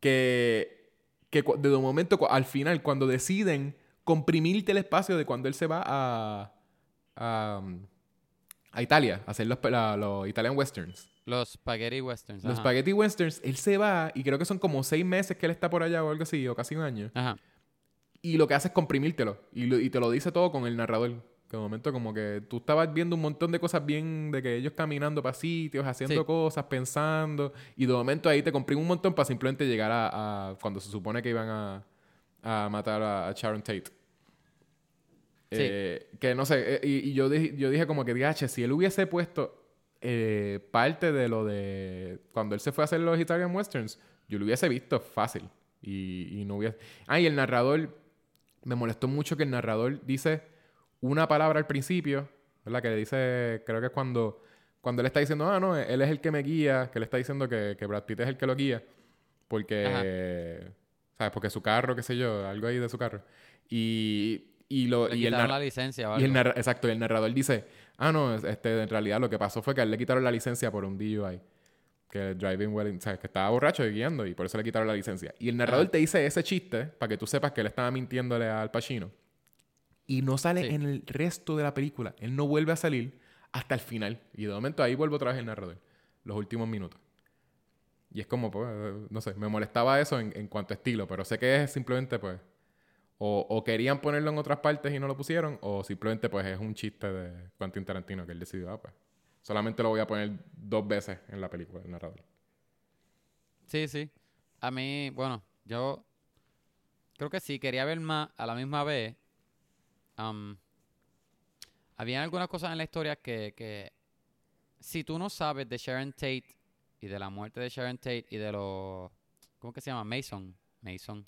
que, que de un momento, al final, cuando deciden comprimirte el espacio de cuando él se va a, a, a Italia, a hacer los, la- los Italian Westerns. Los spaghetti westerns. Los ajá. Spaghetti Westerns, él se va y creo que son como seis meses que él está por allá o algo así, o casi un año. Ajá. Y lo que hace es comprimírtelo. Y, lo- y te lo dice todo con el narrador. Que de momento como que tú estabas viendo un montón de cosas bien, de que ellos caminando para sitios, haciendo Sí. cosas, pensando. Y de momento ahí te comprime un montón para simplemente llegar a, a cuando se supone que iban a, a matar a, a Sharon Tate. Eh, que no sé, eh, y, y yo, dije, yo dije como que, DH, si él hubiese puesto eh, parte de lo de cuando él se fue a hacer los Italian Westerns, yo lo hubiese visto fácil. Y, y no hubiese... Ah, y el narrador, me molestó mucho que el narrador dice una palabra al principio, ¿verdad? Que le dice, creo que es cuando, cuando él está diciendo, ah, no, él es el que me guía, que le está diciendo que, que Brad Pitt es el que lo guía, porque, ¿sabes? Porque su carro, qué sé yo, algo ahí de su carro. Y, y, lo, Le y el la licencia o y el exacto, y el narrador dice, ah, no, es- este, en realidad lo que pasó fue que a él le quitaron la licencia por un DUI. Que driving well, ¿sabes? Que estaba borracho y guiando y por eso le quitaron la licencia. Y el narrador Ajá. te dice ese chiste para que tú sepas que él estaba mintiéndole al Pacino. Y no sale Sí. en el resto de la película. Él no vuelve a salir hasta el final. Y de momento ahí vuelve otra vez el narrador. Los últimos minutos. Y es como, pues, no sé, me molestaba eso en, en cuanto a estilo, pero sé que es simplemente, pues, o, querían ponerlo en otras partes y no lo pusieron, o simplemente, pues, es un chiste de Quentin Tarantino que él decidió, ah, pues, solamente lo voy a poner dos veces en la película, el narrador. Sí, sí. A mí, bueno, yo creo que sí, quería ver más a la misma vez. am, habían algunas cosas en la historia que, que si tú no sabes de Sharon Tate y de la muerte de Sharon Tate y de los, ¿cómo que se llama? Mason. Mason.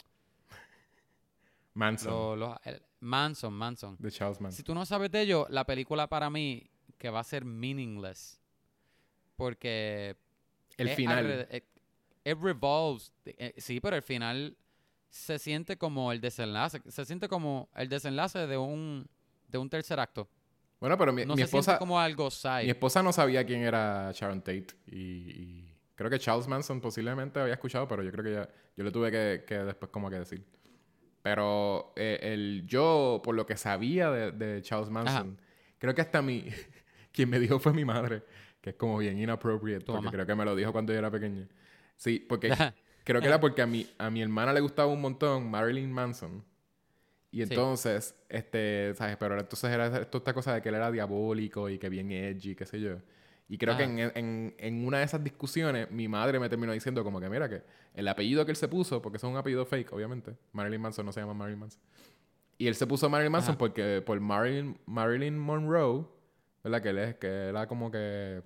Manson, Lo- el- Manson, Manson. de Charles Manson. Si tú no sabes de ello, la película para mí que va a ser meaningless. Porque el es final. eh, It revolves. eh, sí, pero el final se siente como el desenlace. Se siente como el desenlace de un, de un tercer acto. Bueno, pero mi, No mi se esposa, siente como algo side. mi esposa no sabía quién era Sharon Tate y, y creo que Charles Manson posiblemente había escuchado, pero yo creo que ya, yo le tuve que, que después como que decir. Pero eh, el, yo, por lo que sabía de, de Charles Manson, creo que hasta mi, quien me dijo fue mi madre, que es como bien inappropriate, porque creo que me lo dijo cuando yo era pequeña. Sí, porque creo que era porque a mi, a mi hermana le gustaba un montón Marilyn Manson. Y Sí. entonces, este, ¿sabes? Pero entonces era esto, esta cosa de que él era diabólico y que bien edgy, qué sé yo. Y creo que en, en, en una de esas discusiones, mi madre me terminó diciendo como que, mira, que el apellido que él se puso, porque eso es un apellido fake, obviamente. Marilyn Manson no se llama Marilyn Manson. Y él se puso Marilyn Manson Ajá. porque por Marilyn, Marilyn Monroe, ¿verdad? Que él es, que era como que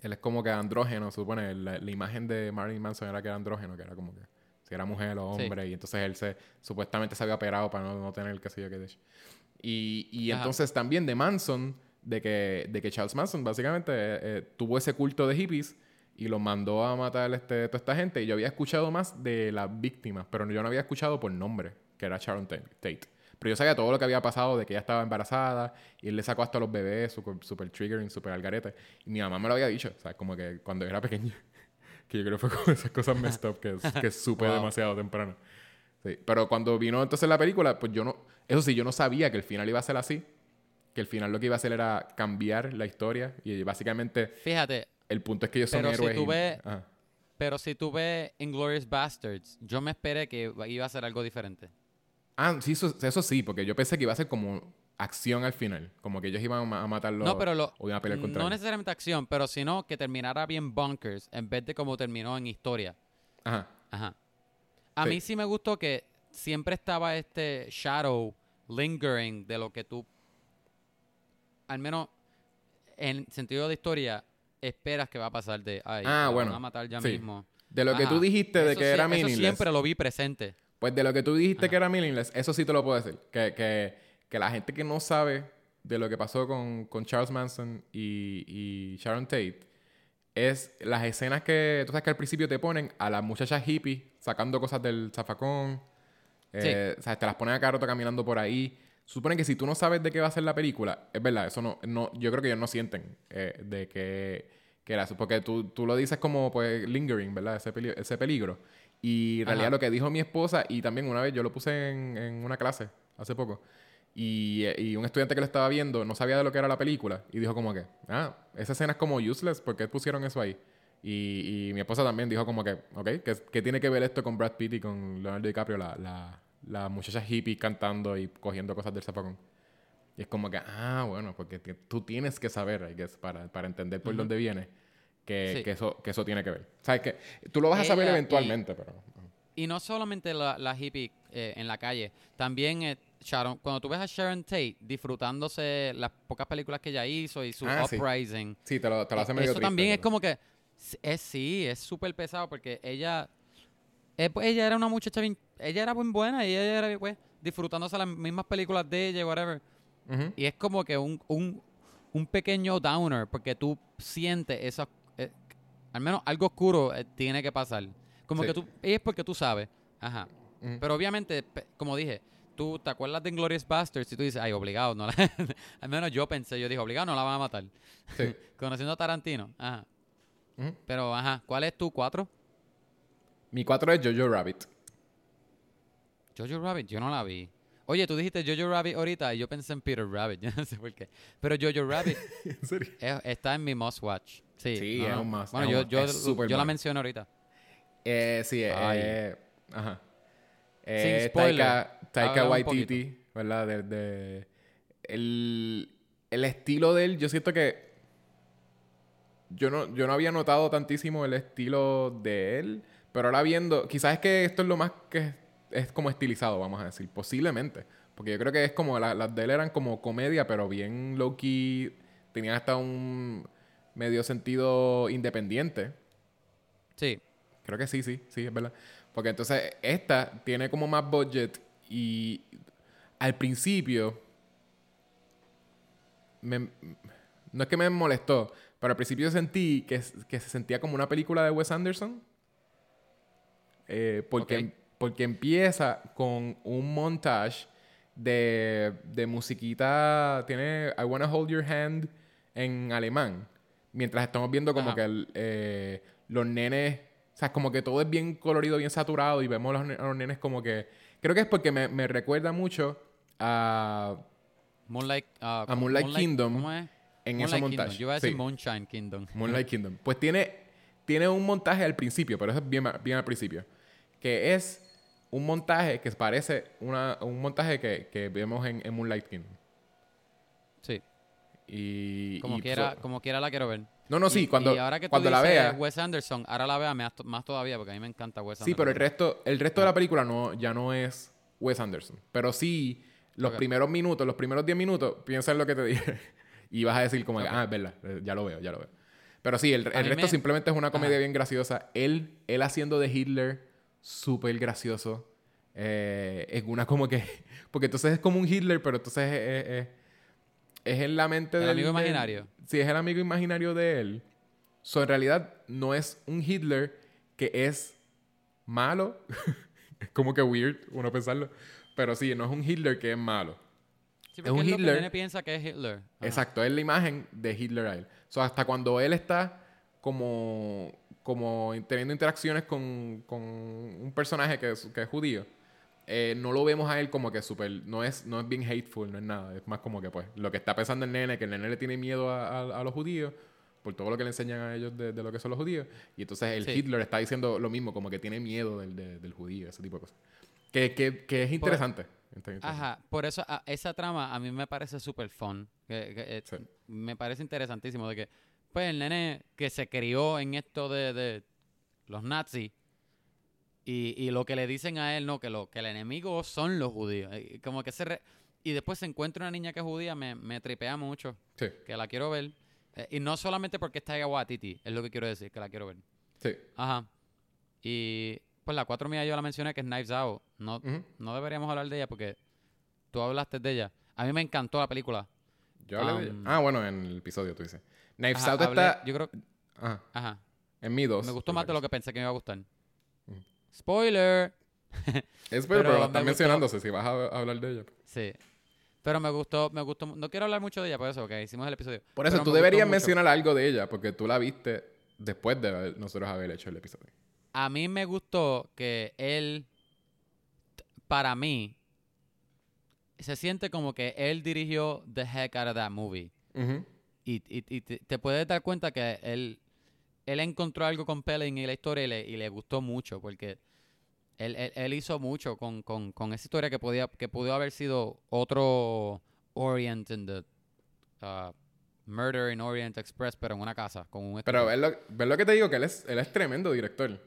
Él es como que andrógeno, supone. La, la imagen de Marilyn Manson era que era andrógeno, que era como que si era mujer o Sí. hombre. Y entonces él se supuestamente se había operado para no, no tener el que sé yo qué de hecho. Y, y entonces también de Manson, de que, de que Charles Manson básicamente eh, eh, tuvo ese culto de hippies y los mandó a matar este, toda esta gente. Y yo había escuchado más de las víctimas, pero yo no había escuchado por nombre, que era Sharon Ta- Tate. Pero yo sabía todo lo que había pasado, de que ella estaba embarazada y él le sacó hasta los bebés, super, super triggering, super algarete. Y mi mamá me lo había dicho, o sea, como que cuando yo era pequeño, que yo creo que fue como esas cosas messed up que, que supe Wow. demasiado temprano. Sí, pero cuando vino entonces la película, pues yo no, eso sí, yo no sabía que el final iba a ser así, que el final lo que iba a hacer era cambiar la historia y básicamente Fíjate, el punto es que ellos son Pero si héroes. tú y- ves- Ajá. pero si tú ves Inglourious Bastards, yo me esperé que iba a ser algo diferente. Ah, sí, eso, eso sí, porque yo pensé que iba a ser como acción al final, como que ellos iban a ma- a matarlo No, pero lo, o iban a pelear contra no él. necesariamente acción, pero sino que terminara bien bunkers en vez de como terminó en historia. Ajá. Ajá. A Sí. mí sí me gustó que siempre estaba este shadow lingering de lo que tú, al menos en sentido de historia, esperas que va a pasar de, ay, Ah, la bueno, van a matar ya sí. mismo. De lo que tú dijiste de Eso que sí- era Eso meaningless. siempre lo vi presente. Pues de lo que tú dijiste Ajá. que era meaningless, eso sí te lo puedo decir. Que, que, que la gente que no sabe de lo que pasó con, con Charles Manson y, y Sharon Tate es las escenas que tú sabes que al principio te ponen a las muchachas hippies sacando cosas del zafacón. Eh, o sea, te las ponen a caroto caminando por ahí. Suponen que si tú no sabes de qué va a ser la película, es verdad, eso no, no yo creo que ellos no sienten eh, de que, que era eso. Porque tú, tú lo dices como pues lingering, ¿verdad? Ese, peli- ese peligro. Y en realidad Ajá. lo que dijo mi esposa, y también una vez yo lo puse en, en una clase hace poco, y, eh, y un estudiante que lo estaba viendo no sabía de lo que era la película, y dijo como que, ah, esa escena es como useless, ¿por qué pusieron eso ahí? Y, y mi esposa también dijo como que, ok, ¿qué, qué tiene que ver esto con Brad Pitt y con Leonardo DiCaprio, la, la, la muchacha hippie cantando y cogiendo cosas del zapacón? Y es como que, ah, bueno, porque tú tienes que saber, I guess, para, para entender por Ujú. dónde viene, que, Sí. que, eso, que eso tiene que ver. ¿Sabes? Que tú lo vas a saber Ella y- eventualmente, pero... Y no solamente la, la hippie eh, en la calle, también eh, Sharon, cuando tú ves a Sharon Tate disfrutándose las pocas películas que ella hizo y su Ah, uprising, Sí, te lo, te lo hace eh, medio eso triste, también es como que es sí, es súper pesado porque ella eh, pues, ella era una muchacha bien, ella era bien buena y ella era pues disfrutándose las mismas películas de ella, whatever. Ujú. Y es como que un, un, un pequeño downer, porque tú sientes eso, eh, al menos algo oscuro eh, tiene que pasar. Como Sí. que tú, y es porque tú sabes. Ajá. Pero obviamente, como dije, tú te acuerdas de Glorious Bastards y tú dices, ay, obligado, no la- al menos yo pensé, yo dije, obligado, no la van a matar. Sí. Conociendo a Tarantino. Ajá. Pero, ajá, ¿cuál es tu cuatro? Mi cuatro es Jojo Rabbit. Jojo Rabbit, yo no la vi. Oye, tú dijiste Jojo Rabbit ahorita y yo pensé en Peter Rabbit, yo no sé por qué. Pero Jojo Rabbit ¿En serio? Es- está en mi must watch. Sí, Sí, no, es un must, Bueno, yo, yo, yo la menciono ahorita. Eh, sí, eh, eh, ajá. Sin Eh, spoiler, Taika, Taika Waititi, ¿verdad? De, de- el, el estilo de él, yo siento que yo no, yo no había notado tantísimo el estilo de él, pero ahora viendo, quizás es que esto es lo más que es, como estilizado, vamos a decir, posiblemente. Porque yo creo que es como, la- las de él eran como comedia, pero bien low-key, tenían hasta un medio sentido independiente. Sí. Creo que sí, sí, sí, es verdad. Porque entonces esta tiene como más budget y al principio me- no es que me molestó, pero al principio sentí que, que se sentía como una película de Wes Anderson. Eh, porque, porque empieza con un montage de, de musiquita, tiene I Wanna Hold Your Hand en alemán, mientras estamos viendo como Ajá. que el, eh, los nenes, o sea, como que todo es bien colorido, bien saturado y vemos a los, a los nenes como que, creo que es porque me, me recuerda mucho a, Moonlight, ah, A ¿cómo- Moonlight Kingdom ¿Cómo es? en Moonlight ese montaje. Yo iba a decir Sí. Moonshine Kingdom. Moonlight Kingdom. Pues tiene, tiene un montaje al principio, pero eso es bien, bien al principio. Que es un montaje que parece una, un montaje que, que vemos en, en Moonlight Kingdom. Sí. Y, Como y, quiera, so- como quiera la quiero ver. no, no, sí, Y- cuando, y ahora que tú cuando la vea. Wes Anderson, ahora la vea más, todavía porque a mí me encanta Wes Sí, Anderson. pero el resto, el resto de la película no, ya no es Wes Anderson. Pero sí, los primeros minutos, los primeros 10 minutos, piensa en lo que te dije. y vas a decir como, ah, es verdad, eh, ya lo veo, ya lo veo. Pero sí, el, el resto me- simplemente es una comedia Ajá. bien graciosa. Él, él haciendo de Hitler, súper gracioso. Eh, es una como que... Porque entonces es como un Hitler, pero entonces es, es- en la mente El del... amigo imaginario. Sí, es el amigo imaginario de él. So, en realidad, no es un Hitler que es malo. es como que weird uno pensarlo. Pero sí, no es un Hitler que es malo. Sí, Es un es lo que Hitler. el nene piensa que es Hitler. Ajá. Exacto, es la imagen de Hitler a él. So, hasta cuando él está como, como teniendo interacciones con, con un personaje que es, que es judío, eh, no lo vemos a él como que súper... No es, no es bien hateful, no es nada. Es más como que, pues, lo que está pensando el nene, que el nene le tiene miedo a, a- a los judíos por todo lo que le enseñan a ellos de, de lo que son los judíos. Y entonces el Sí. Hitler está diciendo lo mismo, como que tiene miedo del, de- del judío, ese tipo de cosas. Que, que, que es interesante. Ajá, por eso a- esa trama a mí me parece súper fun. que- que, eh, Sí. Me parece interesantísimo de que, pues, el nene que se crió en esto de, de los nazis y, y lo que le dicen a él, no, que, lo, que el enemigo son los judíos. y como que se... re- y después se encuentra una niña que es judía, me, me tripea mucho, Sí, que la quiero ver. Eh, y no solamente porque está Waititi, es lo que quiero decir, que la quiero ver. sí. Ajá. Y pues la cuatro mía yo la mencioné que es Knives Out. No, no deberíamos hablar de ella porque tú hablaste de ella. A mí me encantó la película. Yo hablé de. Um, Ah, bueno, en el episodio tú dices. Knives Ajá, Out hablé- está... Yo creo, Ajá, ajá. en mi dos. Me gustó más de lo que pensé que me iba a gustar. Ujú. Spoiler. Es pero, pero la me están gustó. mencionándose si vas a, hablar de ella. Sí. Pero me gustó, me gustó. No quiero hablar mucho de ella por eso, que hicimos el episodio. Por eso Pero tú me deberías mencionar algo de ella, porque tú la viste después de nosotros haber hecho el episodio. A mí me gustó que él, para mí, se siente como que él dirigió the heck out of that movie. Y, y- y te, te puedes dar cuenta que él, él encontró algo compelling en la historia y le, y le gustó mucho, porque él, él- él hizo mucho con, con- con esa historia que podía que pudo haber sido otro Orient in the uh, Murder in Orient Express, pero en una casa, con un Pero ves lo, ves lo que te digo, que él es, él es tremendo director.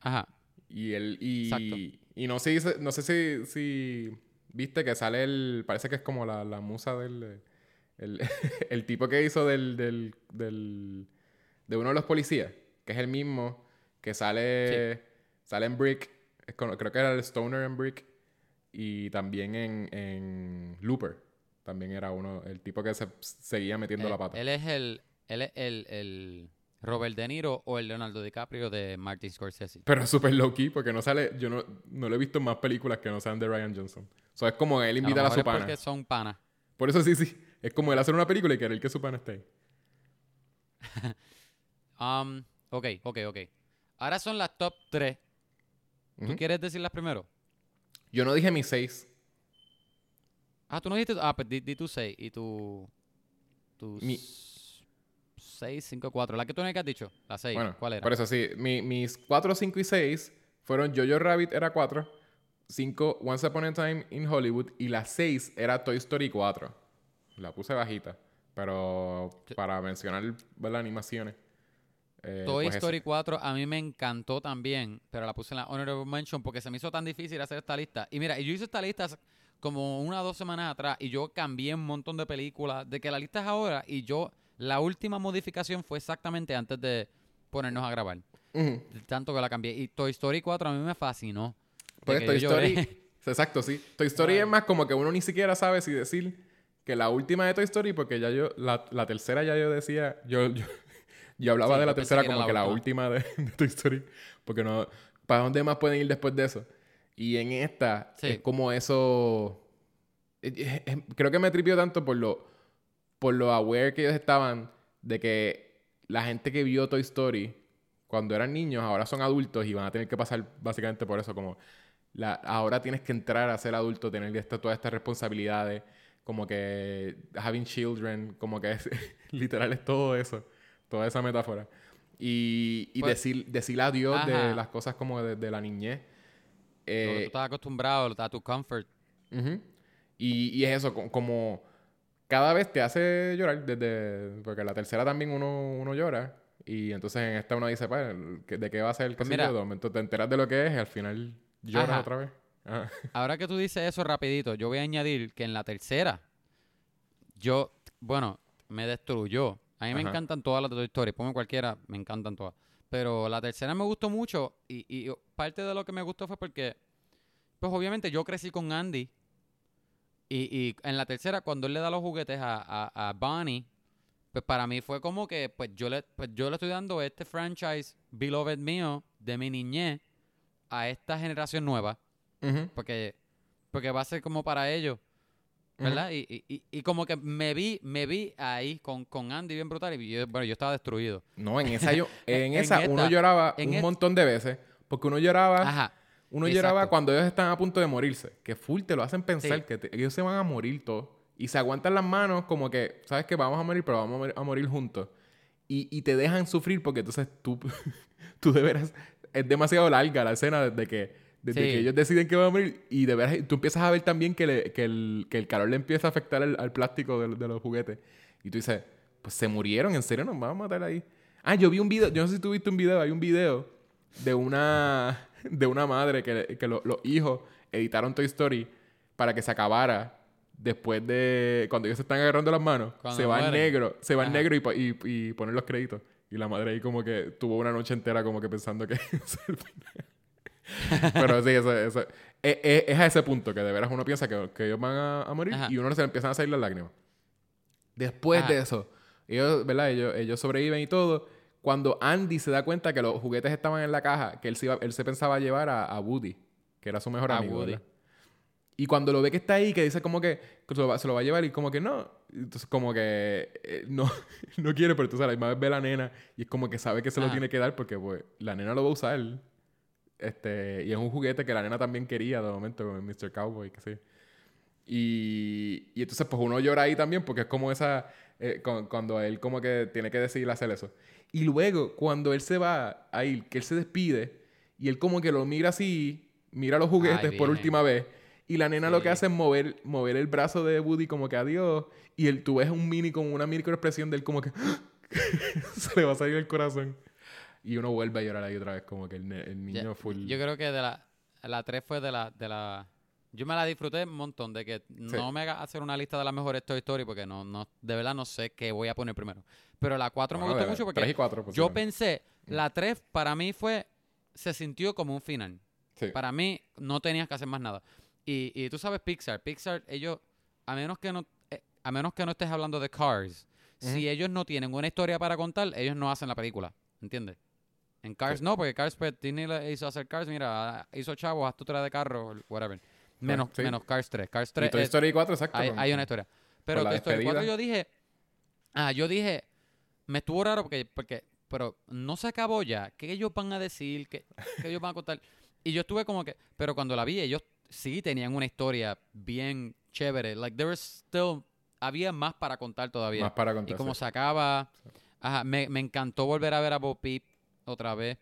Ajá. Y él, y, Exacto. y no sé, no sé si, si viste que sale el, parece que es como la, la musa del, eh, el, el tipo que hizo del, del, del, de uno de los policías, que es el mismo que sale, sale en Brick, con- creo que era el Stoner en Brick, y también en, en Looper, también era uno, el tipo que se seguía metiendo Él, la pata. él es el, él es el, el Robert De Niro o el Leonardo DiCaprio de Martin Scorsese. Pero es súper low key porque no sale, yo no, no lo he visto en más películas que no sean de Ryan Johnson. O sea, es como él A lo invita a, mejor su es pana. porque son panas. Por eso sí, sí. Es como él hacer una película y querer que su pana esté ahí. Um, ok, ok, ok. Ahora son las top 3. ¿Tú Ujú. quieres decirlas primero? Yo no dije mis seis. Ah, tú no dijiste. Ah, pues di, di tu 6 y tu. Tu Mi- 6, 5, 4. La que tú no has dicho. La 6. Bueno, ¿Cuál era? por eso sí. Mi- mis cuatro, cinco y seis fueron Jojo Rabbit era cuatro. Cinco, Once Upon a Time in Hollywood. Y la seis era Toy Story 4. La puse bajita. Pero para mencionar las animaciones. eh, Toy pues Story esa. 4 a mí me encantó también, pero la puse en la Honorable Mention porque se me hizo tan difícil hacer esta lista. Y mira, yo hice esta lista como una o dos semanas atrás y yo cambié un montón de películas, de que la lista es ahora y yo, la última modificación fue exactamente antes de ponernos a grabar. Tanto que la cambié. Y Toy Story 4 a mí me fascinó. Pues Toy. Story. Exacto, sí. Toy Story Ay. es más como que uno ni siquiera sabe si decir que la última de Toy Story, porque ya yo, la, la tercera ya yo decía, yo, yo, yo hablaba Sí, de la tercera como la que la última. de, de Toy Story, porque no, ¿para dónde más pueden ir después de eso? Y en esta Sí. es como eso, es- es- es- creo que me tripió tanto por lo, por lo aware que ellos estaban de que la gente que vio Toy Story cuando eran niños ahora son adultos y van a tener que pasar básicamente por eso, como la, ahora tienes que entrar a ser adulto, tener esta, todas estas responsabilidades, como que having children, como que es, literal es todo eso, toda esa metáfora. Y, y Pues- decir, decir adiós Ajá. de las cosas como de, de la niñez. Lo que tú Eh, estás acostumbrado a tu comfort. Ujú. y, y es eso, co- como cada vez te hace llorar, desde porque la tercera también uno, uno llora, y entonces en esta uno dice, pues, ¿qué- ¿de qué va a ser el Pues mira. de momento te enteras de lo que es y al final lloras Ajá. otra vez. Ajá. Ahora que tú dices eso rapidito, yo voy a añadir que en la tercera, yo, bueno, me destruyó. A mí me Ajá. encantan todas las de Toy Story. Ponme cualquiera, me encantan todas. Pero la tercera me gustó mucho y, y parte de lo que me gustó fue porque, pues obviamente yo crecí con Andy y, y en la tercera cuando él le da los juguetes a, a, a Bonnie, pues para mí fue como que pues yo le, pues yo le estoy dando este franchise beloved mío de mi niñez a esta generación nueva porque, porque va a ser como para ellos. ¿Verdad? Y, y, y- y como que me vi, me vi ahí con, con Andy bien brutal y yo, bueno, yo estaba destruido. No, en esa, yo, en En esa uno esta- lloraba en un montón de veces. Porque uno lloraba, Ajá. Uno exacto. lloraba cuando ellos están a punto de morirse. Que full te lo hacen pensar Sí. que te- ellos se van a morir todos. Y se aguantan las manos como que, sabes que vamos a morir, pero vamos a morir, a morir juntos. Y, y te dejan sufrir porque entonces tú, tú de veras, es demasiado larga la escena desde que, desde Sí. que ellos deciden que van a morir. Y de veras, tú empiezas a ver también que, le- que, el, que el calor le empieza a afectar al, al plástico de, de los juguetes. Y tú dices, pues se murieron, ¿en serio nos van a matar ahí? Ah, yo vi un video, yo no sé si tú viste un video, hay un video de una, de una madre que, que lo- los hijos editaron Toy Story para que se acabara después de cuando ellos se están agarrando las manos. Cuando se va en negro, se va en negro y, y, y ponen los créditos. Y la madre ahí como que tuvo una noche entera como que pensando que es el final. Pero sí, eso, eso- es, es- es a ese punto que de veras uno piensa que, que ellos van a, a morir Ajá. y uno se le empiezan a salir las lágrimas. Después Ajá. de eso, ellos, ¿verdad? Ellos, ellos sobreviven y todo. Cuando Andy se da cuenta que los juguetes estaban en la caja, que él se, iba- él se pensaba llevar a, a Woody, que era su mejor A amigo. Woody. ¿verdad? Y cuando lo ve que está ahí, que dice como que se lo, va, se lo va a llevar y como que no. Entonces como que eh, no, no quiere, pero entonces a la misma vez ve a la nena y es como que sabe que se lo tiene que dar porque pues la nena lo va a usar. Este, y es un juguete que la nena también quería de momento con Mr. Cowboy, que sí. Y, y entonces pues uno llora ahí también porque es como esa... eh, cu- cuando él como que tiene que decidir hacer eso. Y luego cuando él se va a ir, que él se despide y él como que lo mira así, mira los juguetes por última vez. Y la nena lo que Sí. hace es mover, mover el brazo de Woody como que adiós. Y él, tú ves un mini con una microexpresión de él como que se le va a salir el corazón. Y uno vuelve a llorar ahí otra vez como que el, niño full... Yo creo que de la, la 3 fue de la, de la... Yo me la disfruté un montón de que no me haga hacer una lista de las mejores Toy Story porque no, no, de verdad no sé qué voy a poner primero. Pero la 4 me Bueno, gustó de- mucho porque y cuatro, yo posiblemente. pensé, la 3 para mí fue, se sintió como un final. Sí. Para mí no tenías que hacer más nada. Y, y tú sabes Pixar, Pixar ellos, a menos que no, eh, a menos que no estés hablando de Cars, si ellos no tienen una historia para contar, ellos no hacen la película, ¿entiendes? En Cars Sí. no, porque Cars pues Disney le hizo hacer Cars, mira, hizo chavo, haz tu de carro, whatever. Menos, sí. menos Cars 3. Cars Y 3 Toy es- Story 4, exacto. hay, hay una historia. Pero Toy Story 4 despedida. yo dije, ah, yo dije, me estuvo raro porque, porque, pero no se acabó ya. ¿Qué ellos van a decir? ¿Qué, qué ellos van a contar? Y yo estuve como que, pero cuando la vi, ellos sí tenían una historia bien chévere. Like, there was still, había más para contar todavía. Más para y contar. como sí. se acaba, ajá, me, me encantó volver a ver a Bo Peep otra vez.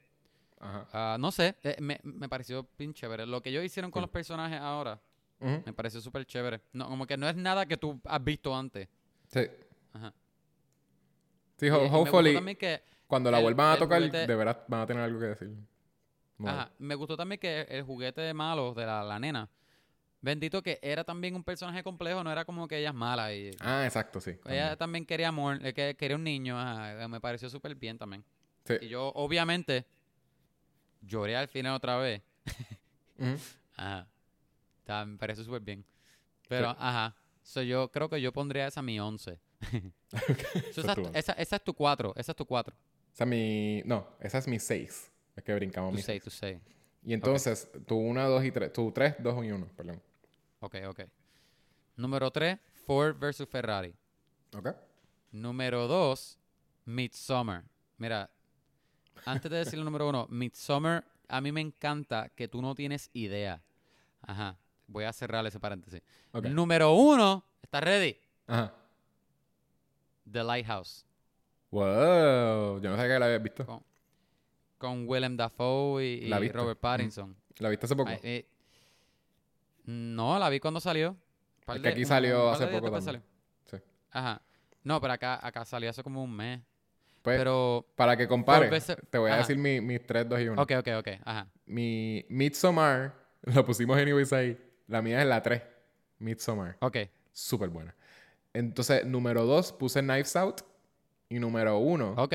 Ajá. Ah, no sé, eh, me, me pareció bien chévere. Lo que ellos hicieron con los personajes ahora, me pareció súper chévere. No, como que no es nada que tú has visto antes. Sí. Ajá. Sí, ho- me gustó hopefully, que, cuando la el- vuelvan a tocar, juguete- de verdad van a tener algo que decir. No. ajá, me gustó también que el juguete de malo de la, la nena, bendito que era también un personaje complejo, no era como que ella es mala y Ah, exacto, sí. ella también quería amor, eh, que quería un niño, ajá, me pareció súper bien también. Sí. Y yo obviamente lloré al final otra vez. Ajá. Está- me pareció súper bien. Pero, ajá. So, yo creo que yo pondría esa mi 11. So, Esa es tu es tu- once. esa- esa es tu 4. Esa es tu 4. Esa es mi... No, esa es mi 6. Es que brincamos Tu mi 6, tu 6. Y entonces, tu 1, 2 y 3. Tu 3, 2 y 1, perdón. Ok, ok. Número 3, Ford versus Ferrari. ¿Ok? Número 2, Midsommar. Mira, antes de decir el número 1, Midsommar, a mí me encanta que tú no tienes idea. Ajá. Voy a cerrar ese paréntesis. Número 1, ¿estás ready? Ajá. The Lighthouse. Wow. Yo no sabía que la habías visto. Con, con Willem Dafoe y, y. Robert Pattinson. ¿La viste hace poco? Ay, eh, no, la vi cuando salió. Es que aquí salió un hace poco. Sí. Ajá. No, pero acá, acá salió hace como un mes. Pues, pero, para que compares, veces- te voy a Ajá. decir mi- mis 3, 2 y 1. ok, ok, ok. Ajá. Mi Midsommar, lo pusimos anyways ahí. La mía es la 3. Midsommar. Ok. Súper buena. Entonces, número 2, puse Knives Out. Y número uno Ok.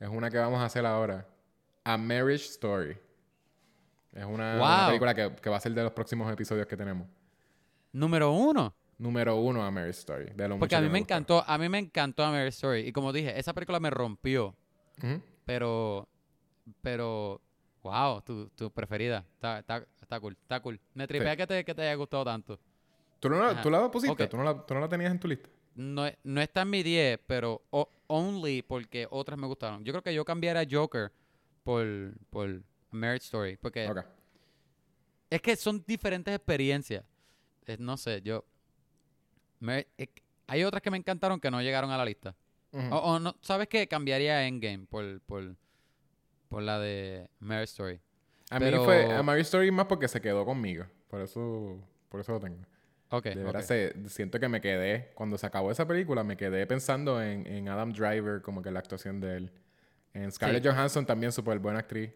es una que vamos a hacer ahora. A Marriage Story. Es una, Wow. una película que, que va a ser de los próximos episodios que tenemos. Número uno. Número uno a Marriage Story. De lo Porque mucho a mí me encantó, a mí me encantó American Story. Y como dije, esa película me rompió. Pero, pero, wow, tu, tu preferida. Está, está, está cool, está cool. Me tripea Sí. que, te, que te haya gustado tanto. ¿Tú, no, la-. ¿Tú la pusiste? Ok. ¿Tú, no la, ¿Tú no la tenías en tu lista? No, no está en mi 10, pero o- only porque otras me gustaron. Yo creo que yo cambiaría Joker por, por Marriage Story. Porque es que son diferentes experiencias. No sé, yo... Mar- es que hay otras que me encantaron que no llegaron a la lista. O no, ¿sabes qué? Cambiaría Endgame por, por, por la de Marriage Story. A pero- mí fue a Marriage Story más porque se quedó conmigo. Por eso, por eso lo tengo. Ok, De verdad, se- siento que me quedé, cuando se acabó esa película, me quedé pensando en, en Adam Driver, como que la actuación de él. En Scarlett Sí. Johansson también, súper buena actriz.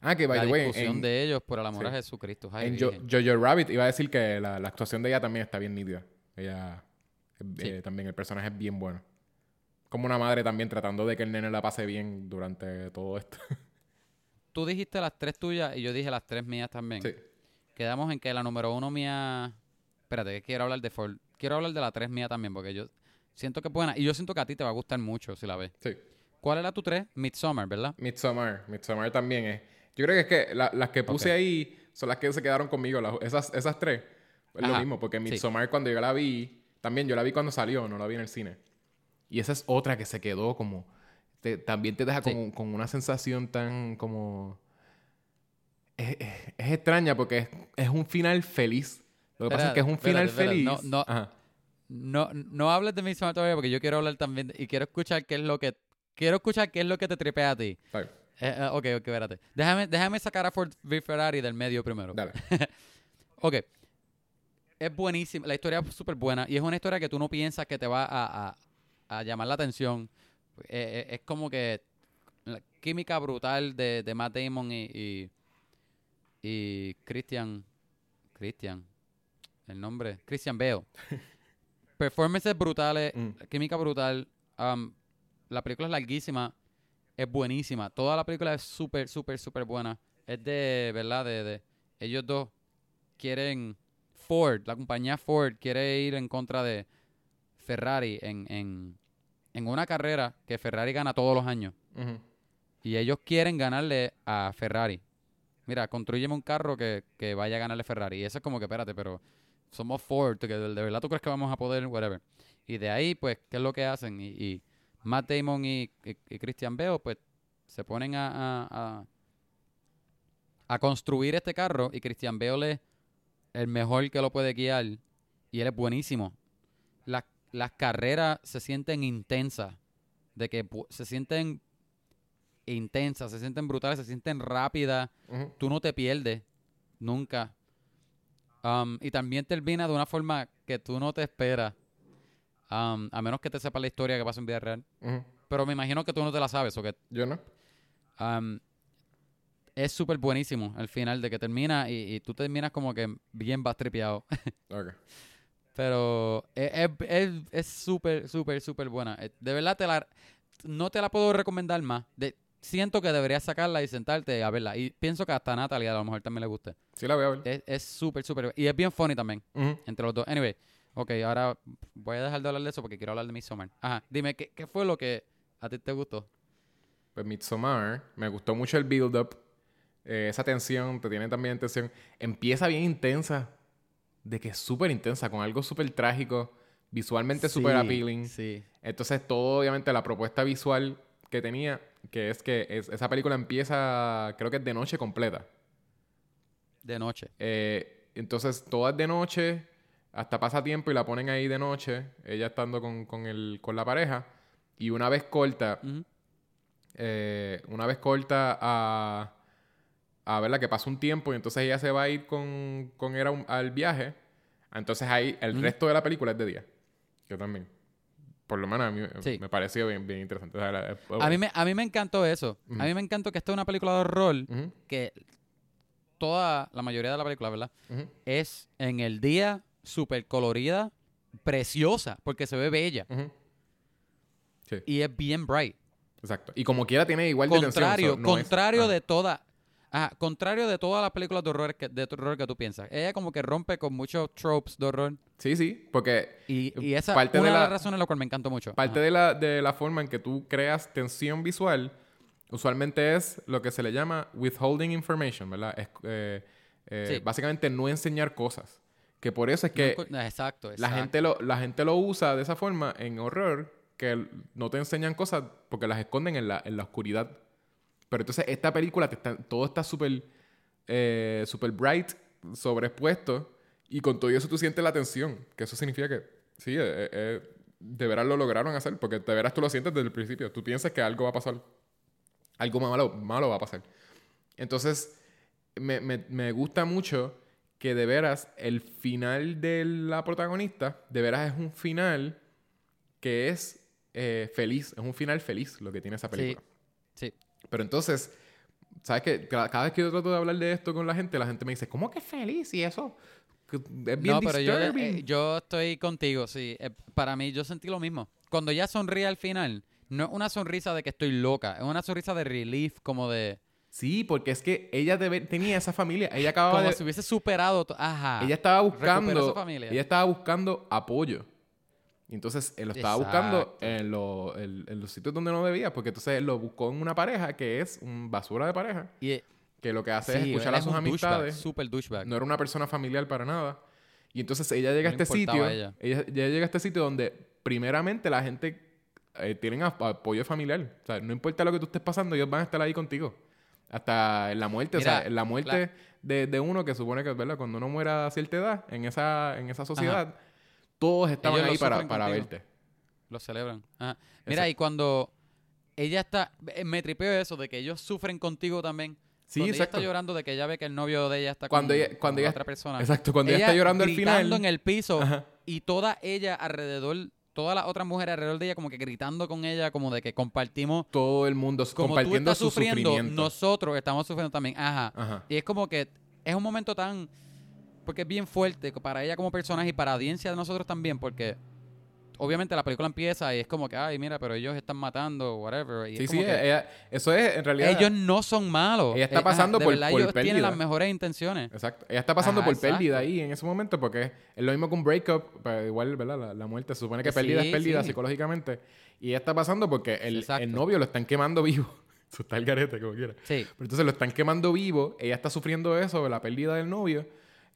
Ah, que by la the way, en, discusión en, de ellos por el amor sí. a Jesucristo. Ay, en Jo-. Jojo Rabbit iba a decir que la, la actuación de ella también está bien nítida. Ella, Sí. eh, también, el personaje es bien bueno. Como una madre también tratando de que el nene la pase bien durante todo esto. Tú dijiste las tres tuyas y yo dije las tres mías también. sí. Quedamos en que la número uno mía... Espérate, que quiero hablar de Ford. Quiero hablar de la tres mía también porque yo siento que es buena. Y yo siento que a ti te va a gustar mucho si la ves. Sí. ¿Cuál era tu tres? Midsommar, ¿verdad? Midsommar. Midsommar también es. Yo creo que es que la- las que puse ahí son las que se quedaron conmigo. las- esas, esas tres. Es lo mismo, porque sí. Midsommar cuando yo la vi, también yo la vi cuando salió, no la vi en el cine. Y esa es otra que se quedó como. te- también te deja Sí. con una sensación tan como. Es, es- es extraña porque es, es un final feliz. Lo que pasa es que es un Espérate, final espérate, feliz. no, no. Ajá. No, no hables de Midsommar todavía porque yo quiero hablar también y quiero escuchar qué es lo que quiero escuchar qué es lo que te tripea a ti. Eh, eh, ok, ok, espérate. Déjame, déjame sacar a Ford v Ferrari del medio primero. Dale. Ok. Es buenísima. La historia es súper buena. Y es una historia que tú no piensas que te va a, a- a llamar la atención. Eh, eh, es como que la química brutal de, de Matt Damon y, y, y Christian. Christian. El nombre. Christian Bale. Performances brutales. Mm. Química brutal. um, la película es larguísima. Es buenísima. Toda la película es súper, súper, súper buena. Es de, ¿verdad? De, de ellos dos quieren Ford, la compañía Ford quiere ir en contra de Ferrari en, en, en una carrera que Ferrari gana todos los años. Y ellos quieren ganarle a Ferrari. Mira, construyeme un carro que, que vaya a ganarle a Ferrari. Y eso es como que, espérate, pero somos Ford, que de, verdad tú crees que vamos a poder, whatever. Y de ahí, pues, ¿qué es lo que hacen? Y, y Matt Damon y, y- y Christian Bale, pues, se ponen a, a, a, a construir este carro y Christian Bale es el mejor que lo puede guiar y él es buenísimo. Las, las carreras se sienten intensas, de que se sienten intensas, se sienten brutales, se sienten rápidas, tú no te pierdes nunca. Um, y también termina de una forma que tú no te esperas, um, a menos que te sepas la historia que pasa en vida real. Ujú. Pero me imagino que tú no te la sabes o que Yo no. Um, es súper buenísimo el final de que termina y, y tú terminas como que bien bastripeado. Ok. Pero es- es es- es súper, súper, súper buena. Eh, De verdad, te la, no te la puedo recomendar más. De, siento que deberías sacarla y sentarte a verla. Y pienso que hasta a Natalia a lo mejor también le guste. Sí la voy a ver. Es súper, súper. Y es bien funny también, entre los dos. Anyway, ok, ahora voy a dejar de hablar de eso porque quiero hablar de Midsommar. Ajá, dime, ¿qué, qué fue lo que a ti te gustó? Pues Midsommar, me gustó mucho el build-up. eh, esa tensión, te tiene también tensión. Empieza bien intensa. De que es súper intensa, con algo súper trágico. Visualmente súper Sí, appealing. Sí. Entonces, todo, obviamente, la propuesta visual que tenía, que es que es- esa película empieza, creo que es de noche completa. De noche. Eh, entonces, toda es de noche, hasta pasa tiempo y la ponen ahí de noche, ella estando con, con, el, con la pareja. Y una vez corta, eh, una vez corta a, a verla que pasa un tiempo y entonces ella se va a ir con, con él a un- al viaje. Entonces ahí el resto de la película es de día. Yo también. Por lo menos a mí me- Sí. me pareció bien, bien interesante. O sea, la- A mí, me, a mí me encantó eso. A mí me encantó que esta es una película de horror que toda, la mayoría de la película, ¿verdad? Es en el día súper colorida, preciosa, porque se ve bella. Sí. Y es bien bright. Exacto. Y como quiera tiene igual de Contrario, tensión. so, no es- contrario de toda... Ajá, contrario de todas las películas de horror, que, de horror que tú piensas. Ella como que rompe con muchos tropes de horror. Sí, sí, porque Y, y esa Parte es una de la- las razones en la cual me encantó mucho. parte Ajá. de la, de la forma en que tú creas tensión visual, usualmente es lo que se le llama withholding information, ¿verdad? Es, eh, eh, Sí. Básicamente no enseñar cosas. Que por eso es No que encu- exacto, la exacto. gente, lo, la gente lo usa de esa forma en horror, que no te enseñan cosas porque las esconden en la, en la oscuridad. Pero entonces esta película, te está- todo está súper eh, super bright, sobreexpuesto, y con todo eso tú sientes la tensión, que eso significa que, sí, eh, eh, eh, de veras lo lograron hacer, porque de veras tú lo sientes desde el principio. Tú piensas que algo va a pasar, algo malo, malo va a pasar. Entonces, me, me- me gusta mucho que de veras el final de la protagonista, de veras es un final que es eh, feliz, es un final feliz lo que tiene esa película. Sí. Pero entonces, ¿sabes qué? Cada, vez que yo trato de hablar de esto con la gente, la gente me dice, ¿cómo que feliz? Y eso es bien no, pero yo, disturbing. eh, yo estoy contigo, sí. Eh, para mí, yo sentí lo mismo. Cuando ella sonríe al final, no es una sonrisa de que estoy loca, es una sonrisa de relief, como de... Sí, porque es que ella debe- tenía esa familia. Ella acababa Como de... si hubiese superado... Ajá. ella estaba buscando... su familia. Ella estaba buscando apoyo. Y entonces él lo estaba buscando Exacto. en, lo- en- en los sitios donde no debía, porque entonces él lo buscó en una pareja que es un basura de pareja, Y, eh, que lo que hace sí, es escuchar a sus douchebag, amistades. Super douchebag. No era una persona familiar para nada. Y entonces ella llega No a este sitio. a Ella. ella. ella llega a este sitio donde, primeramente, la gente eh, tienen apoyo familiar. O sea, no importa lo que tú estés pasando, ellos van a estar ahí contigo. Hasta la muerte. o Mira, sea, en la muerte claro. de, de uno que supone que, ¿verdad? Cuando uno muera a cierta edad, en esa, en esa sociedad, todos estaban Ellos ahí para, sufren para contigo. verte. Lo celebran. Ajá. Mira, Exacto. y cuando ella está... eh, Me tripeo eso, de que ellos sufren contigo también. Sí, cuando ella exacto. está llorando de que ella ve que el novio de ella está Cuando con, ella- cuando con ella- otra persona. Exacto, cuando ella, está llorando al gritando final. en el piso Ajá. y toda ella alrededor, todas las otras mujeres alrededor de ella como que gritando con ella, como de que compartimos, Todo el mundo como tú compartiendo estás su sufriendo, sufrimiento. nosotros estamos sufriendo también. Ajá. Ajá. Y es como que es un momento tan, porque es bien fuerte para ella como personaje y para audiencia de nosotros también, porque obviamente la película empieza y es como que, ay, mira, pero ellos están matando, whatever. Y Sí, es sí, como que ella- eso es en realidad. ellos no son malos. Ella está Eh, ajá, pasando de por- verdad, por ellos tienen pérdida. las mejores intenciones. Exacto. Ella está pasando Ajá, por exacto. pérdida ahí en ese momento porque es lo mismo que un breakup, pero igual, ¿verdad? La, la muerte se supone que pérdida Sí, es pérdida sí. psicológicamente. Y ella está pasando porque el, el novio lo están quemando vivo. Está el garete, como quiera. Sí. Pero entonces lo están quemando vivo. Ella está sufriendo eso, la pérdida del novio.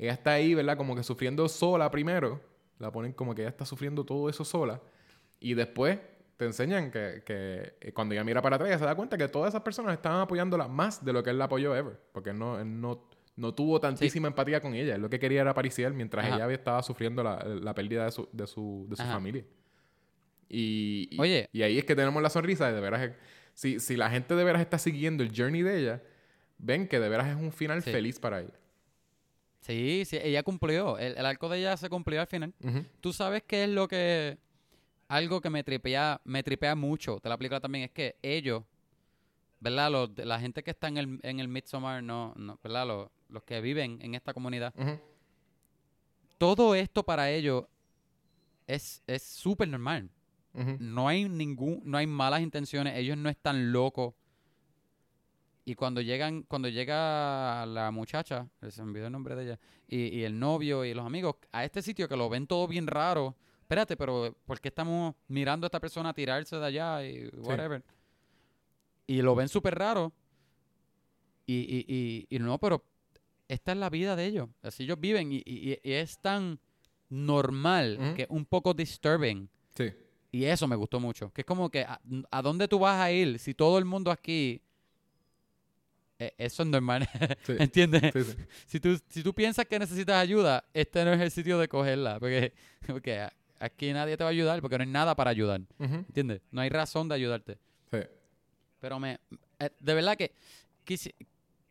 Ella está ahí, ¿verdad? Como que sufriendo sola primero. La ponen como que ella está sufriendo todo eso sola. Y después te enseñan que, que eh, cuando ella mira para atrás, ella se da cuenta que todas esas personas estaban apoyándola más de lo que él la apoyó ever. Porque él no, él no, no tuvo tantísima empatía con ella. Él lo que quería era apariciar mientras Ajá. ella estaba sufriendo la, la pérdida de su, de su, de su familia. Y, y- Oye. y ahí es que tenemos la sonrisa de, de veras. Si, si la gente de veras está siguiendo el journey de ella, ven que de veras es un final Sí. feliz para ella. Sí, sí, ella cumplió. El, el arco de ella se cumplió al final. Ujú. Tú sabes qué es lo que. Algo que me tripea, me tripea mucho de la película también es que ellos, ¿verdad? Los, la gente que está en el, en el Midsommar, no, no, ¿verdad? Los, los que viven en esta comunidad. Todo esto para ellos es es súper normal. Ujú. No hay ningún, no hay malas intenciones, ellos no están locos. Y cuando llegan, cuando llega la muchacha, se me olvidó el nombre de ella, y, y el novio y los amigos, a este sitio que lo ven todo bien raro, espérate, pero ¿por qué estamos mirando a esta persona tirarse de allá y whatever? Y lo ven súper raro. Y, y, y, y no, pero esta es la vida de ellos. Así ellos viven y, y- y es tan normal que es un poco disturbing. Sí. Y eso me gustó mucho. Que es como que, ¿a, a dónde tú vas a ir si todo el mundo aquí... eh, eso es normal, Sí. ¿entiendes? Sí, sí. Si, tú, si tú piensas que necesitas ayuda, este no es el sitio de cogerla. Porque, porque aquí nadie te va a ayudar porque no hay nada para ayudar. Ujú. ¿Entiendes? No hay razón de ayudarte. Sí. Pero me... eh, de verdad que...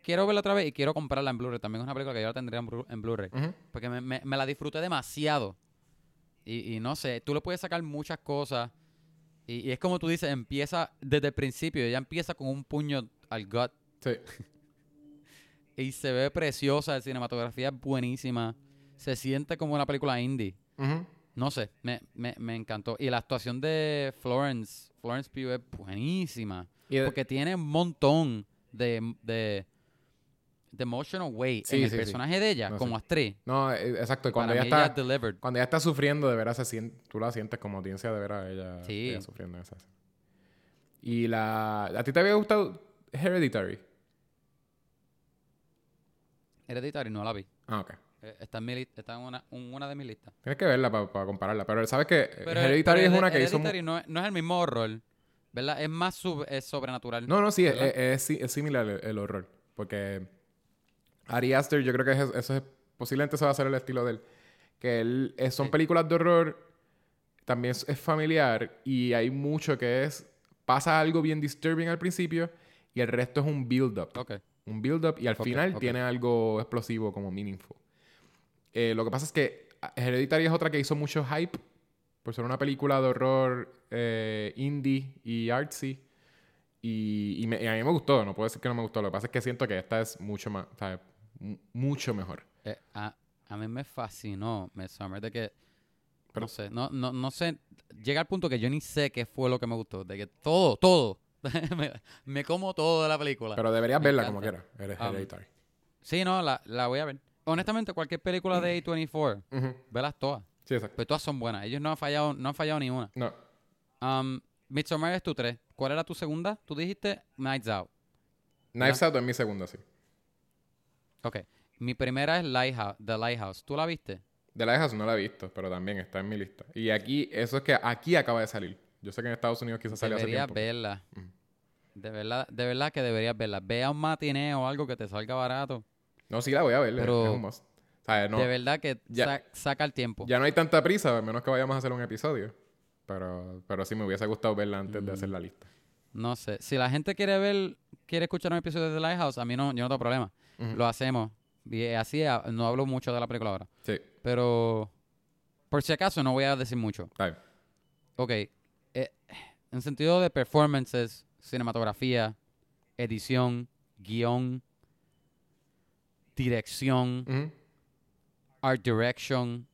quiero verla otra vez y quiero comprarla en Blu-ray. También es una película que yo la tendría en Blu- en Blu-ray. Porque me, me- me la disfruté demasiado. Y, y no sé, tú le puedes sacar muchas cosas. Y, y es como tú dices, empieza desde el principio. Ella empieza con un puño al gut. Sí. Y se ve preciosa. La cinematografía es buenísima. Se siente como una película indie. No sé, me, me, me encantó. Y la actuación de Florence, Florence Pugh es buenísima. De- Porque tiene un montón de, de, de emotional weight Sí, en el sí, sí. personaje de ella No, como actriz. No, eh, exacto. y Cuando ella ella está... delivered. Cuando ella está sufriendo, de veras se siente, tú la sientes como audiencia de veras ella, Sí. ella sufriendo en esa escena. Y la... ¿A ti te había gustado Hereditary? Hereditary no la vi. Ah, ok. Eh, Está en, mi li- está en una, de mis listas. Tienes que verla para compararla. Pero sabes que Pero, Hereditary es una que hizo... Hereditary no, es- no es el mismo horror, ¿verdad? Es más sub- es sobrenatural. No, no, sí, es, ¿verdad? es, es- similar el, el horror. Porque Ari Aster, yo creo que es- eso es... Posiblemente eso va a ser el estilo de él. Que él... eh, son Sí. películas de horror. También es, es familiar. Y hay mucho que es... Pasa algo bien disturbing al principio. Y el resto es un build-up. Ok. Un build-up y al final tiene algo explosivo como meaningful. Eh, lo que pasa es que Hereditary es otra que hizo mucho hype por ser una película de horror eh, indie y artsy. Y, y me- y a mí me gustó, no puedo decir que no me gustó. Lo que pasa es que siento que esta es mucho más, o sea, mu- mucho mejor. Eh, a, a mí me fascinó de que Pero- no sé, no, no, no sé, llega al punto que yo ni sé qué fue lo que me gustó, de que todo, todo, me, me como todo de la película. Pero deberías Me verla encanta. como quieras. Hered- Um, Hereditary. sí, no, la, la voy a ver. Honestamente, cualquier película de A24, Ujú. velas todas. Sí, exacto. Pues todas son buenas. Ellos no han fallado, no han fallado ni una. No. Um, Midsommar es tu tres. ¿Cuál era tu segunda? Tú dijiste Nights Out. Knives Out es mi segunda, sí. Ok. Mi primera es Lighthouse, The Lighthouse. ¿Tú la viste? The Lighthouse no la he visto, pero también está en mi lista. Y aquí, eso es que aquí acaba de salir. Yo sé que en Estados Unidos quizás salió hace tiempo. verla. Ujú. De verdad, de verdad que deberías verla. Ve a un matiné o algo que te salga barato. No, sí la voy a ver, Pero- es un must. O sea, no, de verdad que ya- sa- saca el tiempo. ya no hay tanta prisa, a menos que vayamos a hacer un episodio. Pero, pero sí me hubiese gustado verla antes de hacer Mm. la lista. No sé. Si la gente quiere ver, quiere escuchar un episodio de The Lighthouse, a mí no, yo no tengo problema. Lo hacemos. Y así no hablo mucho de la película ahora. Sí, Pero por si acaso no voy a decir mucho. está bien. Ok. Eh, en sentido de performances, cinematografía, edición, guion, dirección, art direction,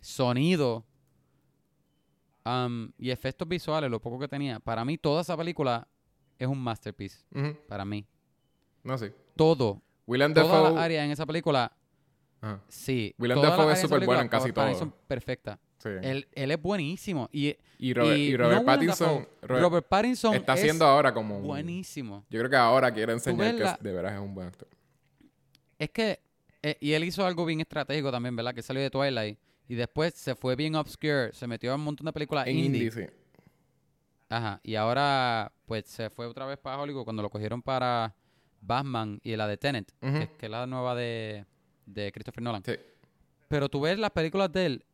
sonido um, y efectos visuales, lo poco que tenía. Para mí, toda esa película es un masterpiece. Para mí. No, sí. Todo. Willem Todas Dafoe... las áreas en esa película, Ajá. sí. Willem Dafoe es súper bueno en casi todo. son perfectas. Sí. Él, él es buenísimo. Y, y Robert, y y Robert no Pattinson... Robert- Robert Pattinson está es haciendo ahora como un... buenísimo. Yo creo que ahora quiere enseñar que la- es- de veras es un buen actor. Es que, eh, y él hizo algo bien estratégico también, ¿verdad? Que salió de Twilight. Y después se fue bien obscure, se metió en un montón de películas En indie. indie, sí. Ajá. Y ahora, pues se fue otra vez para Hollywood cuando lo cogieron para Batman y la de Tenet, que, que es la nueva de, de Christopher Nolan. Sí. Pero tú ves las películas de él,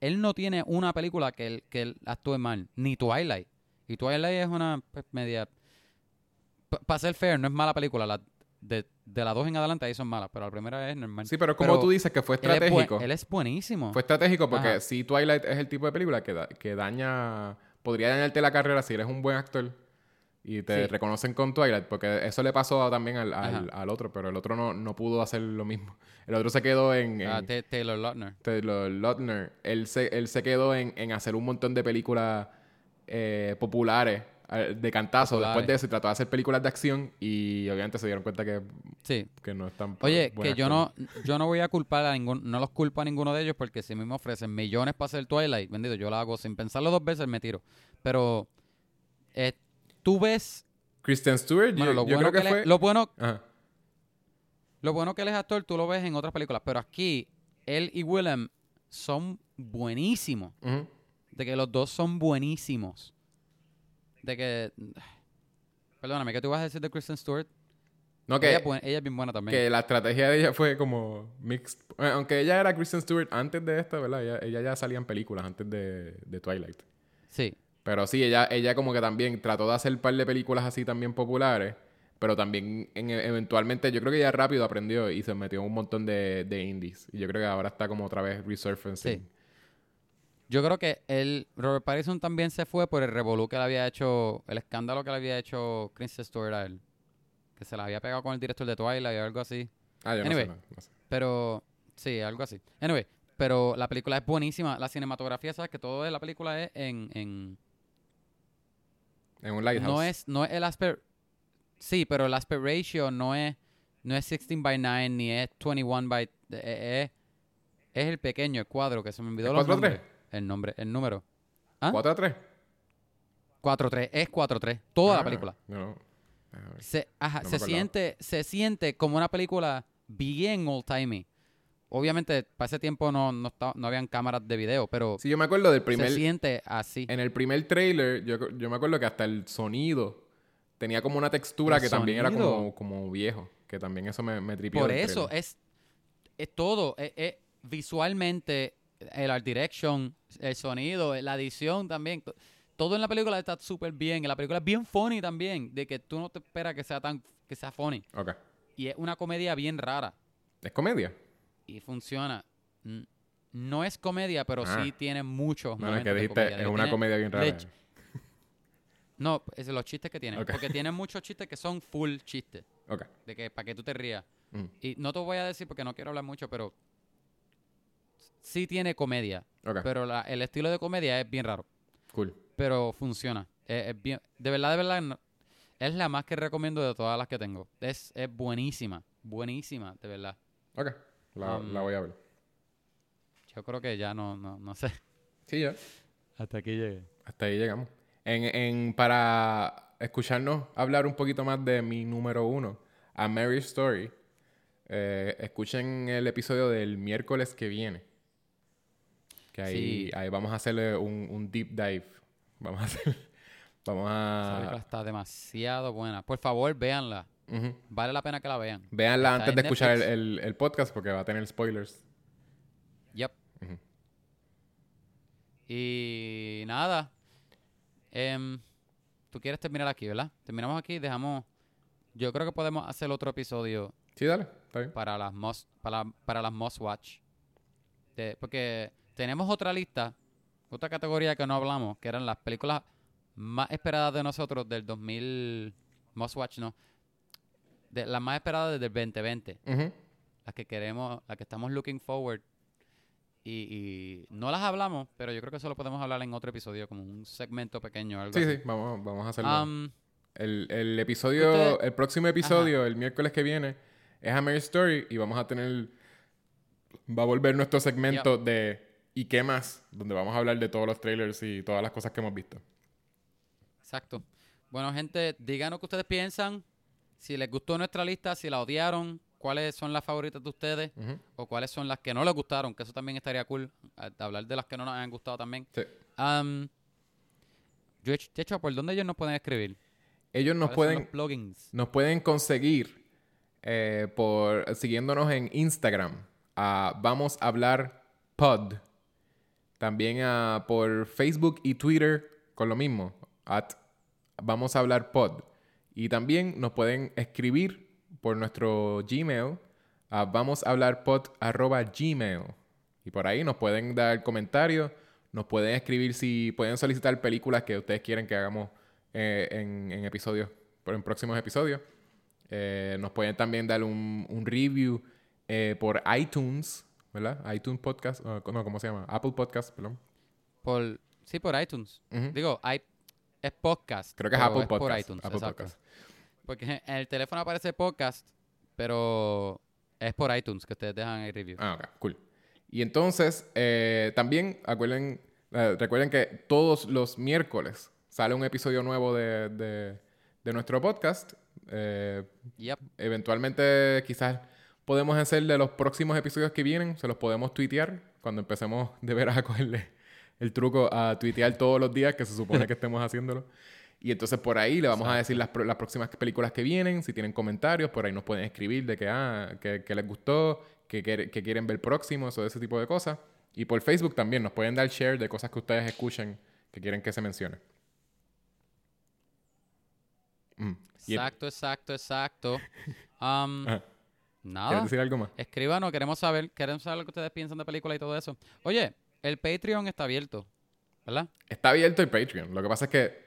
él no tiene una película que él, que él actúe mal, ni Twilight. Y Twilight es una pues, media. Para ser fair, no es mala película. La, de, de las dos en adelante ahí son malas, pero la primera es normal. Sí, pero como Pero tú dices que fue Él es, bu- estratégico. él es buenísimo. Fue estratégico porque si Twilight es el tipo de película que, da- que daña, podría dañarte la carrera si eres un buen actor y te Sí. reconocen con Twilight, porque eso le pasó también al, al- otro, pero el otro no, no pudo hacer lo mismo. El otro se quedó en... en Ah, Ta- Taylor Lautner. Taylor Lautner. Él se, él se quedó en, en hacer un montón de películas eh, populares de cantazo. Populares. Después de eso, trató de hacer películas de acción y obviamente se dieron cuenta que, Sí. que no están... Oye, que yo no, yo no voy a culpar a ningún, no los culpo a ninguno de ellos porque si a mí me ofrecen millones para hacer Twilight, bendito, yo lo hago sin pensarlo dos veces, me tiro. Pero eh, tú ves, Kristen Stewart, bueno, yo, lo yo bueno creo que, fue... lo bueno, Ajá. lo bueno que él es actor, tú lo ves en otras películas, pero aquí él y Willem son buenísimos, de que los dos son buenísimos, de que, perdóname, ¿qué tú vas a decir de Kristen Stewart? No, que, ella es bien buena también. que la estrategia de ella fue como mixed. eh, Aunque ella era Kristen Stewart antes de esta, ¿verdad? Ella, ella ya salía en películas antes de, de Twilight. Sí, Pero sí, ella, ella como que también trató de hacer un par de películas así también populares. Pero también en- eventualmente yo creo que ella rápido aprendió y se metió en un montón de, de indies. Y yo creo que ahora está como otra vez resurfacing. Sí. Yo creo que él, Robert Pattinson también se fue por el revolú que le había hecho, el escándalo que le había hecho Kristen Stewart a él. Que se la había pegado con el director de Twilight o algo así. Ah, yo Anyway. no sé. no, no sé. Pero, sí, algo así. Anyway, pero la película es buenísima. La cinematografía, sabes que todo de la película es en, en En un lighthouse. no es no es el aspect sí, pero el aspect ratio no es no es 16 by 9 ni es 21 by eh, eh, es el pequeño, el cuadro que se me olvidó ¿Es los 4:3? nombres. El nombre, el número. ¿Ah? 4 a 3. 4-3, es 4-3, toda Ah, la película. No. Se, ajá, No se siente, se siente como una película bien old timey. Obviamente, para ese tiempo no, no, estaba- no habían cámaras de video, pero Sí, yo me acuerdo del primer... se siente así. En el primer trailer, yo, yo me acuerdo que hasta el sonido tenía como una textura El que también era como, como viejo. Que también eso me, me tripió Por eso, trailer. es, es todo. es- es visualmente, el art direction, el sonido, la edición también. to- Todo en la película está súper bien. La película es bien funny también. De que tú no te esperas que sea tan que sea funny. Ok. Y es una comedia bien rara. ¿Es comedia? Y funciona. No es comedia, pero Ah. sí tiene muchos No, es que momentos de dijiste, comedia. es que una comedia bien rara. No, es los chistes que tiene. Porque tiene muchos chistes que son full chistes. Ok. De que para que tú te rías. Mm. Y no te voy a decir porque no quiero hablar mucho, pero sí tiene comedia. Ok. Pero la- el estilo de comedia es bien raro. Cool. Pero funciona. Es, es bien, de verdad, de verdad, no- es la más que recomiendo de todas las que tengo. Es, es buenísima. Buenísima, de verdad. Ok. La, Um, la voy a ver. Yo creo que ya no, no, no sé. Sí, ya. Hasta aquí llegué. Hasta ahí llegamos. En, en, para escucharnos hablar un poquito más de mi número uno, A Mary Story, eh, escuchen el episodio del miércoles que viene. Que ahí, Sí. ahí vamos a hacerle un, un deep dive. Vamos a hacer. Vamos Esa película a. está demasiado buena. Por favor, véanla. Vale la pena que la vean. Véanla Está antes de escuchar el, el- el podcast porque va a tener spoilers. Yep. Y nada. Em, Tú quieres terminar aquí, ¿verdad? Terminamos aquí dejamos. Yo creo que podemos hacer otro episodio Sí, dale. Está bien. para las must, para, para las must watch. De- porque tenemos otra lista, otra categoría que no hablamos, que eran las películas más esperadas de nosotros del 2000. Must watch, no. De, las más esperadas desde el 2020. Ujú. las que queremos, las que estamos looking forward. Y, y no las hablamos, pero yo creo que eso lo podemos hablar en otro episodio, como un segmento pequeño. Algo Sí, así. sí. Vamos, vamos a hacerlo. Am, El, el episodio, Ustedes- el próximo episodio, el miércoles que viene, es A Mary Story y vamos a tener, va a volver nuestro segmento de ¿y qué más? Donde vamos a hablar de todos los trailers y todas las cosas que hemos visto. exacto. Bueno, gente, díganos qué ustedes piensan. Si les gustó nuestra lista, si la odiaron, cuáles son las favoritas de ustedes o cuáles son las que no les gustaron, que eso también estaría cool. a- Hablar de las que no nos han gustado también. Sí. Am, yo he hecho- de hecho, ¿por dónde ellos nos pueden escribir? Ellos nos ¿Cuáles son pueden, nos pueden conseguir eh, por siguiéndonos en Instagram a Vamos a hablar Pod. También a, por Facebook y Twitter con lo mismo. At Vamos a hablar Pod. Y también nos pueden escribir por nuestro Gmail a vamos a hablar pod arroba gmail. Y por ahí nos pueden dar comentarios, nos pueden escribir si pueden solicitar películas que ustedes quieren que hagamos eh, en, en episodios, por en próximos episodios. Eh, nos pueden también dar un, un review eh, por iTunes, ¿verdad? iTunes Podcast, no, ¿cómo se llama? Apple Podcast, perdón. Por, sí, por iTunes. Digo, hay, es podcast. Creo que es Apple por Podcast. iTunes, Apple exacto. Podcast. Porque en el teléfono aparece podcast, pero es por iTunes que ustedes dejan el review. Ah, ok, cool. Y entonces, eh, también acuerden, eh, recuerden que todos los miércoles sale un episodio nuevo de, de- de nuestro podcast. Eh, Yep. eventualmente, quizás podemos hacer de los próximos episodios que vienen, se los podemos tuitear cuando empecemos de veras a cogerle el truco a tuitear todos los días, que se supone que estemos haciéndolo. Y entonces por ahí le vamos a decir las, las próximas películas que vienen, si tienen comentarios, por ahí nos pueden escribir de que, ah, que, que les gustó, que, quiere- que quieren ver próximos o ese tipo de cosas. Y por Facebook también nos pueden dar share de cosas que ustedes escuchen que quieren que se mencione. Mm. Exacto, exacto, exacto. Um, nada. ¿Quieres decir algo más? Escríbanos, queremos saber, queremos saber lo que ustedes piensan de película y todo eso. Oye, el Patreon está abierto, ¿verdad? Está abierto el Patreon. Lo que pasa es que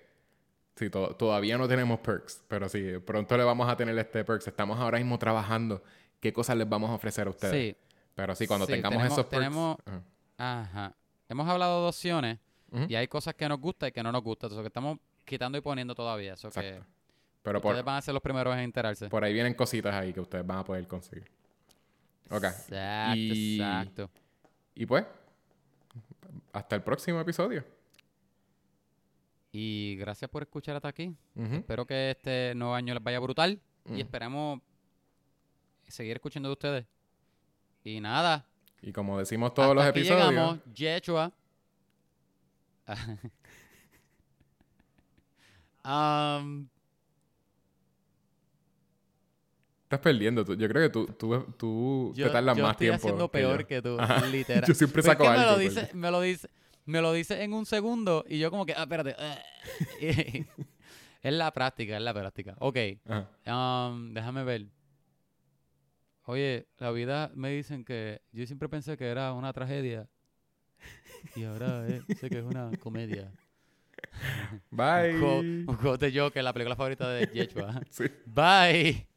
sí, to- todavía no tenemos perks, pero sí, pronto le vamos a tener este perks. Estamos ahora mismo trabajando qué cosas les vamos a ofrecer a ustedes. Sí. Pero sí, cuando Sí, tengamos tenemos- esos perks- tenemos- Ajá. Ajá. Hemos hablado de opciones y hay cosas que nos gustan y que no nos gustan. Eso que estamos quitando y poniendo todavía. Eso que Exacto. Pero ustedes por, van a ser los primeros en enterarse. por ahí vienen cositas ahí que ustedes van a poder conseguir. Ok. Exacto, Y- exacto. Y pues, hasta el próximo episodio. Y gracias por escuchar hasta aquí. Espero que este nuevo año les vaya brutal. Mm. Y esperemos seguir escuchando de ustedes. Y nada. Y como decimos todos hasta los aquí episodios, llegamos. Yechua. Um, estás perdiendo. tú- Yo creo que tú, tú, tú yo te tardas yo más estoy tiempo. haciendo peor yo. que tú, literal. Yo siempre Pero es saco que algo. Me lo, pues. dice, me lo dice, me lo dice en un segundo y yo como que, ah, espérate. es la práctica, es la práctica. Ok, um, déjame ver. Oye, la vida me dicen que yo siempre pensé que era una tragedia y ahora eh, sé que es una comedia. Bye. Un quote- un quote de Joker, la película favorita de Yechua. Sí. Bye.